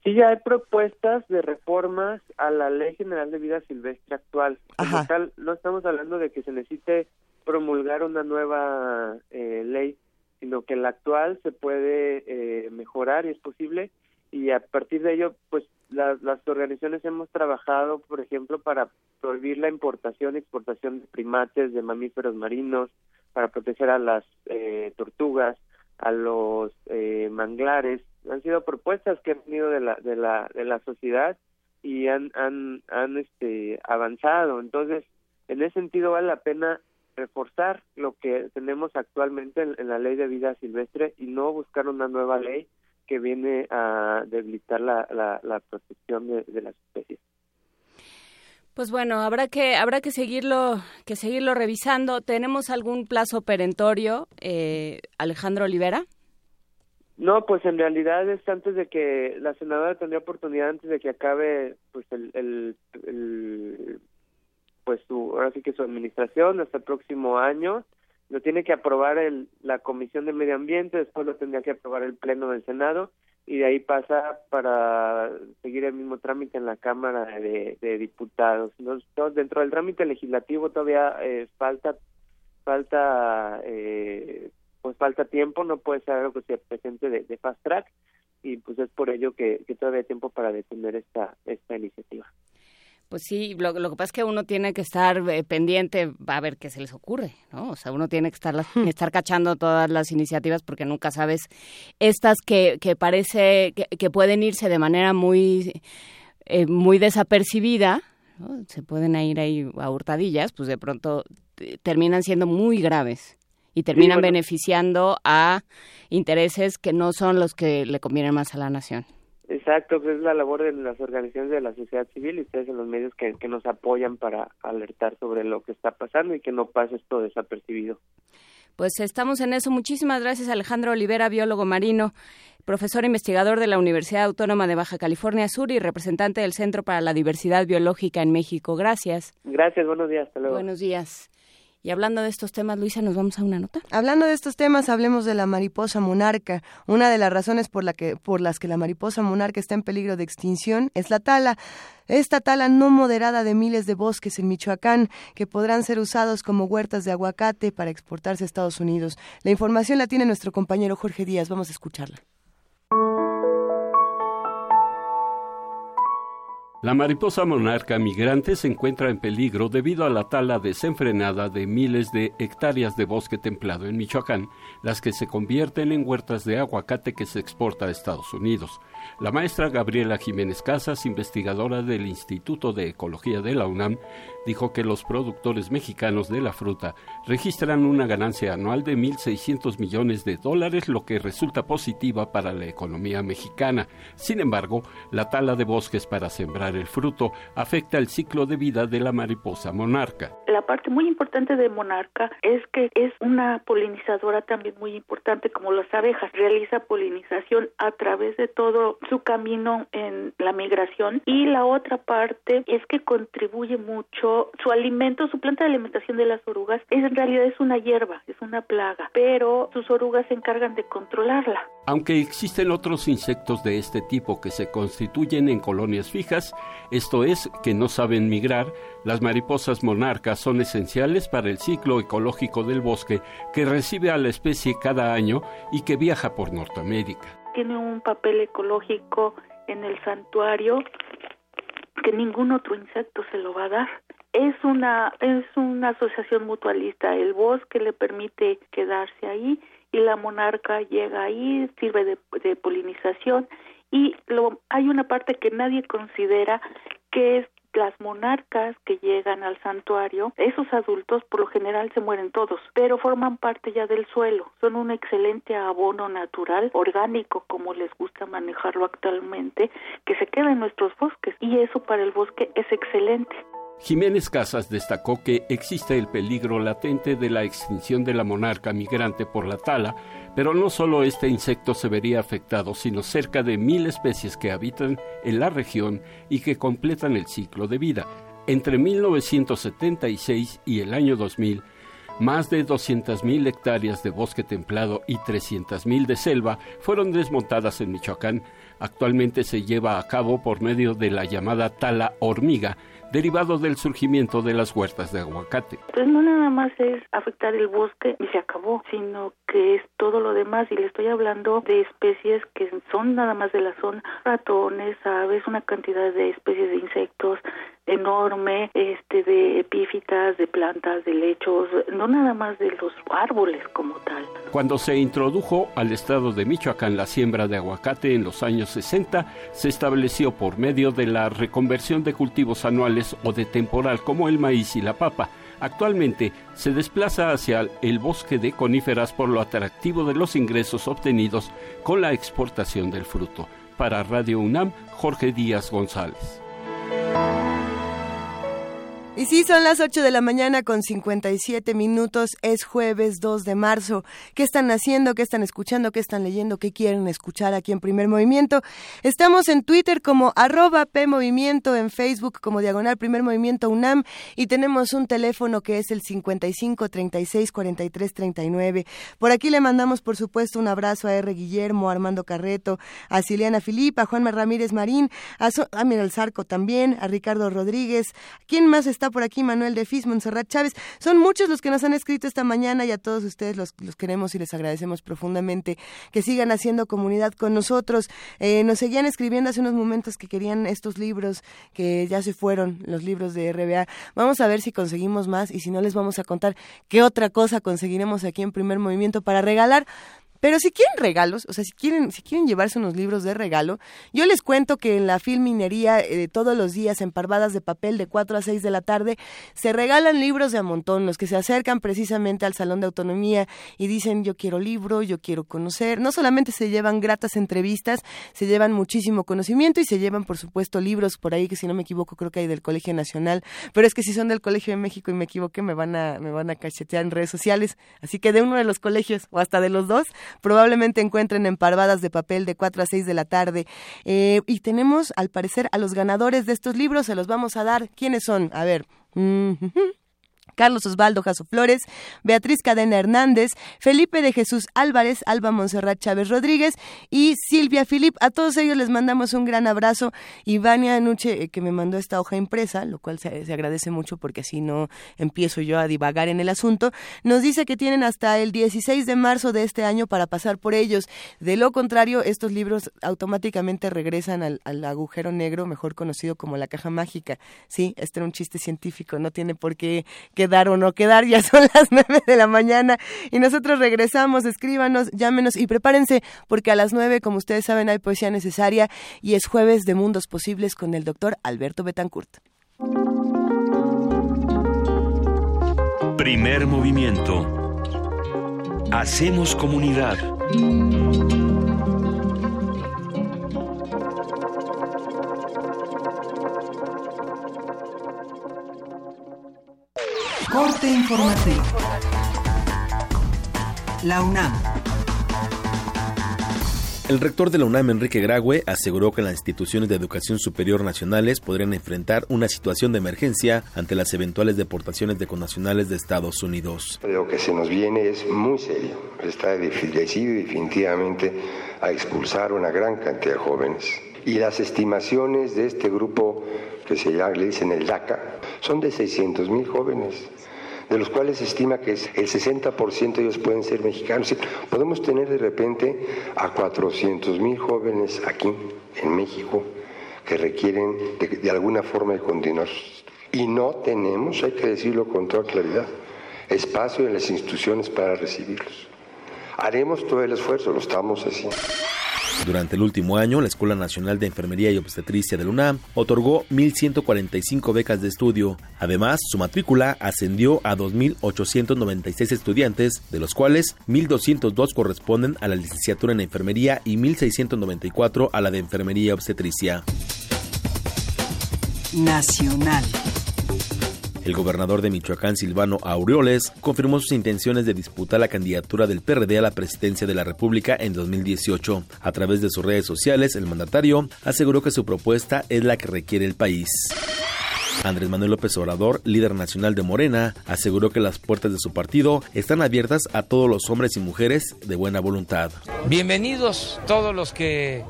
Sí, ya hay propuestas de reformas a la Ley General de Vida Silvestre actual. Tal, no estamos hablando de que se necesite promulgar una nueva eh, ley, sino que la actual se puede eh, mejorar y es posible. Y a partir de ello, pues las organizaciones hemos trabajado, por ejemplo, para prohibir la importación y exportación de primates, de mamíferos marinos, para proteger a las eh, tortugas, a los eh, manglares, han sido propuestas que han venido de la de la de la sociedad y han han han este avanzado entonces en ese sentido vale la pena reforzar lo que tenemos actualmente en, la ley de vida silvestre y no buscar una nueva ley que viene a debilitar la, la, la protección de, de las especies pues bueno, habrá que habrá que seguirlo que seguirlo revisando. ¿Tenemos algún plazo perentorio, eh, Alejandro Olivera? No, pues en realidad es antes de que la senadora tendría oportunidad antes de que acabe pues el, el, pues su ahora sí que su administración hasta el próximo año. Lo tiene que aprobar el, la comisión de medio ambiente después lo tendría que aprobar el pleno del senado y de ahí pasa para seguir el mismo trámite en la cámara de, de diputados. Entonces, dentro del trámite legislativo todavía eh, falta falta eh, pues falta tiempo, no puede ser algo que se presente de, fast track y pues es por ello que, todavía hay tiempo para detener esta, esta iniciativa. Pues sí, lo, que pasa es que uno tiene que estar eh, pendiente a ver qué se les ocurre, ¿no? O sea, uno tiene que estar, hmm. estar cachando todas las iniciativas porque nunca sabes estas que, que parece que, pueden irse de manera muy, eh, muy desapercibida, se pueden ir ahí a hurtadillas, pues de pronto eh, terminan siendo muy graves y terminan beneficiando a intereses que no son los que le convienen más a la nación. Exacto, pues es la labor de las organizaciones de la sociedad civil y ustedes en los medios que, que nos apoyan para alertar sobre lo que está pasando y que no pase esto desapercibido. Pues estamos en eso. Muchísimas gracias, Alejandro Olivera, biólogo marino, profesor investigador de la Universidad Autónoma de Baja California Sur y representante del Centro para la Diversidad Biológica en México. Gracias. Gracias, buenos días, hasta luego. Buenos días. Y hablando de estos temas, Luisa, ¿nos vamos a una nota? Hablando de estos temas, hablemos de la mariposa monarca. Una de las razones por, la que, por las que la mariposa monarca está en peligro de extinción es la tala. Esta tala no moderada de miles de bosques en Michoacán que podrán ser usados como huertas de aguacate para exportarse a Estados Unidos. La información la tiene nuestro compañero Jorge Díaz. Vamos a escucharla. La mariposa monarca migrante se encuentra en peligro debido a la tala desenfrenada de miles de hectáreas de bosque templado en Michoacán, las que se convierten en huertas de aguacate que se exporta a Estados Unidos. La maestra Gabriela Jiménez Casas, investigadora del Instituto de Ecología de la UNAM, dijo que los productores mexicanos de la fruta registran una ganancia anual de 1.600 millones de dólares, lo que resulta positiva para la economía mexicana. Sin embargo, la tala de bosques para sembrar el fruto afecta el ciclo de vida de la mariposa monarca. La parte muy importante de monarca es que es una polinizadora también muy importante como las abejas. Realiza polinización a través de todo su camino en la migración y la otra parte es que contribuye mucho su alimento, su planta de alimentación de las orugas es en realidad es una hierba, es una plaga, pero sus orugas se encargan de controlarla. Aunque existen otros insectos de este tipo que se constituyen en colonias fijas, esto es, que no saben migrar, las mariposas monarcas son esenciales para el ciclo ecológico del bosque que recibe a la especie cada año y que viaja por Norteamérica tiene un papel ecológico en el santuario que ningún otro insecto se lo va a dar. Es una es una asociación mutualista. El bosque le permite quedarse ahí y la monarca llega ahí, sirve de, de polinización y lo, hay una parte que nadie considera que es las monarcas que llegan al santuario, esos adultos por lo general se mueren todos, pero forman parte ya del suelo, son un excelente abono natural, orgánico, como les gusta manejarlo actualmente, que se queda en nuestros bosques y eso para el bosque es excelente. Jiménez Casas destacó que existe el peligro latente de la extinción de la monarca migrante por la tala, pero no solo este insecto se vería afectado, sino cerca de mil especies que habitan en la región y que completan el ciclo de vida. Entre 1976 y el año 2000, más de 200.000 hectáreas de bosque templado y 300.000 de selva fueron desmontadas en Michoacán. Actualmente se lleva a cabo por medio de la llamada tala hormiga, derivado del surgimiento de las huertas de aguacate. Pues no nada más es afectar el bosque y se acabó, sino que es todo lo demás y le estoy hablando de especies que son nada más de la zona, ratones, aves, una cantidad de especies de insectos enorme, este de epífitas, de plantas, de lechos, no nada más de los árboles como tal. Cuando se introdujo al estado de Michoacán la siembra de aguacate en los años 60, se estableció por medio de la reconversión de cultivos anuales o de temporal como el maíz y la papa. Actualmente se desplaza hacia el bosque de coníferas por lo atractivo de los ingresos obtenidos con la exportación del fruto. Para Radio UNAM, Jorge Díaz González. Y sí, son las 8 de la mañana con 57 minutos. Es jueves 2 de marzo. ¿Qué están haciendo? ¿Qué están escuchando? ¿Qué están leyendo? ¿Qué quieren escuchar aquí en Primer Movimiento? Estamos en Twitter como arroba PMovimiento, en Facebook como Diagonal Primer Movimiento UNAM y tenemos un teléfono que es el 55 36 43 39. Por aquí le mandamos, por supuesto, un abrazo a R. Guillermo, a Armando Carreto, a Ciliana Filipa, a Juanma Ramírez Marín, a, so a Miguel Zarco también, a Ricardo Rodríguez. ¿Quién más está por aquí Manuel de Fis, Monserrat Chávez. Son muchos los que nos han escrito esta mañana y a todos ustedes los, los queremos y les agradecemos profundamente que sigan haciendo comunidad con nosotros. Eh, nos seguían escribiendo hace unos momentos que querían estos libros que ya se fueron, los libros de RBA. Vamos a ver si conseguimos más y si no les vamos a contar qué otra cosa conseguiremos aquí en primer movimiento para regalar. Pero si quieren regalos, o sea, si quieren, si quieren llevarse unos libros de regalo, yo les cuento que en la filminería eh, todos los días en parvadas de papel de 4 a 6 de la tarde se regalan libros de a montón, los que se acercan precisamente al Salón de Autonomía y dicen yo quiero libro, yo quiero conocer. No solamente se llevan gratas entrevistas, se llevan muchísimo conocimiento y se llevan por supuesto libros por ahí que si no me equivoco creo que hay del Colegio Nacional, pero es que si son del Colegio de México y me equivoqué me van a me van a cachetear en redes sociales, así que de uno de los colegios o hasta de los dos probablemente encuentren en parvadas de papel de 4 a 6 de la tarde. Eh, y tenemos, al parecer, a los ganadores de estos libros, se los vamos a dar. ¿Quiénes son? A ver. Mm, Carlos Osvaldo Jaso Flores, Beatriz Cadena Hernández, Felipe de Jesús Álvarez, Alba Monserrat Chávez Rodríguez y Silvia Filip. A todos ellos les mandamos un gran abrazo. Y Vania Nuche, eh, que me mandó esta hoja impresa, lo cual se, agradece mucho porque así no empiezo yo a divagar en el asunto, nos dice que tienen hasta el 16 de marzo de este año para pasar por ellos. De lo contrario, estos libros automáticamente regresan al, al agujero negro, mejor conocido como la caja mágica. Sí, este era un chiste científico, no tiene por qué quedar o no quedar, ya [LAUGHS] son las nueve de la mañana y nosotros regresamos, escríbanos, llámenos y prepárense porque a las nueve, como ustedes saben, hay poesía necesaria y es jueves de Mundos Posibles con el doctor Alberto Betancourt. Primer movimiento. Hacemos comunidad. Corte informativo. La UNAM. El rector de la UNAM, Enrique Graue, aseguró que las instituciones de educación superior nacionales podrían enfrentar una situación de emergencia ante las eventuales deportaciones de connacionales de Estados Unidos. Lo que se nos viene es muy serio. Está decidido definitivamente a expulsar una gran cantidad de jóvenes. Y las estimaciones de este grupo que se llama, le dicen el DACA, son de 600 mil jóvenes de los cuales se estima que el 60% de ellos pueden ser mexicanos. Podemos tener de repente a 400 mil jóvenes aquí en México que requieren de, de, alguna forma de continuar. Y no tenemos, hay que decirlo con toda claridad, espacio en las instituciones para recibirlos. Haremos todo el esfuerzo, lo estamos haciendo. Durante el último año, la Escuela Nacional de Enfermería y Obstetricia de la UNAM otorgó 1.145 becas de estudio. Además, su matrícula ascendió a 2.896 estudiantes, de los cuales 1.202 corresponden a la licenciatura en enfermería y 1.694 a la de enfermería y obstetricia. Nacional. El gobernador de Michoacán, Silvano Aureoles, confirmó sus intenciones de disputar la candidatura del PRD a la presidencia de la República en 2018. A través de sus redes sociales, el mandatario aseguró que su propuesta es la que requiere el país. Andrés Manuel López Obrador, líder nacional de Morena, aseguró que las puertas de su partido están abiertas a todos los hombres y mujeres de buena voluntad. Bienvenidos todos los que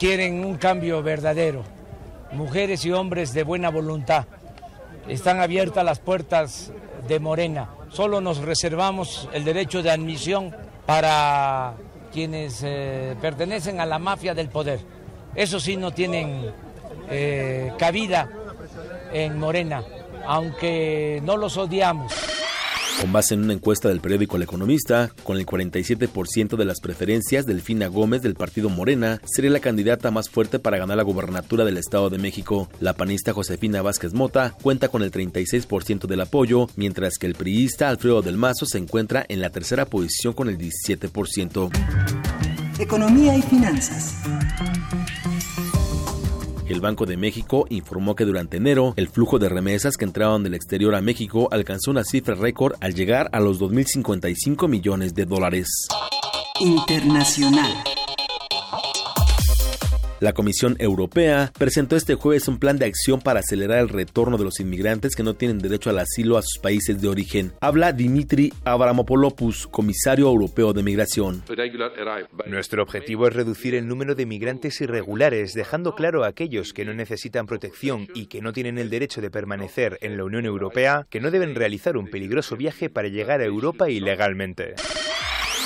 quieren un cambio verdadero, mujeres y hombres de buena voluntad están abiertas las puertas de Morena. Solo nos reservamos el derecho de admisión para quienes eh, pertenecen a la mafia del poder. Eso sí no tienen eh, cabida en Morena, aunque no los odiamos. Con base en una encuesta del periódico El Economista, con el 47% de las preferencias, Delfina Gómez del partido Morena sería la candidata más fuerte para ganar la gubernatura del Estado de México. La panista Josefina Vázquez Mota cuenta con el 36% del apoyo, mientras que el priista Alfredo del Mazo se encuentra en la tercera posición con el 17%. Economía y finanzas. El Banco de México informó que durante enero el flujo de remesas que entraban del exterior a México alcanzó una cifra récord al llegar a los 2.055 millones de dólares. Internacional. La Comisión Europea presentó este jueves un plan de acción para acelerar el retorno de los inmigrantes que no tienen derecho al asilo a sus países de origen. Habla Dimitri Avramopoulos, comisario europeo de migración. Nuestro objetivo es reducir el número de migrantes irregulares, dejando claro a aquellos que no necesitan protección y que no tienen el derecho de permanecer en la Unión Europea que no deben realizar un peligroso viaje para llegar a Europa ilegalmente.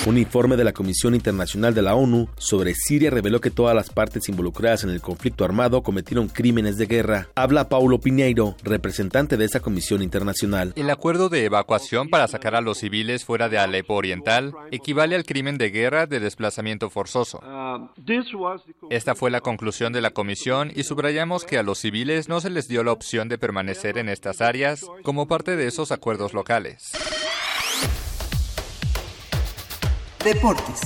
Un informe de la Comisión Internacional de la ONU sobre Siria reveló que todas las partes involucradas en el conflicto armado cometieron crímenes de guerra. Habla Paulo Piñeiro, representante de esa comisión internacional. El acuerdo de evacuación para sacar a los civiles fuera de Alepo Oriental equivale al crimen de guerra de desplazamiento forzoso. Esta fue la conclusión de la comisión y subrayamos que a los civiles no se les dio la opción de permanecer en estas áreas como parte de esos acuerdos locales. Deportes.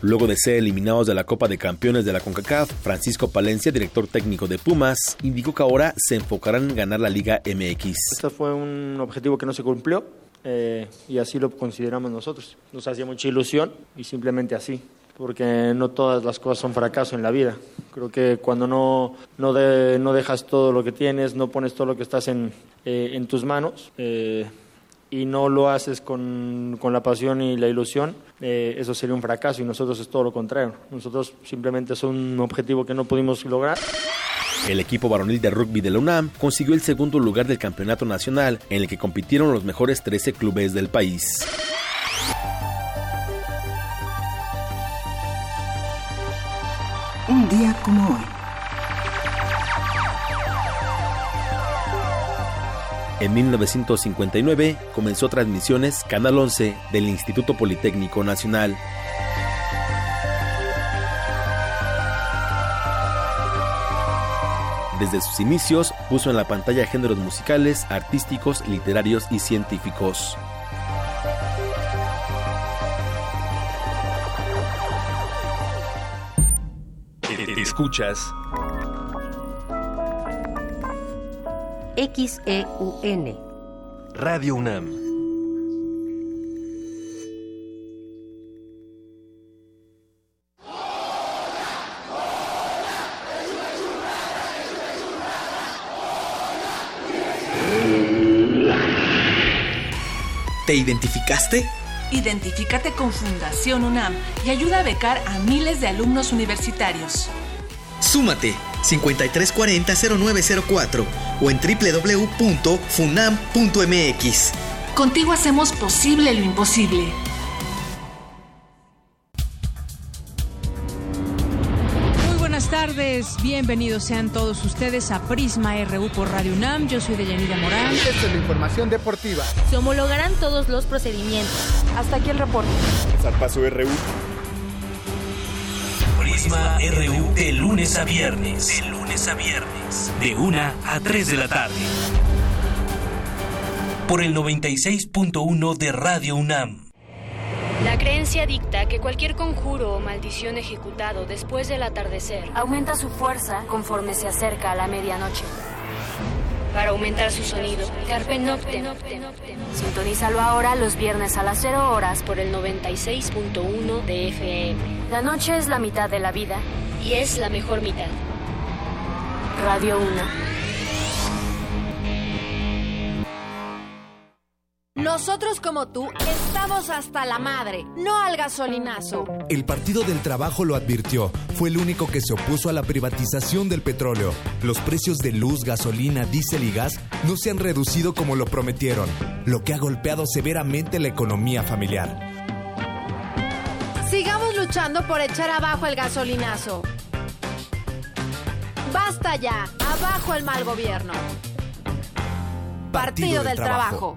Luego de ser eliminados de la Copa de Campeones de la CONCACAF, Francisco Palencia, director técnico de Pumas, indicó que ahora se enfocarán en ganar la Liga MX. Este fue un objetivo que no se cumplió eh, y así lo consideramos nosotros. Nos hacía mucha ilusión y simplemente así, porque no todas las cosas son fracaso en la vida. Creo que cuando no, no, de, no dejas todo lo que tienes, no pones todo lo que estás en, eh, en tus manos, eh, y no lo haces con, con, la pasión y la ilusión, eh, eso sería un fracaso y nosotros es todo lo contrario. Nosotros simplemente es un objetivo que no pudimos lograr. El equipo varonil de rugby de la UNAM consiguió el segundo lugar del campeonato nacional en el que compitieron los mejores 13 clubes del país. Un día como hoy. En 1959 comenzó transmisiones Canal 11 del Instituto Politécnico Nacional. Desde sus inicios puso en la pantalla géneros musicales, artísticos, literarios y científicos. Escuchas XEUN. Radio UNAM. ¿Te identificaste? Identifícate con Fundación UNAM y ayuda a becar a miles de alumnos universitarios. Súmate 5340-0904 o en www.funam.mx. Contigo hacemos posible lo imposible. Muy buenas tardes. tardes, bienvenidos sean todos ustedes a Prisma RU por Radio UNAM. Yo soy Deyanira Morán. Esta es la información deportiva. Se homologarán todos los procedimientos. Hasta aquí el reporte. Zarpazo RU. Prisma RU de lunes a viernes. De lunes a viernes. De 1 a 3 de la tarde. Por el 96.1 de Radio UNAM. La creencia dicta que cualquier conjuro o maldición ejecutado después del atardecer aumenta su fuerza conforme se acerca a la medianoche. Para aumentar su sonido, Carpe Noctem. Sintonízalo ahora los viernes a las 0 horas por el 96.1 de FM. La noche es la mitad de la vida y es la mejor mitad. Radio 1. Nosotros como tú estamos hasta la madre, no al gasolinazo. El Partido del Trabajo lo advirtió. Fue el único que se opuso a la privatización del petróleo. Los precios de luz, gasolina, diésel y gas no se han reducido como lo prometieron, lo que ha golpeado severamente la economía familiar. Sigamos luchando por echar abajo el gasolinazo. Basta ya, abajo el mal gobierno. Partido, del, Trabajo.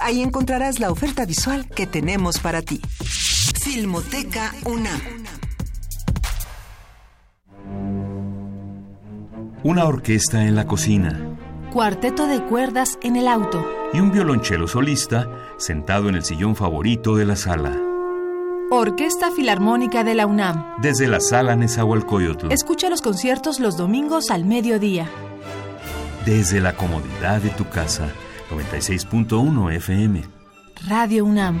Ahí encontrarás la oferta visual que tenemos para ti. Filmoteca UNAM. Una orquesta en la cocina. Cuarteto de cuerdas en el auto. Y un violonchelo solista sentado en el sillón favorito de la sala. Orquesta Filarmónica de la UNAM. Desde la sala Nezahualcóyotl. Escucha los conciertos los domingos al mediodía. Desde la comodidad de tu casa 96.1 FM. Radio UNAM.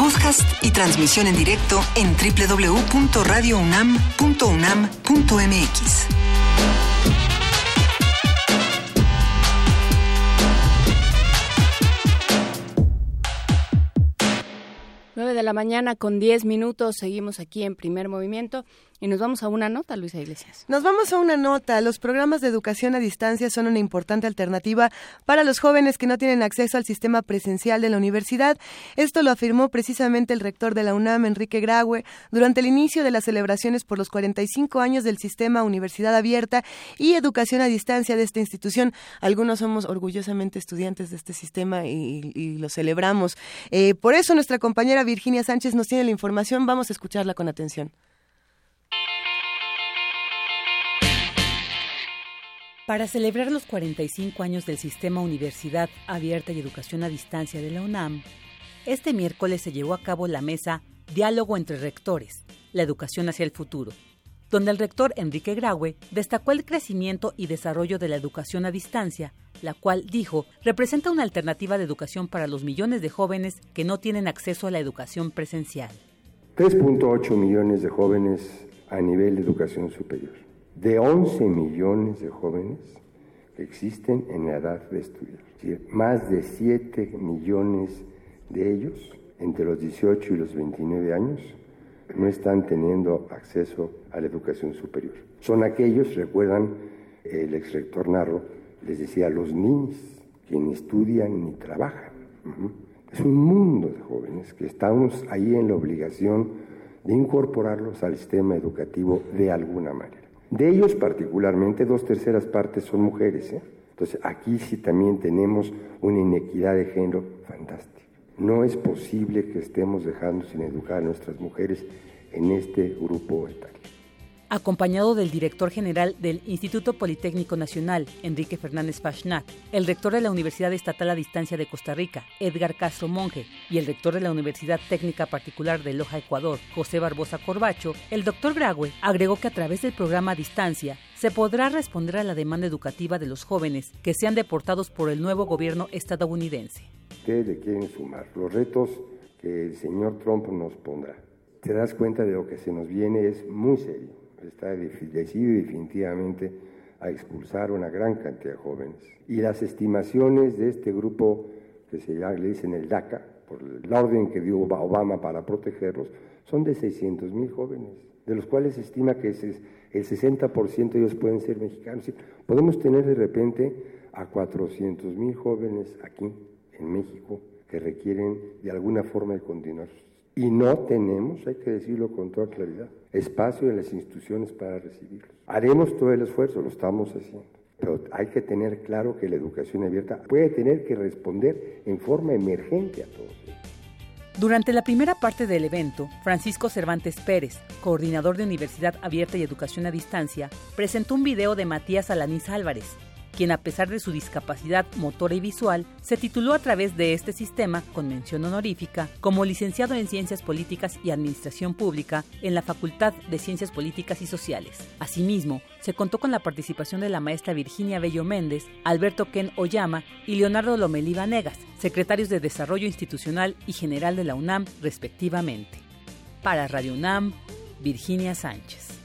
podcast y transmisión en directo en www.radiounam.unam.mx. de la mañana con 10 minutos. Seguimos aquí en primer movimiento y nos vamos a una nota, Luisa Iglesias. Nos vamos a una nota. Los programas de educación a distancia son una importante alternativa para los jóvenes que no tienen acceso al sistema presencial de la universidad. Esto lo afirmó precisamente el rector de la UNAM, Enrique Graue, durante el inicio de las celebraciones por los 45 años del sistema Universidad Abierta y Educación a Distancia de esta institución. Algunos somos orgullosamente estudiantes de este sistema y, lo celebramos. Eh, por eso nuestra compañera Virginia Virginia Sánchez nos tiene la información. Vamos a escucharla con atención. Para celebrar los 45 años del Sistema Universidad Abierta y Educación a Distancia de la UNAM, este miércoles se llevó a cabo la mesa Diálogo entre Rectores, la educación hacia el futuro, donde el rector Enrique Graue destacó el crecimiento y desarrollo de la educación a distancia, la cual, dijo, representa una alternativa de educación para los millones de jóvenes que no tienen acceso a la educación presencial. 3.8 millones de jóvenes a nivel de educación superior, de 11 millones de jóvenes que existen en la edad de estudiar. más de 7 millones de ellos, entre los 18 y los 29 años, no están teniendo acceso a la educación superior. Son aquellos, recuerdan el ex rector Narro, les decía, los niños, que ni estudian ni trabajan. Es un mundo de jóvenes que estamos ahí en la obligación de incorporarlos al sistema educativo de alguna manera. De ellos particularmente, dos terceras partes son mujeres. ¿eh? Entonces, aquí sí también tenemos una inequidad de género fantástica. No es posible que estemos dejando sin educar a nuestras mujeres en este grupo etario. Acompañado del director general del Instituto Politécnico Nacional, Enrique Fernández Pachnat, el rector de la Universidad Estatal a Distancia de Costa Rica, Edgar Castro Monge, y el rector de la Universidad Técnica Particular de Loja, Ecuador, José Barbosa Corbacho, el doctor Graue agregó que a través del programa distancia se podrá responder a la demanda educativa de los jóvenes que sean deportados por el nuevo gobierno estadounidense ustedes le quieren sumar, los retos que el señor Trump nos pondrá. Te das cuenta de lo que se nos viene es muy serio. Está decidido definitivamente a expulsar una gran cantidad de jóvenes. Y las estimaciones de este grupo que se llama, le dicen el DACA, por la orden que dio Obama para protegerlos, son de 600 mil jóvenes, de los cuales se estima que el 60% de ellos pueden ser mexicanos. Podemos tener de repente a 400 mil jóvenes aquí en México que requieren de alguna forma de continuar. Y no tenemos, hay que decirlo con toda claridad, espacio en las instituciones para recibirlos. Haremos todo el esfuerzo, lo estamos haciendo. Pero hay que tener claro que la educación abierta puede tener que responder en forma emergente a todos. Durante la primera parte del evento, Francisco Cervantes Pérez, coordinador de Universidad Abierta y Educación a Distancia, presentó un video de Matías Alanís Álvarez, quien a pesar de su discapacidad motora y visual, se tituló a través de este sistema, con mención honorífica, como licenciado en Ciencias Políticas y Administración Pública en la Facultad de Ciencias Políticas y Sociales. Asimismo, se contó con la participación de la maestra Virginia Bello Méndez, Alberto Ken Oyama y Leonardo Lomelí Vanegas, secretarios de Desarrollo Institucional y General de la UNAM, respectivamente. Para Radio UNAM, Virginia Sánchez.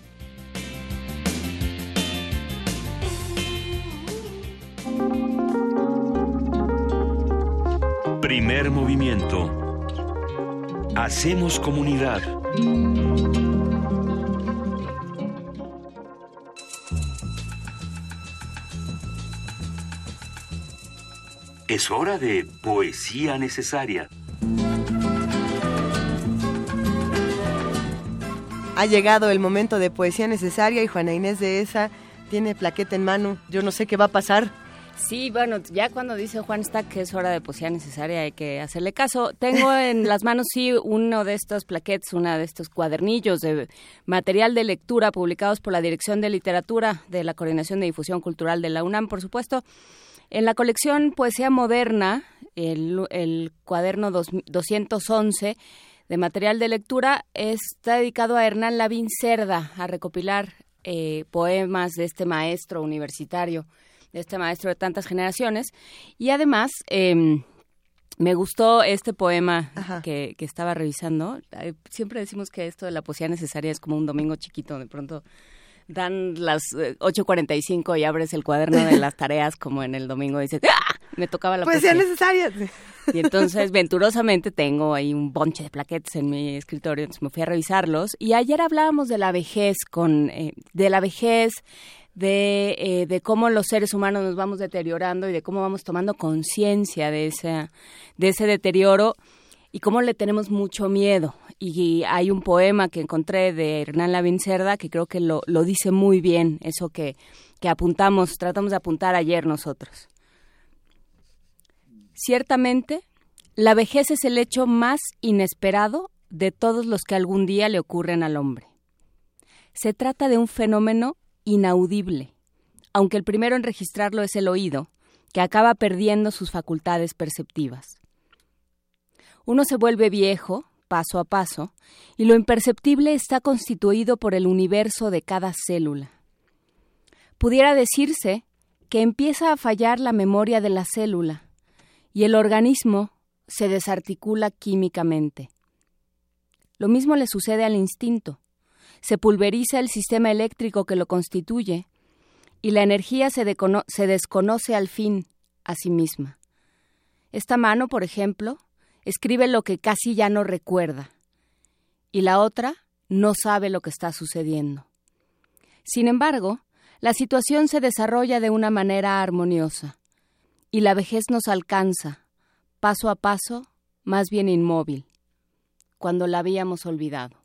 Primer movimiento. Hacemos comunidad. Es hora de poesía necesaria. Ha llegado el momento de poesía necesaria y Juana Inés de esa tiene plaqueta en mano. Yo no sé qué va a pasar. Sí, bueno, ya cuando dice Juan Stack que es hora de poesía necesaria hay que hacerle caso. Tengo en las manos, sí, uno de estos plaquettes, una de estos cuadernillos de material de lectura publicados por la Dirección de Literatura de la Coordinación de Difusión Cultural de la UNAM, por supuesto. En la colección Poesía Moderna, el, cuaderno 211 de material de lectura está dedicado a Hernán Lavín Cerda, a recopilar eh, poemas de este maestro universitario este maestro de tantas generaciones. Y además, em, me gustó este poema que, que, estaba revisando. Siempre decimos que esto de la poesía necesaria es como un domingo chiquito, de pronto dan las 8.45 eh, y abres el cuaderno de las [LAUGHS] tareas como en el domingo y dices, ¡ah! Me tocaba la poesía. necesaria. Y entonces, [LAUGHS] venturosamente, tengo ahí un bonche de plaquetes en mi escritorio, entonces me fui a revisarlos. Y ayer hablábamos de la vejez, con eh, de la vejez, de, eh, de cómo los seres humanos nos vamos deteriorando y de cómo vamos tomando conciencia de, ese, de ese deterioro y cómo le tenemos mucho miedo. Y hay un poema que encontré de Hernán Lavín Cerda que creo que lo, lo dice muy bien, eso que, que apuntamos, tratamos de apuntar ayer nosotros. Ciertamente, la vejez es el hecho más inesperado de todos los que algún día le ocurren al hombre. Se trata de un fenómeno inaudible, aunque el primero en registrarlo es el oído, que acaba perdiendo sus facultades perceptivas. Uno se vuelve viejo, paso a paso, y lo imperceptible está constituido por el universo de cada célula. Pudiera decirse que empieza a fallar la memoria de la célula, y el organismo se desarticula químicamente. Lo mismo le sucede al instinto. Se pulveriza el sistema eléctrico que lo constituye, y la energía se, desconoce al fin a sí misma. Esta mano, por ejemplo, escribe lo que casi ya no recuerda, y la otra no sabe lo que está sucediendo. Sin embargo, la situación se desarrolla de una manera armoniosa, y la vejez nos alcanza, paso a paso, más bien inmóvil, cuando la habíamos olvidado.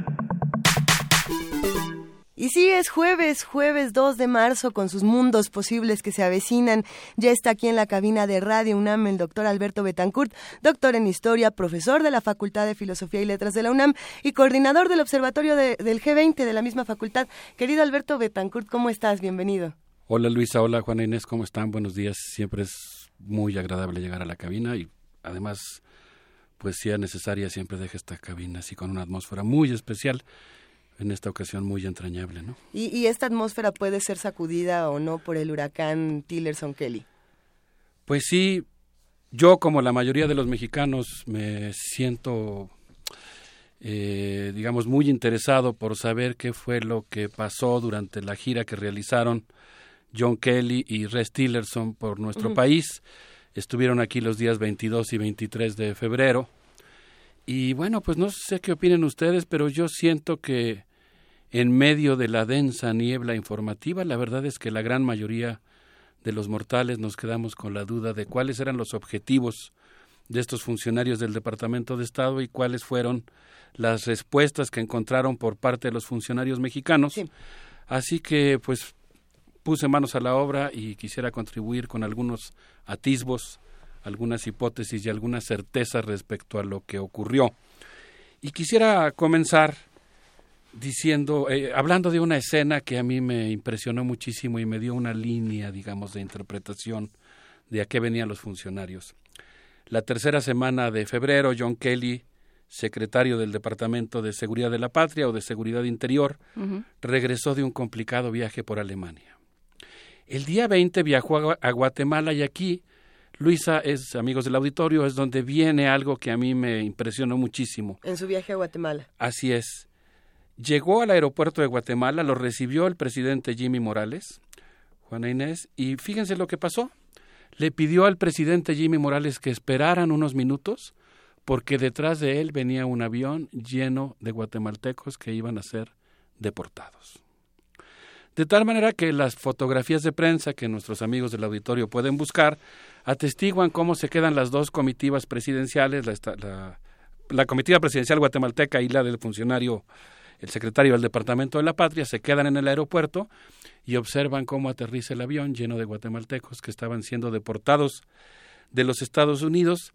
Y sí, es jueves, jueves 2 de marzo, con sus mundos posibles que se avecinan. Ya está aquí en la cabina de Radio UNAM el doctor Alberto Betancourt, doctor en Historia, profesor de la Facultad de Filosofía y Letras de la UNAM y coordinador del Observatorio del G20 de la misma facultad. Querido Alberto Betancourt, ¿cómo estás? Bienvenido. Hola Luisa, hola Juana Inés, ¿cómo están? Buenos días. Siempre es muy agradable llegar a la cabina y además poesía necesaria siempre deja esta cabina así con una atmósfera muy especial, en esta ocasión muy entrañable, ¿no? ¿Y, esta atmósfera puede ser sacudida o no por el huracán Tillerson Kelly? Pues sí, yo como la mayoría de los mexicanos me siento, eh, digamos, muy interesado por saber qué fue lo que pasó durante la gira que realizaron John Kelly y Rex Tillerson por nuestro país Estuvieron aquí los días 22 y 23 de febrero. Y bueno, pues no sé qué opinen ustedes, pero yo siento que en medio de la densa niebla informativa, la verdad es que la gran mayoría de los mortales nos quedamos con la duda de cuáles eran los objetivos de estos funcionarios del Departamento de Estado y cuáles fueron las respuestas que encontraron por parte de los funcionarios mexicanos. Así que, pues, puse manos a la obra y quisiera contribuir con algunos atisbos, algunas hipótesis y algunas certezas respecto a lo que ocurrió. Y quisiera comenzar diciendo, eh, hablando de una escena que a mí me impresionó muchísimo y me dio una línea, digamos, de interpretación de a qué venían los funcionarios. La tercera semana de febrero, John Kelly, secretario del Departamento de Seguridad de la Patria o de Seguridad Interior, regresó de un complicado viaje por Alemania. El día 20 viajó a Guatemala y aquí, Luisa, es, amigos del auditorio, es donde viene algo que a mí me impresionó muchísimo. En su viaje a Guatemala. Así es. Llegó al aeropuerto de Guatemala, lo recibió el presidente Jimmy Morales, Juana Inés, y fíjense lo que pasó. Le pidió al presidente Jimmy Morales que esperaran unos minutos porque detrás de él venía un avión lleno de guatemaltecos que iban a ser deportados. De tal manera que las fotografías de prensa que nuestros amigos del auditorio pueden buscar atestiguan cómo se quedan las dos comitivas presidenciales, la, comitiva presidencial guatemalteca y la del funcionario, el secretario del Departamento de la Patria, se quedan en el aeropuerto y observan cómo aterriza el avión lleno de guatemaltecos que estaban siendo deportados de los Estados Unidos.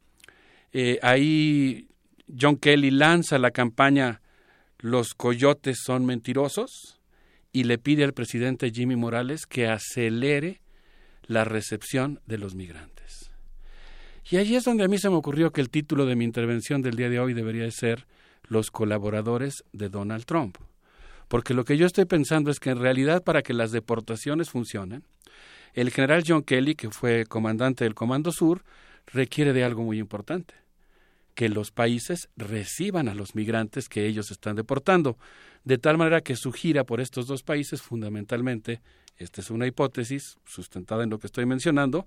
Eh, ahí John Kelly lanza la campaña Los coyotes son mentirosos y le pide al presidente Jimmy Morales que acelere la recepción de los migrantes. Y allí es donde a mí se me ocurrió que el título de mi intervención del día de hoy debería ser Los colaboradores de Donald Trump. Porque lo que yo estoy pensando es que en realidad para que las deportaciones funcionen, el general John Kelly, que fue comandante del Comando Sur, requiere de algo muy importante, que los países reciban a los migrantes que ellos están deportando de tal manera que su gira por estos dos países, fundamentalmente, esta es una hipótesis sustentada en lo que estoy mencionando,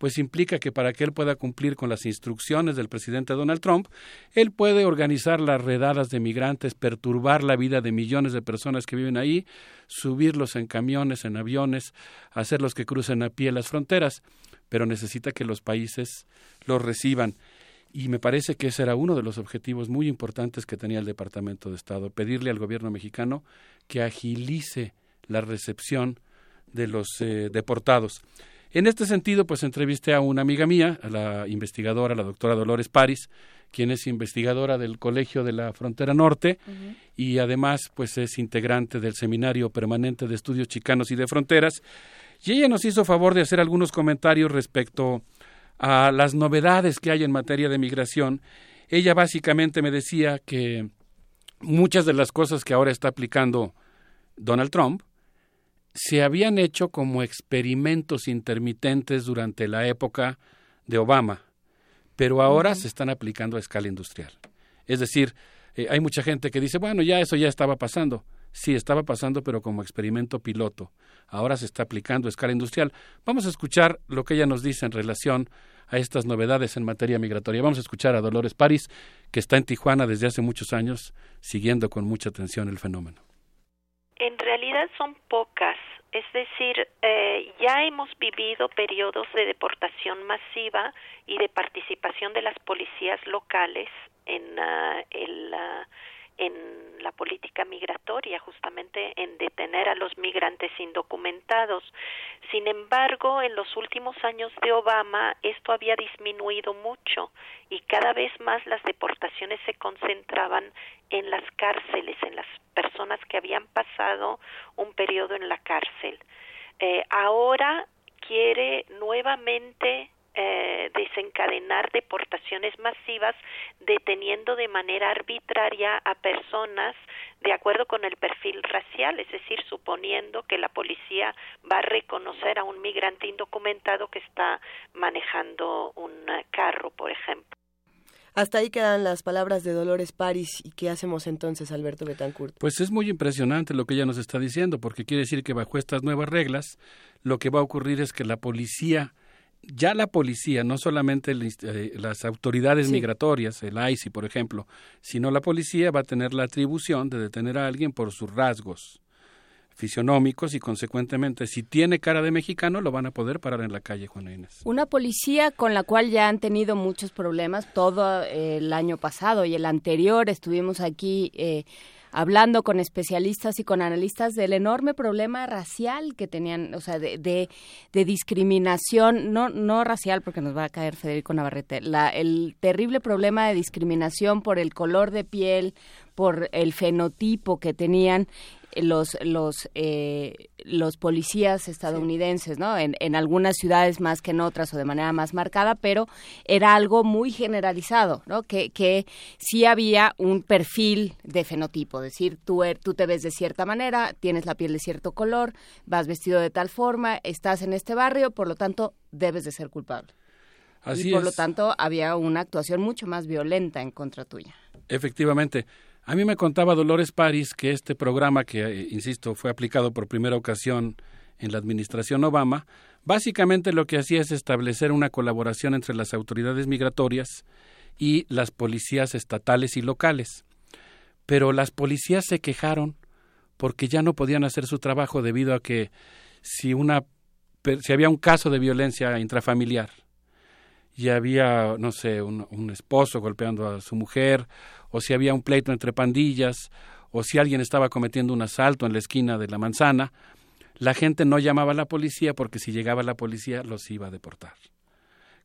pues implica que para que él pueda cumplir con las instrucciones del presidente Donald Trump, él puede organizar las redadas de migrantes, perturbar la vida de millones de personas que viven ahí, subirlos en camiones, en aviones, hacerlos que crucen a pie las fronteras, pero necesita que los países los reciban. Y me parece que ese era uno de los objetivos muy importantes que tenía el Departamento de Estado, pedirle al gobierno mexicano que agilice la recepción de los eh, deportados. En este sentido, pues entrevisté a una amiga mía, a la investigadora, la doctora Dolores Paris, quien es investigadora del Colegio de la Frontera Norte y además pues es integrante del Seminario Permanente de Estudios Chicanos y de Fronteras. Y ella nos hizo favor de hacer algunos comentarios respecto a las novedades que hay en materia de migración. Ella básicamente me decía que muchas de las cosas que ahora está aplicando Donald Trump se habían hecho como experimentos intermitentes durante la época de Obama, pero ahora se están aplicando a escala industrial. Es decir, eh, hay mucha gente que dice, bueno, ya eso ya estaba pasando. Sí, estaba pasando, pero como experimento piloto. Ahora se está aplicando a escala industrial. Vamos a escuchar lo que ella nos dice en relación a estas novedades en materia migratoria. Vamos a escuchar a Dolores París, que está en Tijuana desde hace muchos años, siguiendo con mucha atención el fenómeno. En realidad son pocas, es decir, eh, ya hemos vivido periodos de deportación masiva y de participación de las policías locales en uh, el uh, en la política migratoria, justamente en detener a los migrantes indocumentados. Sin embargo, en los últimos años de Obama esto había disminuido mucho y cada vez más las deportaciones se concentraban en las cárceles, en las personas que habían pasado un periodo en la cárcel. Eh, ahora quiere nuevamente eh, desencadenar deportaciones masivas deteniendo de manera arbitraria a personas de acuerdo con el perfil racial, es decir, suponiendo que la policía va a reconocer a un migrante indocumentado que está manejando un carro, por ejemplo. Hasta ahí quedan las palabras de Dolores París. ¿Y qué hacemos entonces, Alberto Betancourt? Pues es muy impresionante lo que ella nos está diciendo, porque quiere decir que bajo estas nuevas reglas, lo que va a ocurrir es que la policía ya la policía, no solamente eh, las autoridades migratorias, el ICI, por ejemplo, sino la policía va a tener la atribución de detener a alguien por sus rasgos fisionómicos y consecuentemente si tiene cara de mexicano lo van a poder parar en la calle Juana Inés. Una policía con la cual ya han tenido muchos problemas todo el año pasado y el anterior estuvimos aquí eh, hablando con especialistas y con analistas del enorme problema racial que tenían, o sea, de, de, discriminación, no, no racial, porque nos va a caer Federico Navarrete, la, el terrible problema de discriminación por el color de piel, por el fenotipo que tenían los los eh, los policías estadounidenses, ¿no? En, en, algunas ciudades más que en otras o de manera más marcada, pero era algo muy generalizado, ¿no? Que, que sí había un perfil de fenotipo, es decir, tú, er, tú te ves de cierta manera, tienes la piel de cierto color, vas vestido de tal forma, estás en este barrio, por lo tanto, debes de ser culpable. Así y por lo tanto, había una actuación mucho más violenta en contra tuya. Efectivamente. A mí me contaba Dolores París que este programa, que, eh, insisto, fue aplicado por primera ocasión en la administración Obama, básicamente lo que hacía es establecer una colaboración entre las autoridades migratorias y las policías estatales y locales. Pero las policías se quejaron porque ya no podían hacer su trabajo debido a que si una si había un caso de violencia intrafamiliar y había, no sé, un, un esposo golpeando a su mujer o si había un pleito entre pandillas, o si alguien estaba cometiendo un asalto en la esquina de la manzana, la gente no llamaba a la policía porque si llegaba la policía los iba a deportar.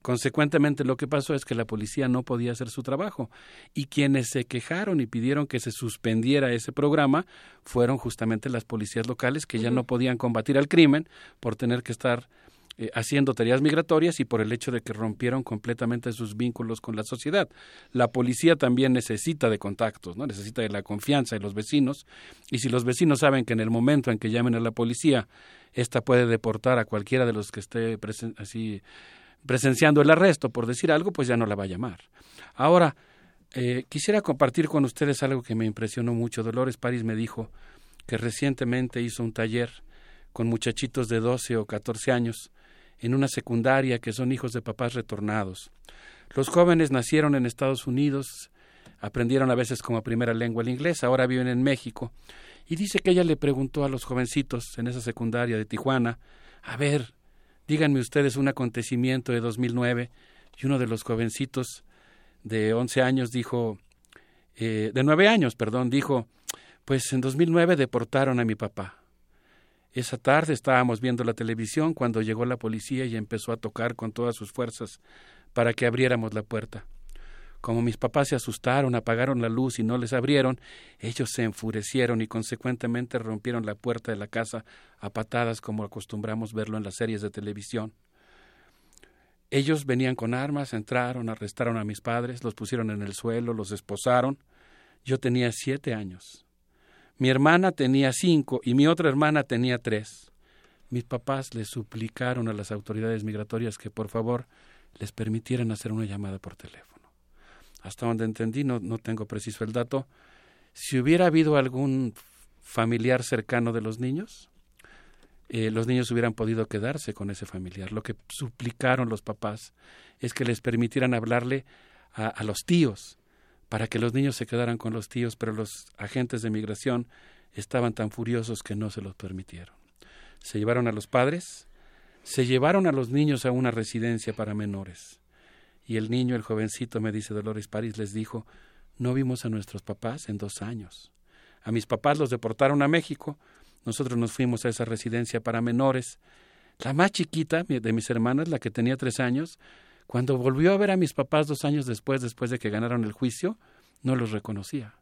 Consecuentemente lo que pasó es que la policía no podía hacer su trabajo y quienes se quejaron y pidieron que se suspendiera ese programa fueron justamente las policías locales que ya no podían combatir al crimen por tener que estar eh, haciendo tareas migratorias y por el hecho de que rompieron completamente sus vínculos con la sociedad. La policía también necesita de contactos, ¿no? necesita de la confianza de los vecinos y si los vecinos saben que en el momento en que llamen a la policía, esta puede deportar a cualquiera de los que esté así presenciando el arresto, por decir algo, pues ya no la va a llamar. Ahora, eh, quisiera compartir con ustedes algo que me impresionó mucho. Dolores París me dijo que recientemente hizo un taller con muchachitos de 12 o 14 años en una secundaria que son hijos de papás retornados. Los jóvenes nacieron en Estados Unidos, aprendieron a veces como primera lengua el inglés, ahora viven en México. Y dice que ella le preguntó a los jovencitos en esa secundaria de Tijuana, a ver, díganme ustedes un acontecimiento de 2009. Y uno de los jovencitos de 11 años dijo, eh, de 9 años, perdón, dijo, pues en 2009 deportaron a mi papá. Esa tarde estábamos viendo la televisión cuando llegó la policía y empezó a tocar con todas sus fuerzas para que abriéramos la puerta. Como mis papás se asustaron, apagaron la luz y no les abrieron, ellos se enfurecieron y consecuentemente rompieron la puerta de la casa a patadas como acostumbramos verlo en las series de televisión. Ellos venían con armas, entraron, arrestaron a mis padres, los pusieron en el suelo, los esposaron. Yo tenía siete años. Mi hermana tenía cinco y mi otra hermana tenía tres. Mis papás le suplicaron a las autoridades migratorias que por favor les permitieran hacer una llamada por teléfono. Hasta donde entendí, no, no tengo preciso el dato, si hubiera habido algún familiar cercano de los niños, eh, los niños hubieran podido quedarse con ese familiar. Lo que suplicaron los papás es que les permitieran hablarle a, a los tíos para que los niños se quedaran con los tíos, pero los agentes de migración estaban tan furiosos que no se los permitieron. Se llevaron a los padres, se llevaron a los niños a una residencia para menores. Y el niño, el jovencito, me dice Dolores París, les dijo, no vimos a nuestros papás en dos años. A mis papás los deportaron a México, nosotros nos fuimos a esa residencia para menores. La más chiquita de mis hermanas, la que tenía tres años, cuando volvió a ver a mis papás dos años después, después de que ganaron el juicio, no los reconocía.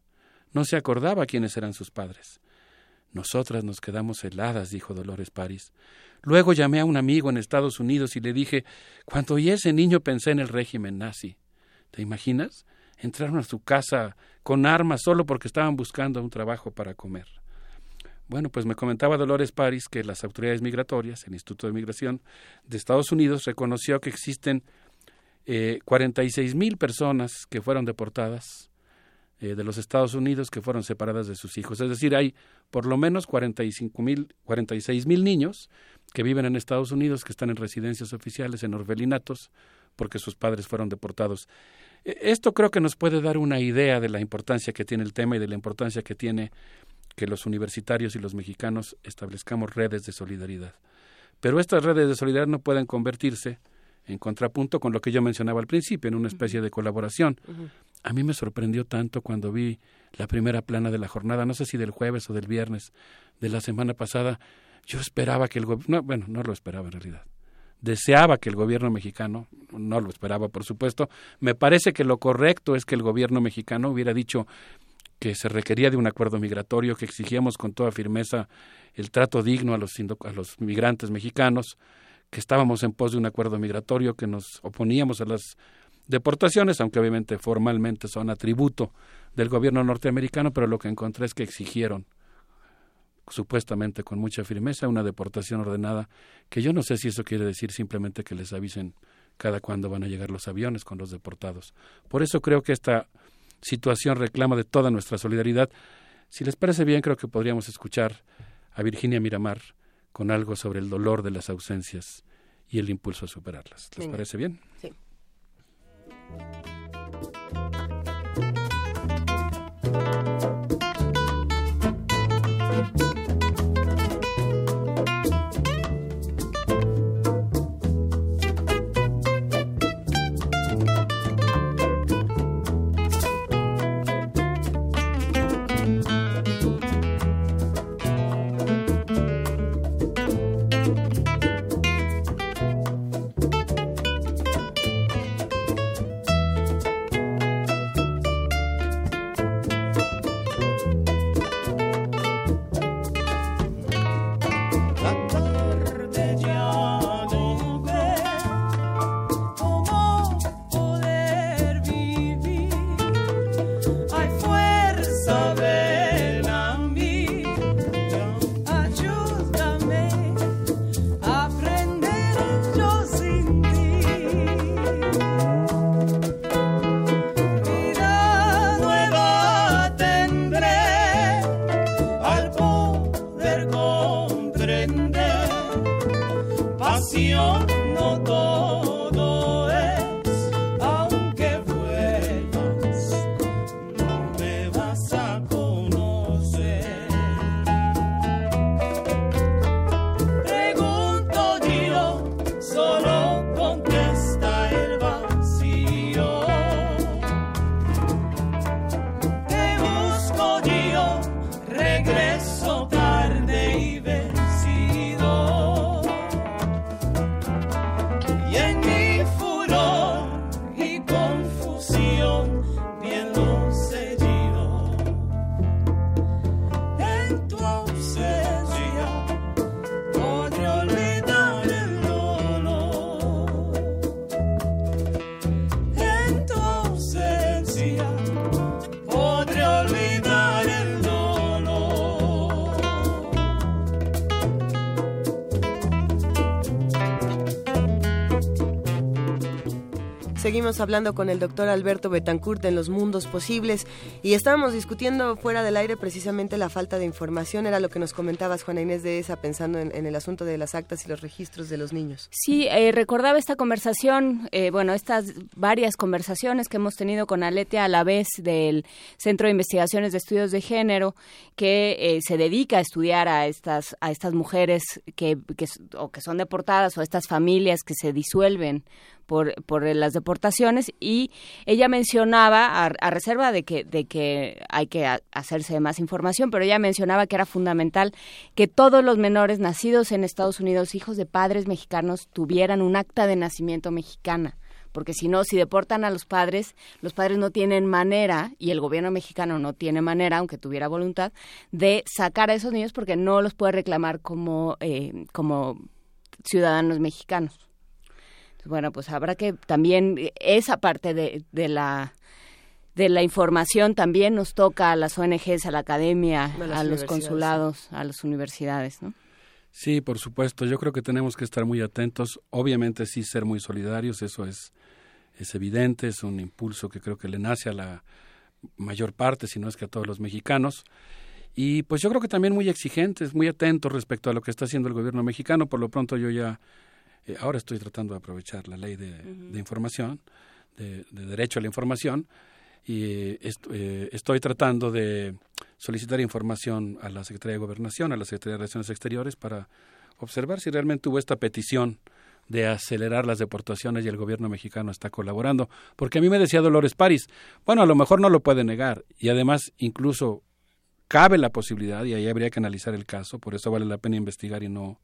No se acordaba quiénes eran sus padres. Nosotras nos quedamos heladas, dijo Dolores París. Luego llamé a un amigo en Estados Unidos y le dije, cuando oí ese niño pensé en el régimen nazi. ¿Te imaginas? Entraron a su casa con armas solo porque estaban buscando un trabajo para comer. Bueno, pues me comentaba Dolores París que las autoridades migratorias, el Instituto de Migración de Estados Unidos, reconoció que existen eh, 46 mil personas que fueron deportadas eh, de los Estados Unidos que fueron separadas de sus hijos. Es decir, hay por lo menos 45 mil, 46 mil niños que viven en Estados Unidos, que están en residencias oficiales, en orfelinatos, porque sus padres fueron deportados. E, esto creo que nos puede dar una idea de la importancia que tiene el tema y de la importancia que tiene que los universitarios y los mexicanos establezcamos redes de solidaridad. Pero estas redes de solidaridad no pueden convertirse en contrapunto con lo que yo mencionaba al principio, en una especie de colaboración. A mí me sorprendió tanto cuando vi la primera plana de la jornada, no sé si del jueves o del viernes de la semana pasada, yo esperaba que el gobierno, no, bueno, no lo esperaba en realidad, deseaba que el gobierno mexicano, no lo esperaba por supuesto, me parece que lo correcto es que el gobierno mexicano hubiera dicho, que se requería de un acuerdo migratorio, que exigíamos con toda firmeza el trato digno a los, a los migrantes mexicanos, que estábamos en pos de un acuerdo migratorio, que nos oponíamos a las deportaciones, aunque obviamente formalmente son atributo del gobierno norteamericano, pero lo que encontré es que exigieron supuestamente con mucha firmeza una deportación ordenada, que yo no sé si eso quiere decir simplemente que les avisen cada cuándo van a llegar los aviones con los deportados. Por eso creo que esta situación reclama de toda nuestra solidaridad. Si les parece bien, creo que podríamos escuchar a Virginia Miramar con algo sobre el dolor de las ausencias y el impulso a superarlas. ¿Les parece bien? Sí. Seguimos hablando con el doctor Alberto Betancourt en los mundos posibles y estábamos discutiendo fuera del aire precisamente la falta de información. Era lo que nos comentabas, Juana Inés de esa, pensando en, el asunto de las actas y los registros de los niños. Sí, eh, recordaba esta conversación, eh, bueno, estas varias conversaciones que hemos tenido con Aletia a la vez del Centro de Investigaciones de Estudios de Género, que eh, se dedica a estudiar a estas, a estas mujeres que, que, o que son deportadas o a estas familias que se disuelven por, por las deportaciones y ella mencionaba, a, reserva de que, de que hay que hacerse más información, pero ella mencionaba que era fundamental que todos los menores nacidos en Estados Unidos, hijos de padres mexicanos, tuvieran un acta de nacimiento mexicana porque si no, si deportan a los padres, los padres no tienen manera, y el gobierno mexicano no tiene manera, aunque tuviera voluntad, de sacar a esos niños porque no los puede reclamar como, eh, como ciudadanos mexicanos. Bueno, pues habrá que también esa parte de, de la de la información también nos toca a las ONGs, a la academia, a, los consulados, a las universidades, ¿no? Sí, por supuesto. Yo creo que tenemos que estar muy atentos. Obviamente sí ser muy solidarios, eso es, es evidente, es un impulso que creo que le nace a la mayor parte, si no es que a todos los mexicanos. Y pues yo creo que también muy exigentes, muy atentos respecto a lo que está haciendo el gobierno mexicano. Por lo pronto yo ya eh, ahora estoy tratando de aprovechar la ley de, información, de, derecho a la información, y eh, eh, estoy tratando de solicitar información a la Secretaría de Gobernación, a la Secretaría de Relaciones Exteriores, para observar si realmente hubo esta petición de acelerar las deportaciones y el gobierno mexicano está colaborando. Porque a mí me decía Dolores París, bueno, a lo mejor no lo puede negar y además incluso cabe la posibilidad, y ahí habría que analizar el caso, por eso vale la pena investigar y no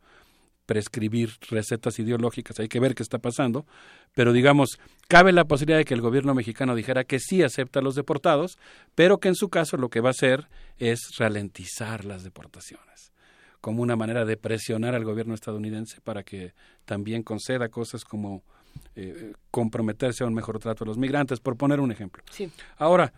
prescribir recetas ideológicas, hay que ver qué está pasando, pero digamos, cabe la posibilidad de que el gobierno mexicano dijera que sí acepta a los deportados, pero que en su caso lo que va a hacer es ralentizar las deportaciones, como una manera de presionar al gobierno estadounidense para que también conceda cosas como eh, comprometerse a un mejor trato a los migrantes, por poner un ejemplo. Ahora,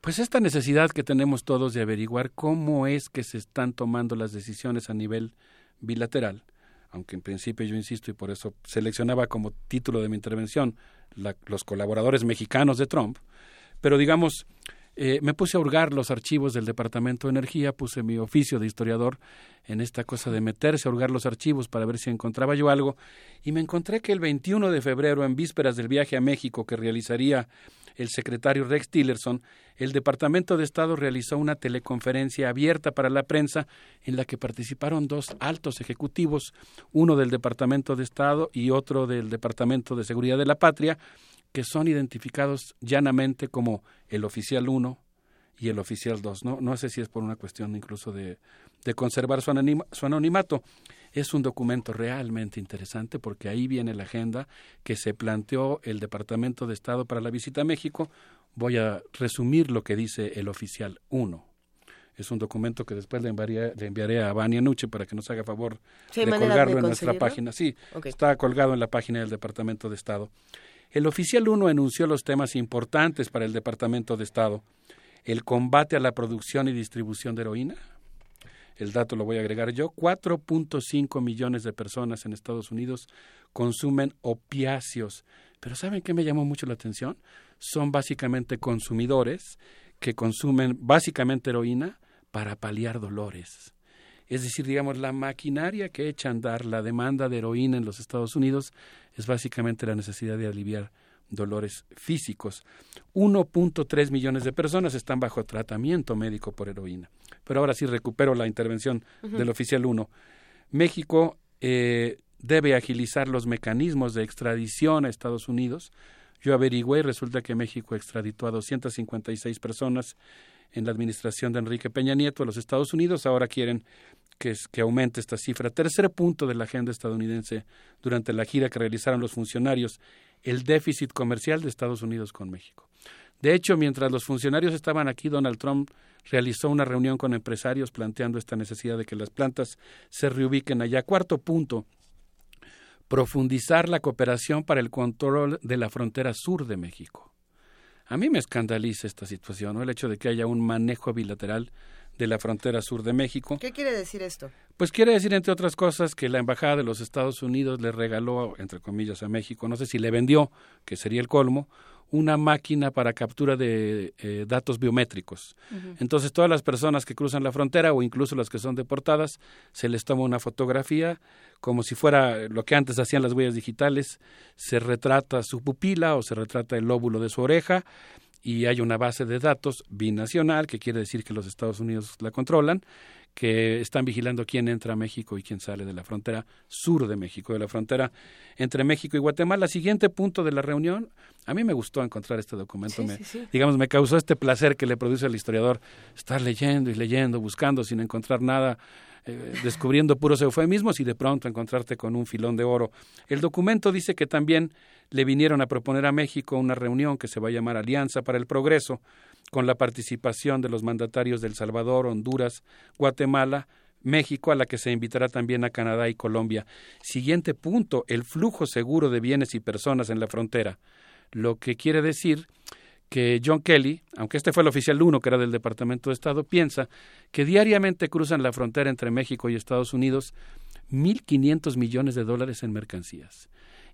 pues esta necesidad que tenemos todos de averiguar cómo es que se están tomando las decisiones a nivel bilateral, aunque en principio yo insisto y por eso seleccionaba como título de mi intervención los colaboradores mexicanos de Trump, pero digamos, eh, me puse a hurgar los archivos del Departamento de Energía, puse mi oficio de historiador en esta cosa de meterse a hurgar los archivos para ver si encontraba yo algo, y me encontré que el 21 de febrero, en vísperas del viaje a México que realizaría el secretario Rex Tillerson, el Departamento de Estado realizó una teleconferencia abierta para la prensa en la que participaron dos altos ejecutivos, uno del Departamento de Estado y otro del Departamento de Seguridad de la Patria, que son identificados llanamente como el oficial 1 y el oficial 2. No, no sé si es por una cuestión incluso de, de conservar su, su anonimato. Es un documento realmente interesante porque ahí viene la agenda que se planteó el Departamento de Estado para la visita a México. Voy a resumir lo que dice el oficial 1. Es un documento que después le, enviaré, a Vania Nuche para que nos haga favor de colgarlo en nuestra página. Sí, está colgado en la página del Departamento de Estado. El oficial 1 enunció los temas importantes para el Departamento de Estado. El combate a la producción y distribución de heroína, el dato lo voy a agregar yo, 4.5 millones de personas en Estados Unidos consumen opiáceos. Pero ¿saben qué me llamó mucho la atención? Son básicamente consumidores que consumen básicamente heroína para paliar dolores. Es decir, digamos, la maquinaria que echa a andar la demanda de heroína en los Estados Unidos es básicamente la necesidad de aliviar dolores físicos. 1.3 millones de personas están bajo tratamiento médico por heroína. Pero ahora sí recupero la intervención del oficial 1. México eh, debe agilizar los mecanismos de extradición a Estados Unidos. Yo averigüé y resulta que México extraditó a 256 personas en la administración de Enrique Peña Nieto a los Estados Unidos. Ahora quieren que, que, aumente esta cifra. Tercer punto de la agenda estadounidense durante la gira que realizaron los funcionarios el déficit comercial de Estados Unidos con México. De hecho, mientras los funcionarios estaban aquí, Donald Trump realizó una reunión con empresarios planteando esta necesidad de que las plantas se reubiquen allá. Cuarto punto, profundizar la cooperación para el control de la frontera sur de México. A mí me escandaliza esta situación, el hecho de que haya un manejo bilateral de la frontera sur de México. ¿Qué quiere decir esto? Pues quiere decir, entre otras cosas, que la Embajada de los Estados Unidos le regaló, entre comillas, a México, no sé si le vendió, que sería el colmo, una máquina para captura de eh, datos biométricos. Entonces, todas las personas que cruzan la frontera o incluso las que son deportadas, se les toma una fotografía como si fuera lo que antes hacían las huellas digitales, se retrata su pupila o se retrata el lóbulo de su oreja y hay una base de datos binacional, que quiere decir que los Estados Unidos la controlan, que están vigilando quién entra a México y quién sale de la frontera sur de México, de la frontera entre México y Guatemala. Siguiente punto de la reunión, a mí me gustó encontrar este documento, me, digamos, me causó este placer que le produce al historiador estar leyendo y leyendo, buscando sin encontrar nada eh, descubriendo puros eufemismos y de pronto encontrarte con un filón de oro. El documento dice que también le vinieron a proponer a México una reunión que se va a llamar Alianza para el Progreso, con la participación de los mandatarios de El Salvador, Honduras, Guatemala, México, a la que se invitará también a Canadá y Colombia. Siguiente punto, el flujo seguro de bienes y personas en la frontera, lo que quiere decir que John Kelly, aunque este fue el oficial uno que era del Departamento de Estado, piensa que diariamente cruzan la frontera entre México y Estados Unidos 1.500 millones de dólares en mercancías.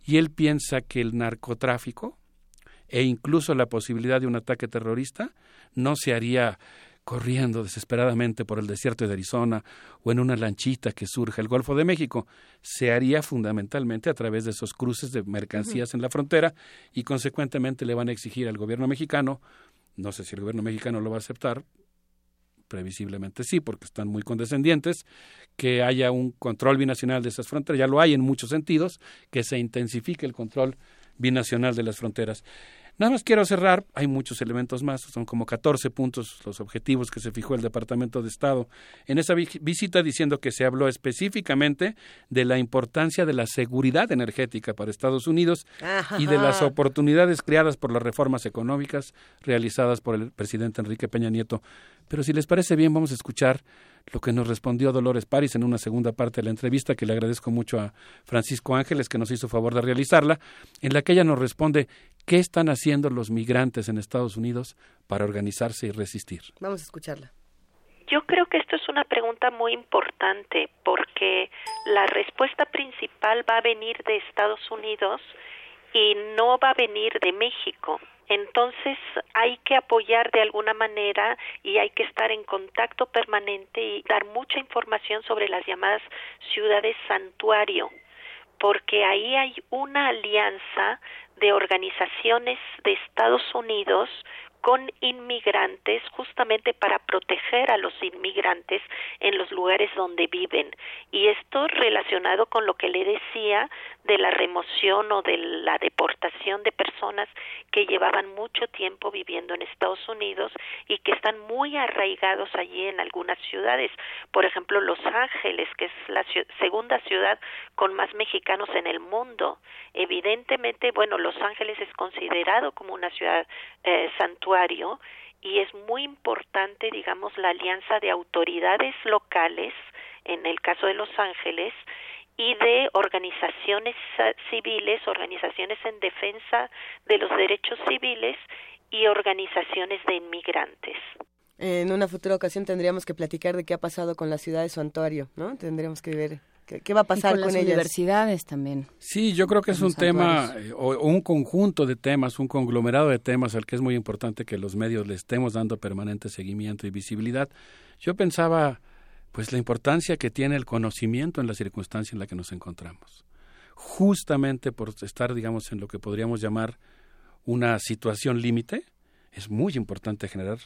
Y él piensa que el narcotráfico e incluso la posibilidad de un ataque terrorista no se haría corriendo desesperadamente por el desierto de Arizona o en una lanchita que surge el Golfo de México, se haría fundamentalmente a través de esos cruces de mercancías en la frontera y consecuentemente le van a exigir al gobierno mexicano, no sé si el gobierno mexicano lo va a aceptar, previsiblemente sí, porque están muy condescendientes, que haya un control binacional de esas fronteras, ya lo hay en muchos sentidos, que se intensifique el control binacional de las fronteras. Nada más quiero cerrar, hay muchos elementos más, son como 14 puntos los objetivos que se fijó el Departamento de Estado en esa visita diciendo que se habló específicamente de la importancia de la seguridad energética para Estados Unidos y de las oportunidades creadas por las reformas económicas realizadas por el presidente Enrique Peña Nieto. Pero si les parece bien, vamos a escuchar lo que nos respondió Dolores París en una segunda parte de la entrevista, que le agradezco mucho a Francisco Ángeles, que nos hizo favor de realizarla, en la que ella nos responde qué están haciendo los migrantes en Estados Unidos para organizarse y resistir. Vamos a escucharla. Yo creo que esto es una pregunta muy importante porque la respuesta principal va a venir de Estados Unidos y no va a venir de México. Entonces hay que apoyar de alguna manera y hay que estar en contacto permanente y dar mucha información sobre las llamadas ciudades santuario, porque ahí hay una alianza de organizaciones de Estados Unidos con inmigrantes justamente para proteger a los inmigrantes en los lugares donde viven. Y esto relacionado con lo que le decía de la remoción o de la deportación de personas que llevaban mucho tiempo viviendo en Estados Unidos y que están muy arraigados allí en algunas ciudades. Por ejemplo, Los Ángeles, que es la segunda ciudad con más mexicanos en el mundo. Evidentemente, bueno, Los Ángeles es considerado como una ciudad eh, santuario y es muy importante, digamos, la alianza de autoridades locales, en el caso de Los Ángeles, y de organizaciones civiles, organizaciones en defensa de los derechos civiles y organizaciones de inmigrantes. En una futura ocasión tendríamos que platicar de qué ha pasado con la ciudad de Santuario, ¿no? Tendríamos que ver qué, va a pasar con, con, las universidades también. Sí, yo creo que es un tema eh, o, un conjunto de temas, un conglomerado de temas al que es muy importante que los medios le estemos dando permanente seguimiento y visibilidad. Yo pensaba pues la importancia que tiene el conocimiento en la circunstancia en la que nos encontramos. Justamente por estar, digamos, en lo que podríamos llamar una situación límite, es muy importante generar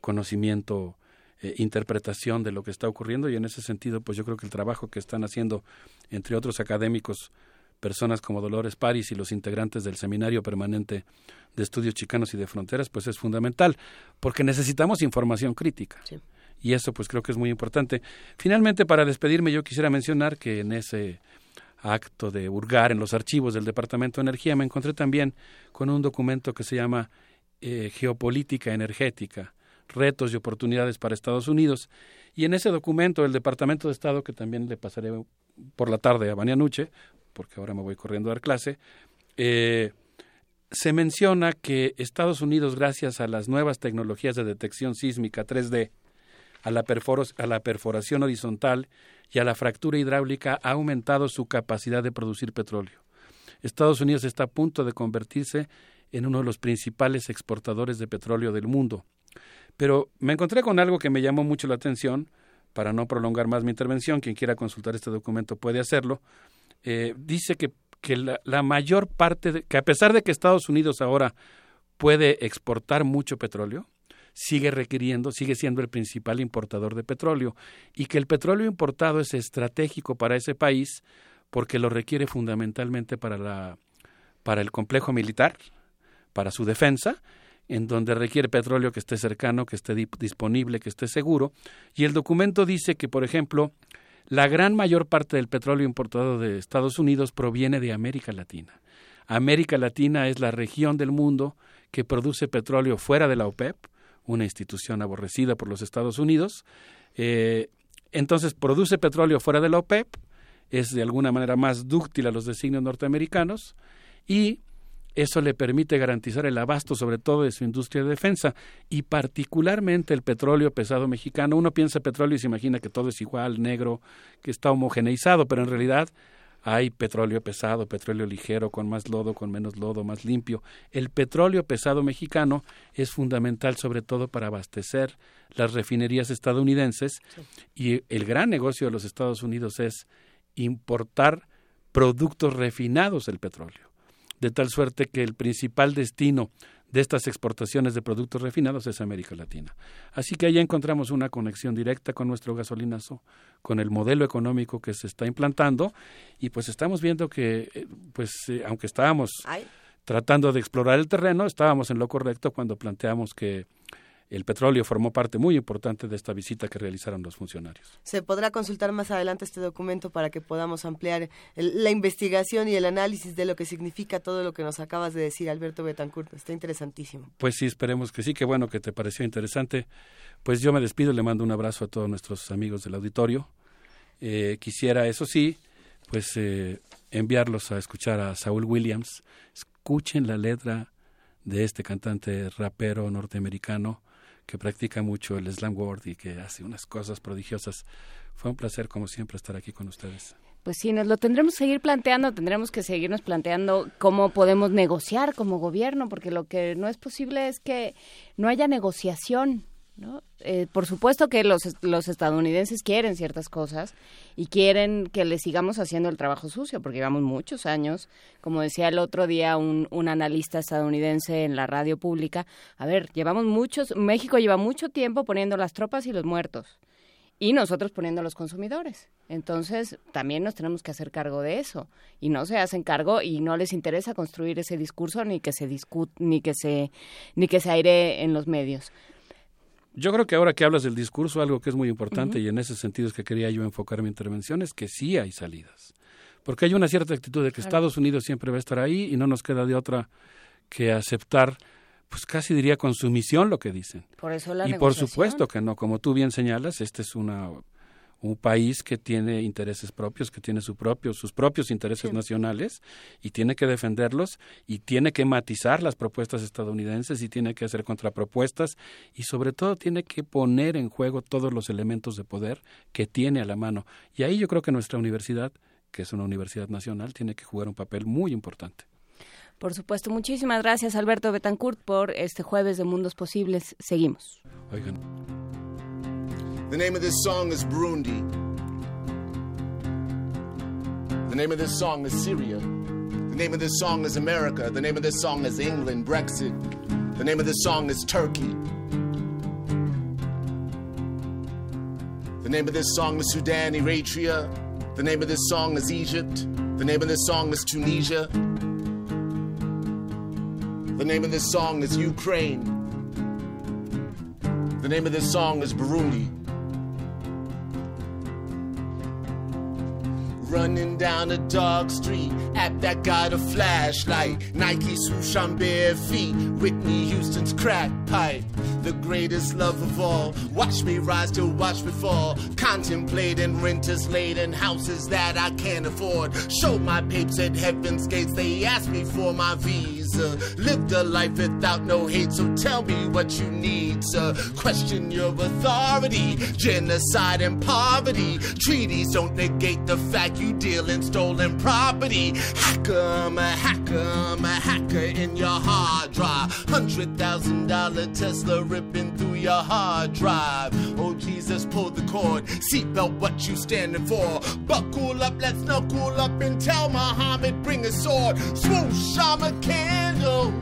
conocimiento, eh, interpretación de lo que está ocurriendo y en ese sentido, pues yo creo que el trabajo que están haciendo, entre otros académicos, personas como Dolores París y los integrantes del Seminario Permanente de Estudios Chicanos y de Fronteras, pues es fundamental, porque necesitamos información crítica. Sí y eso pues creo que es muy importante. Finalmente, para despedirme, yo quisiera mencionar que en ese acto de hurgar en los archivos del Departamento de Energía me encontré también con un documento que se llama eh, Geopolítica Energética, retos y oportunidades para Estados Unidos. Y en ese documento el Departamento de Estado, que también le pasaré por la tarde a Nuche, porque ahora me voy corriendo a dar clase, eh, se menciona que Estados Unidos, gracias a las nuevas tecnologías de detección sísmica 3D, a la, a la perforación horizontal y a la fractura hidráulica ha aumentado su capacidad de producir petróleo. Estados Unidos está a punto de convertirse en uno de los principales exportadores de petróleo del mundo. Pero me encontré con algo que me llamó mucho la atención, para no prolongar más mi intervención, quien quiera consultar este documento puede hacerlo, eh, dice que, que la, mayor parte, que a pesar de que Estados Unidos ahora puede exportar mucho petróleo, sigue requiriendo, sigue siendo el principal importador de petróleo y que el petróleo importado es estratégico para ese país porque lo requiere fundamentalmente para la para el complejo militar, para su defensa en donde requiere petróleo que esté cercano, que esté disponible, que esté seguro. Y el documento dice que, por ejemplo, la gran mayor parte del petróleo importado de Estados Unidos proviene de América Latina. América Latina es la región del mundo que produce petróleo fuera de la OPEP, una institución aborrecida por los Estados Unidos. Eh, entonces produce petróleo fuera de la OPEP, es de alguna manera más dúctil a los designios norteamericanos y eso le permite garantizar el abasto sobre todo de su industria de defensa y particularmente el petróleo pesado mexicano. Uno piensa petróleo y se imagina que todo es igual, negro, que está homogeneizado, pero en realidad hay petróleo pesado, petróleo ligero, con más lodo, con menos lodo, más limpio. El petróleo pesado mexicano es fundamental sobre todo para abastecer las refinerías estadounidenses y el gran negocio de los Estados Unidos es importar productos refinados del petróleo de tal suerte que el principal destino de estas exportaciones de productos refinados es América Latina. Así que ahí encontramos una conexión directa con nuestro gasolinazo, con el modelo económico que se está implantando y pues estamos viendo que, eh, pues eh, aunque estábamos tratando de explorar el terreno, estábamos en lo correcto cuando planteamos que el petróleo formó parte muy importante de esta visita que realizaron los funcionarios. Se podrá consultar más adelante este documento para que podamos ampliar la investigación y el análisis de lo que significa todo lo que nos acabas de decir, Alberto Betancourt. Está interesantísimo. Pues sí, esperemos que sí. Qué bueno que te pareció interesante. Pues yo me despido, le mando un abrazo a todos nuestros amigos del auditorio. Eh, quisiera, eso sí, pues eh, enviarlos a escuchar a Saúl Williams. Escuchen la letra de este cantante rapero norteamericano que practica mucho el slam word y que hace unas cosas prodigiosas. Fue un placer, como siempre, estar aquí con ustedes. Pues sí, nos lo tendremos que seguir planteando, tendremos que seguirnos planteando cómo podemos negociar como gobierno, porque lo que no es posible es que no haya negociación ¿no? Eh, por supuesto que los, los estadounidenses quieren ciertas cosas y quieren que les sigamos haciendo el trabajo sucio, porque llevamos muchos años, como decía el otro día un, un analista estadounidense en la radio pública, a ver, llevamos muchos, México lleva mucho tiempo poniendo las tropas y los muertos y nosotros poniendo a los consumidores. Entonces, también nos tenemos que hacer cargo de eso y no se hacen cargo y no les interesa construir ese discurso ni que se discute ni que se ni que se aire en los medios. Yo creo que ahora que hablas del discurso, algo que es muy importante y en ese sentido es que quería yo enfocar mi intervención, es que sí hay salidas. Porque hay una cierta actitud de que Estados Unidos siempre va a estar ahí y no nos queda de otra que aceptar, pues casi diría con sumisión lo que dicen. Por eso la y por supuesto que no, como tú bien señalas, esta es una un país que tiene intereses propios, que tiene su propio, sus propios intereses nacionales y tiene que defenderlos y tiene que matizar las propuestas estadounidenses y tiene que hacer contrapropuestas y sobre todo tiene que poner en juego todos los elementos de poder que tiene a la mano. Y ahí yo creo que nuestra universidad, que es una universidad nacional, tiene que jugar un papel muy importante. Por supuesto, muchísimas gracias Alberto Betancourt por este jueves de Mundos Posibles. Seguimos. Oigan. The name of this song is Burundi. The name of this song is Syria. The name of this song is America. The name of this song is England, Brexit. The name of this song is Turkey. The name of this song is Sudan, Eritrea. The name of this song is Egypt. The name of this song is Tunisia. The name of this song is Ukraine. The name of this song is Burundi. Running down a dark street. At that got a flashlight. Nike swoosh on bare feet. Whitney Houston's crack pipe. the greatest love of all. Watch me rise to watch me fall. Contemplating renters laid in houses that I can't afford. Show my papes at heaven's gates, they ask me for my visa. Lived a life without no hate, so tell me what you need, sir. Question your authority, genocide and poverty. Treaties don't negate the fact you deal in stolen property. Hacker, I'm a hacker, I'm a hacker in your hard drive. Hundred thousand dollar Tesla ripping through your hard drive. Oh Jesus, pull the cord. Seatbelt, what you standing for? Buckle up, let's knuckle up and tell Muhammad bring a sword. Swoosh, I'm a candle.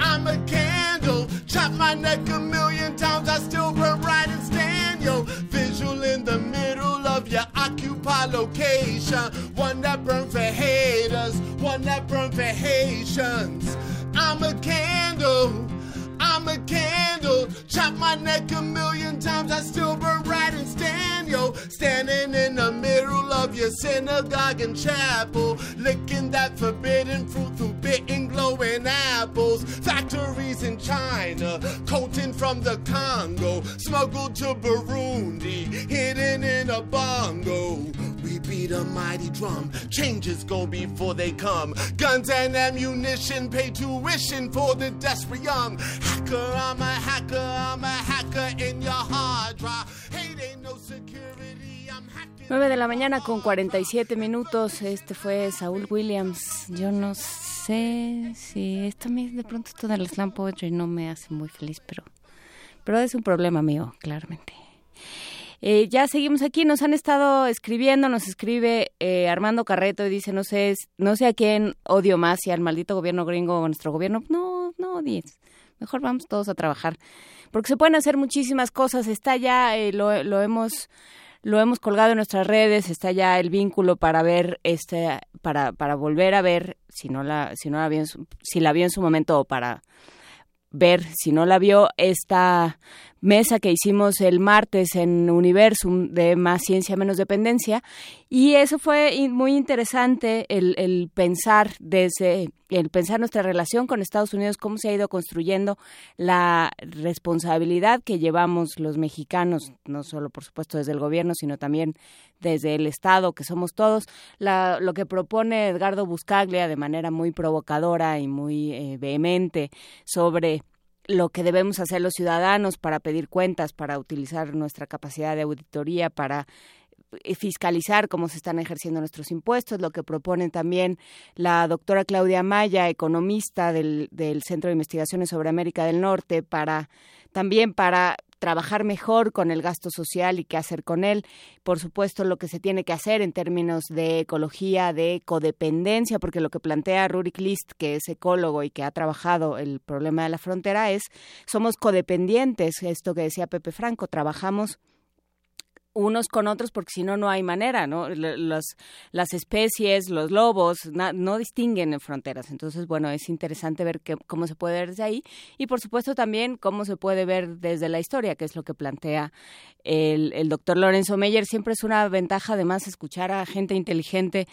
I'm a candle. Chop my neck a million times, I still burn right and stand, yo. Visual in the middle of your occupy location. One that burn for haters, one that burn for Haitians. I'm a candle. I'm a candle. Chop my neck a million times, I still burn right and stand, yo. Standing in the middle of your synagogue and chapel, licking that forbidden fruit through bitten glowing apples. Factories in China, coating from the Congo, smuggled to Burundi, hidden in a bongo. We beat a mighty drum, changes go before they come. Guns and ammunition, pay tuition for the desperate young. Hacker, I'm a hacker, I'm a hacker in your hard drive. Hate ain't no security, I'm hacking. 9 de la mañana con 47 minutos. Este fue Saúl Williams. Yo no sé si esto a mí de pronto esto del slam poetry no me hace muy feliz, pero, pero es un problema mío, claramente. Eh, ya seguimos aquí, nos han estado escribiendo, nos escribe eh, Armando Carreto y dice, no sé, no sé a quién odio más, si al maldito gobierno gringo o a nuestro gobierno. No, no odies. Mejor vamos todos a trabajar. Porque se pueden hacer muchísimas cosas. Está ya, eh, lo, lo hemos lo hemos colgado en nuestras redes, está ya el vínculo para ver este para para volver a ver si no la si no la vio en su, si la vio en su momento o para ver si no la vio esta mesa que hicimos el martes en Universum de Más Ciencia, Menos Dependencia. Y eso fue muy interesante el, pensar desde, el pensar nuestra relación con Estados Unidos, cómo se ha ido construyendo la responsabilidad que llevamos los mexicanos, no solo por supuesto desde el gobierno, sino también desde el Estado, que somos todos. Lo que propone Edgardo Buscaglia de manera muy provocadora y muy eh, vehemente sobre lo que debemos hacer los ciudadanos para pedir cuentas, para utilizar nuestra capacidad de auditoría, para fiscalizar cómo se están ejerciendo nuestros impuestos, lo que propone también la doctora Claudia Maya, economista del, del Centro de Investigaciones sobre América del Norte, para también para trabajar mejor con el gasto social y qué hacer con él. Por supuesto, lo que se tiene que hacer en términos de ecología, de codependencia, porque lo que plantea Rurik List, que es ecólogo y que ha trabajado el problema de la frontera, es somos codependientes, esto que decía Pepe Franco, trabajamos unos con otros porque si no no hay manera, ¿no? Las, las especies, los lobos no distinguen en fronteras. Entonces, bueno, es interesante ver que, cómo se puede ver desde ahí y por supuesto también cómo se puede ver desde la historia, que es lo que plantea el, el doctor Lorenzo Meyer. Siempre es una ventaja además escuchar a gente inteligente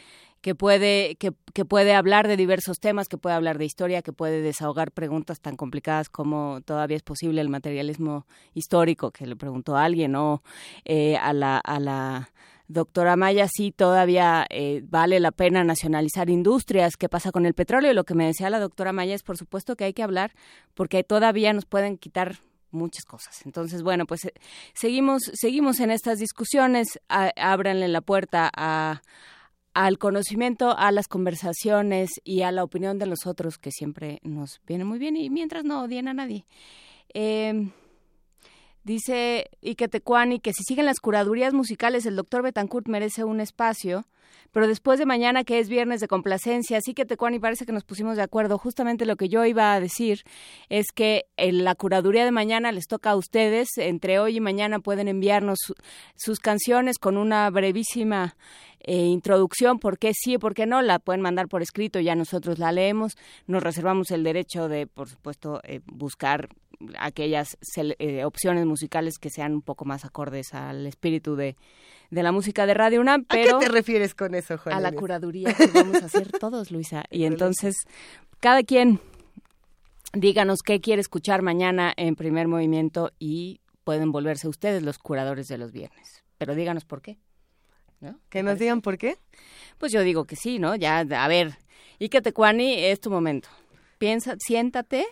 que puede, que, que, puede hablar de diversos temas, que puede hablar de historia, que puede desahogar preguntas tan complicadas como todavía es posible el materialismo histórico, que le preguntó a alguien, o eh, a la, a la doctora Maya, sí todavía eh, vale la pena nacionalizar industrias, qué pasa con el petróleo. Y lo que me decía la doctora Maya es, por supuesto, que hay que hablar porque todavía nos pueden quitar muchas cosas. Entonces, bueno, pues eh, seguimos, seguimos en estas discusiones. A, ábranle la puerta a al conocimiento, a las conversaciones y a la opinión de los otros, que siempre nos viene muy bien y mientras no odien a nadie. Eh, dice Ike Tecuani que si siguen las curadurías musicales, el doctor Betancourt merece un espacio, pero después de mañana, que es viernes de complacencia, así que Tecuani parece que nos pusimos de acuerdo. Justamente lo que yo iba a decir es que en la curaduría de mañana les toca a ustedes. Entre hoy y mañana pueden enviarnos su, sus canciones con una brevísima eh, introducción, por qué sí, por qué no, la pueden mandar por escrito, ya nosotros la leemos, nos reservamos el derecho de, por supuesto, eh, buscar aquellas eh, opciones musicales que sean un poco más acordes al espíritu de, de la música de Radio UNAM, pero... ¿A qué te refieres con eso, Juan? A la curaduría que vamos a hacer todos, Luisa. Y entonces, cada quien díganos qué quiere escuchar mañana en primer movimiento y pueden volverse ustedes los curadores de los viernes. Pero díganos por qué. ¿No? Que nos digan por qué. Pues yo digo que sí, ¿no? Ya, a ver, y que Tecuani es tu momento. Piensa, siéntate,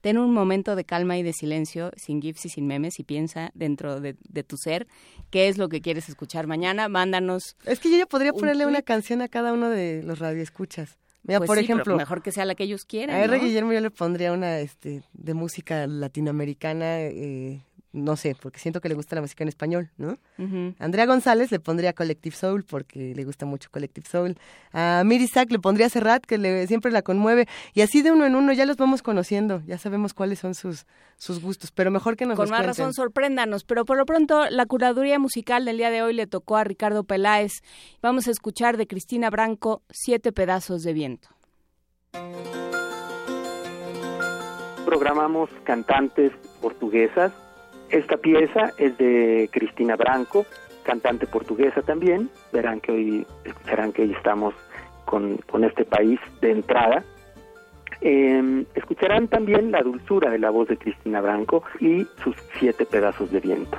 ten un momento de calma y de silencio, sin gifs y sin memes, y piensa dentro de, de tu ser qué es lo que quieres escuchar mañana. Mándanos. Es que yo ya podría un ponerle una canción a cada uno de los radioescuchas. Mira, Pues por sí, pero ejemplo, mejor que sea la que ellos quieran. a R. ¿no? Guillermo yo le pondría una este, de música latinoamericana, eh, no sé, porque siento que le gusta la música en español, ¿no? Ujú. Andrea González le pondría Collective Soul porque le gusta mucho Collective Soul. A Miri Sack le pondría Serrat que le, siempre la conmueve. Y así de uno en uno ya los vamos conociendo, ya sabemos cuáles son sus, sus gustos, pero mejor que nos Con los más cuenten. razón, sorpréndanos. Pero por lo pronto, la curaduría musical del día de hoy le tocó a Ricardo Peláez. Vamos a escuchar de Cristina Branco, Siete pedazos de viento. programamos cantantes portuguesas. Esta pieza es de Cristina Branco, cantante portuguesa también. Verán que hoy escucharán que hoy estamos con, con este país de entrada. Eh, escucharán también la dulzura de la voz de Cristina Branco y sus siete pedazos de viento.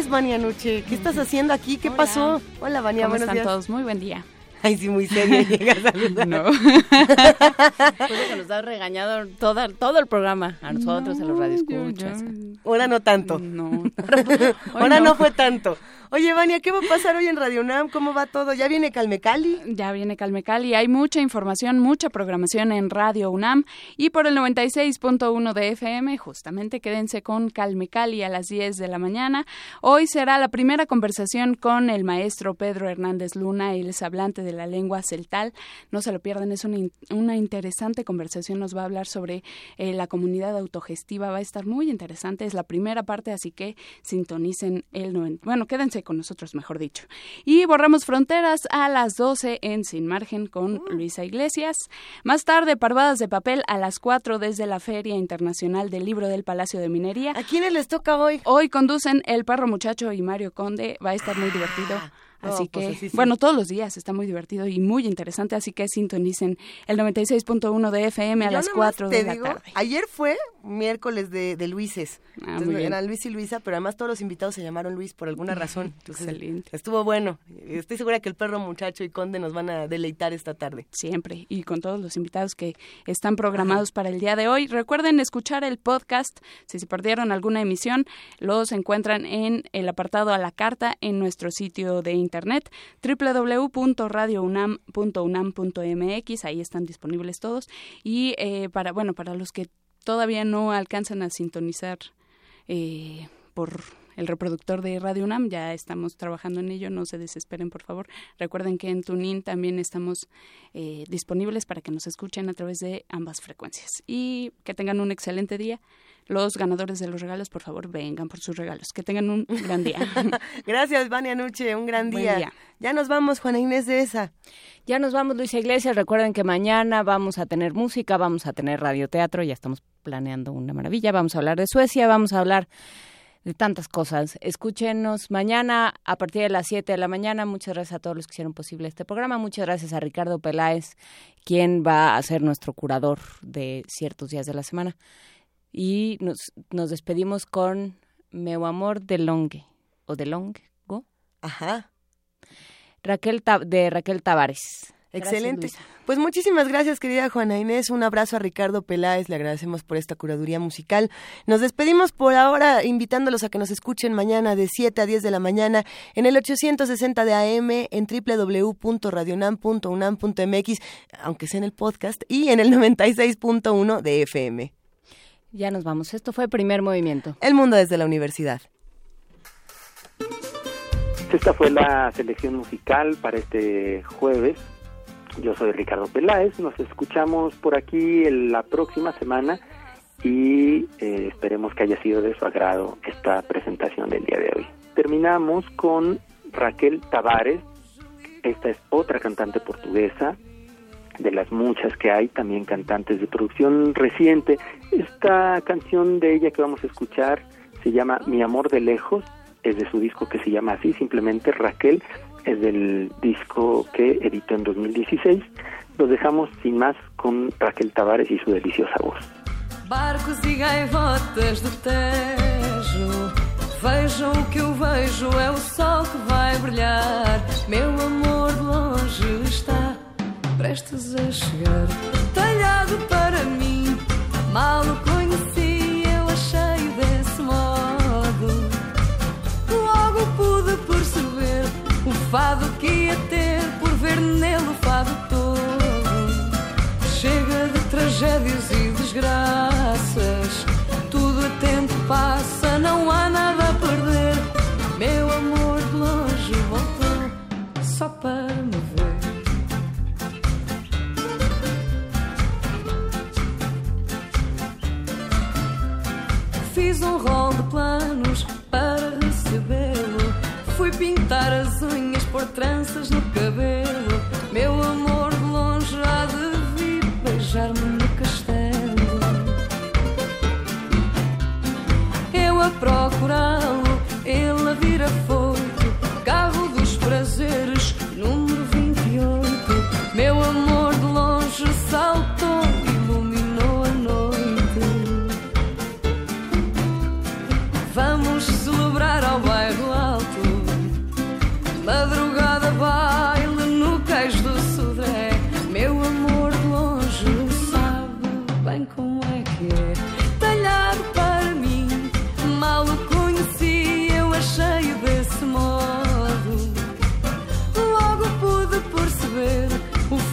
Traes, Vania Nuche? ¿Qué estás haciendo aquí? ¿Qué pasó? Hola, Vania, ¿Cómo buenos están días. todos? Muy buen día. Ay, sí, muy seria [LAUGHS] llegas a saludar. No. [LAUGHS] De que nos ha regañado toda, todo el programa, a nosotros, a los radioescuchas. Ahora no tanto. No. [LAUGHS] Ahora no. fue tanto. Oye, Vania, ¿qué va a pasar hoy en Radio UNAM? ¿Cómo va todo? ¿Ya viene Calmecali? Ya viene Calmecali. Hay mucha información, mucha programación en Radio UNAM y por el 96.1 de FM, justamente quédense con Calmecali a las 10 de la mañana. Hoy será la primera conversación con el maestro Pedro Hernández Luna, él es hablante de la lengua celtal. No se lo pierdan, es una, una interesante conversación. Nos va a hablar sobre eh, la comunidad autogestiva. Va a estar muy interesante. Es la primera parte, así que sintonicen el 90. Bueno, quédense con nosotros, mejor dicho. Y borramos fronteras a las 12 en Sin Margen con Luisa Iglesias. Más tarde, Parvadas de Papel a las 4 desde la Feria Internacional del Libro del Palacio de Minería. ¿A quiénes les toca hoy? Hoy conducen El Perro Muchacho y Mario Conde. Va a estar muy divertido. No, Así pues que, así sí. bueno, todos los días está muy divertido y muy interesante, así que sintonicen el 96.1 de FM a Yo las nomás 4 te de la digo, tarde. Ayer fue miércoles de, de Luises. Ah, Entonces, eran Luis y Luisa, pero además todos los invitados se llamaron Luis por alguna razón. [LAUGHS] Entonces, Excelente. Estuvo bueno. Estoy segura que el perro muchacho y Conde nos van a deleitar esta tarde. Siempre, y con todos los invitados que están programados para el día de hoy. Recuerden escuchar el podcast. Si se perdieron alguna emisión, los encuentran en el apartado a la carta en nuestro sitio de internet www.radiounam.unam.mx. Ahí están disponibles todos. Y eh, para, bueno, para los que todavía no alcanzan a sintonizar eh, por el reproductor de Radio UNAM, ya estamos trabajando en ello, no se desesperen por favor. Recuerden que en TuneIn también estamos eh, disponibles para que nos escuchen a través de ambas frecuencias. Y que tengan un excelente día. Los ganadores de los regalos, por favor, vengan por sus regalos. Que tengan un gran día. [LAUGHS] [LAUGHS] Gracias, Vania Nuche. Un gran Buen día. día. Ya nos vamos, Juana Inés de esa. Ya nos vamos, Luisa Iglesias. Recuerden que mañana vamos a tener música, vamos a tener radioteatro, ya estamos planeando una maravilla. Vamos a hablar de Suecia, vamos a hablar de tantas cosas. Escúchenos mañana a partir de las 7 de la mañana. Muchas gracias a todos los que hicieron posible este programa. Muchas gracias a Ricardo Peláez, quien va a ser nuestro curador de ciertos días de la semana. Y nos, nos despedimos con Meu Amor de Longue, o de Longue. Ajá. Raquel de Raquel Tavares. Excelente. Pues muchísimas gracias, querida Juana Inés. Un abrazo a Ricardo Peláez. Le agradecemos por esta curaduría musical. Nos despedimos por ahora invitándolos a que nos escuchen mañana de 7 a 10 de la mañana en el 860 de AM, en www.radionam.unam.mx, aunque sea en el podcast, y en el 96.1 de FM. Ya nos vamos. Esto fue Primer Movimiento. El mundo desde la universidad. Esta fue la selección musical para este jueves. Yo soy Ricardo Peláez. Nos escuchamos por aquí en la próxima semana y eh, esperemos que haya sido de su agrado esta presentación del día de hoy. Terminamos con Raquel Tavares. Esta es otra cantante portuguesa de las muchas que hay, también cantantes de producción reciente. Esta canción de ella que vamos a escuchar se llama Mi amor de lejos, es de su disco que se llama así, simplemente Raquel, es del disco que editó en 2016. Los dejamos sin más con Raquel Tavares y su deliciosa voz. Barcos e gaivotas do Tejo Vejam o que eu vejo É o sol que vai brilhar Meu amor longe está Prestes a chegar Talhado para mim Mal o conheci fado que ia ter Por ver nele o fado todo Chega de tragédias e desgraças. Tudo a tempo passa, não há nada a perder. Meu amor de longe voltou só para me ver. Fiz um rol de planos para recebê-lo. Fui pintar as unhas, pôr tranças no cabelo. Meu amor de longe há de vir beijar-me no castelo. Eu a procurá-lo, ele a vir afoito. Carro dos prazeres, número 28. Meu amor de longe saltou, iluminou a noite. Vamos celebrar ao bairro alto. Madrugada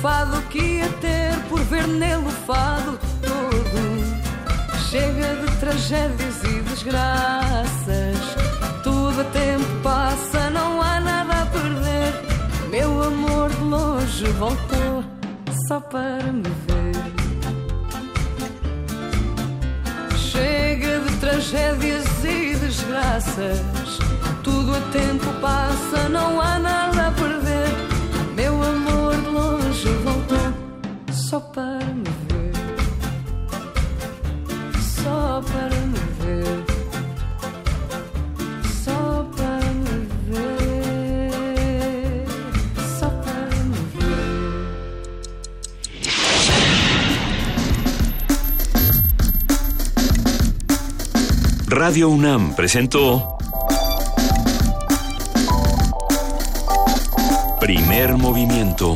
lado que ia ter por ver nele o fado todo. Chega de tragédias e desgraças. Tudo a tempo passa, não há nada a perder. Meu amor de longe voltou só para me ver. Chega de tragédias e desgraças. Tudo a tempo passa, não há nada a perder. Longe voltou me ver. Só me ver. Só para me ver. Só para me ver. Radio UNAM presentó Primer movimiento.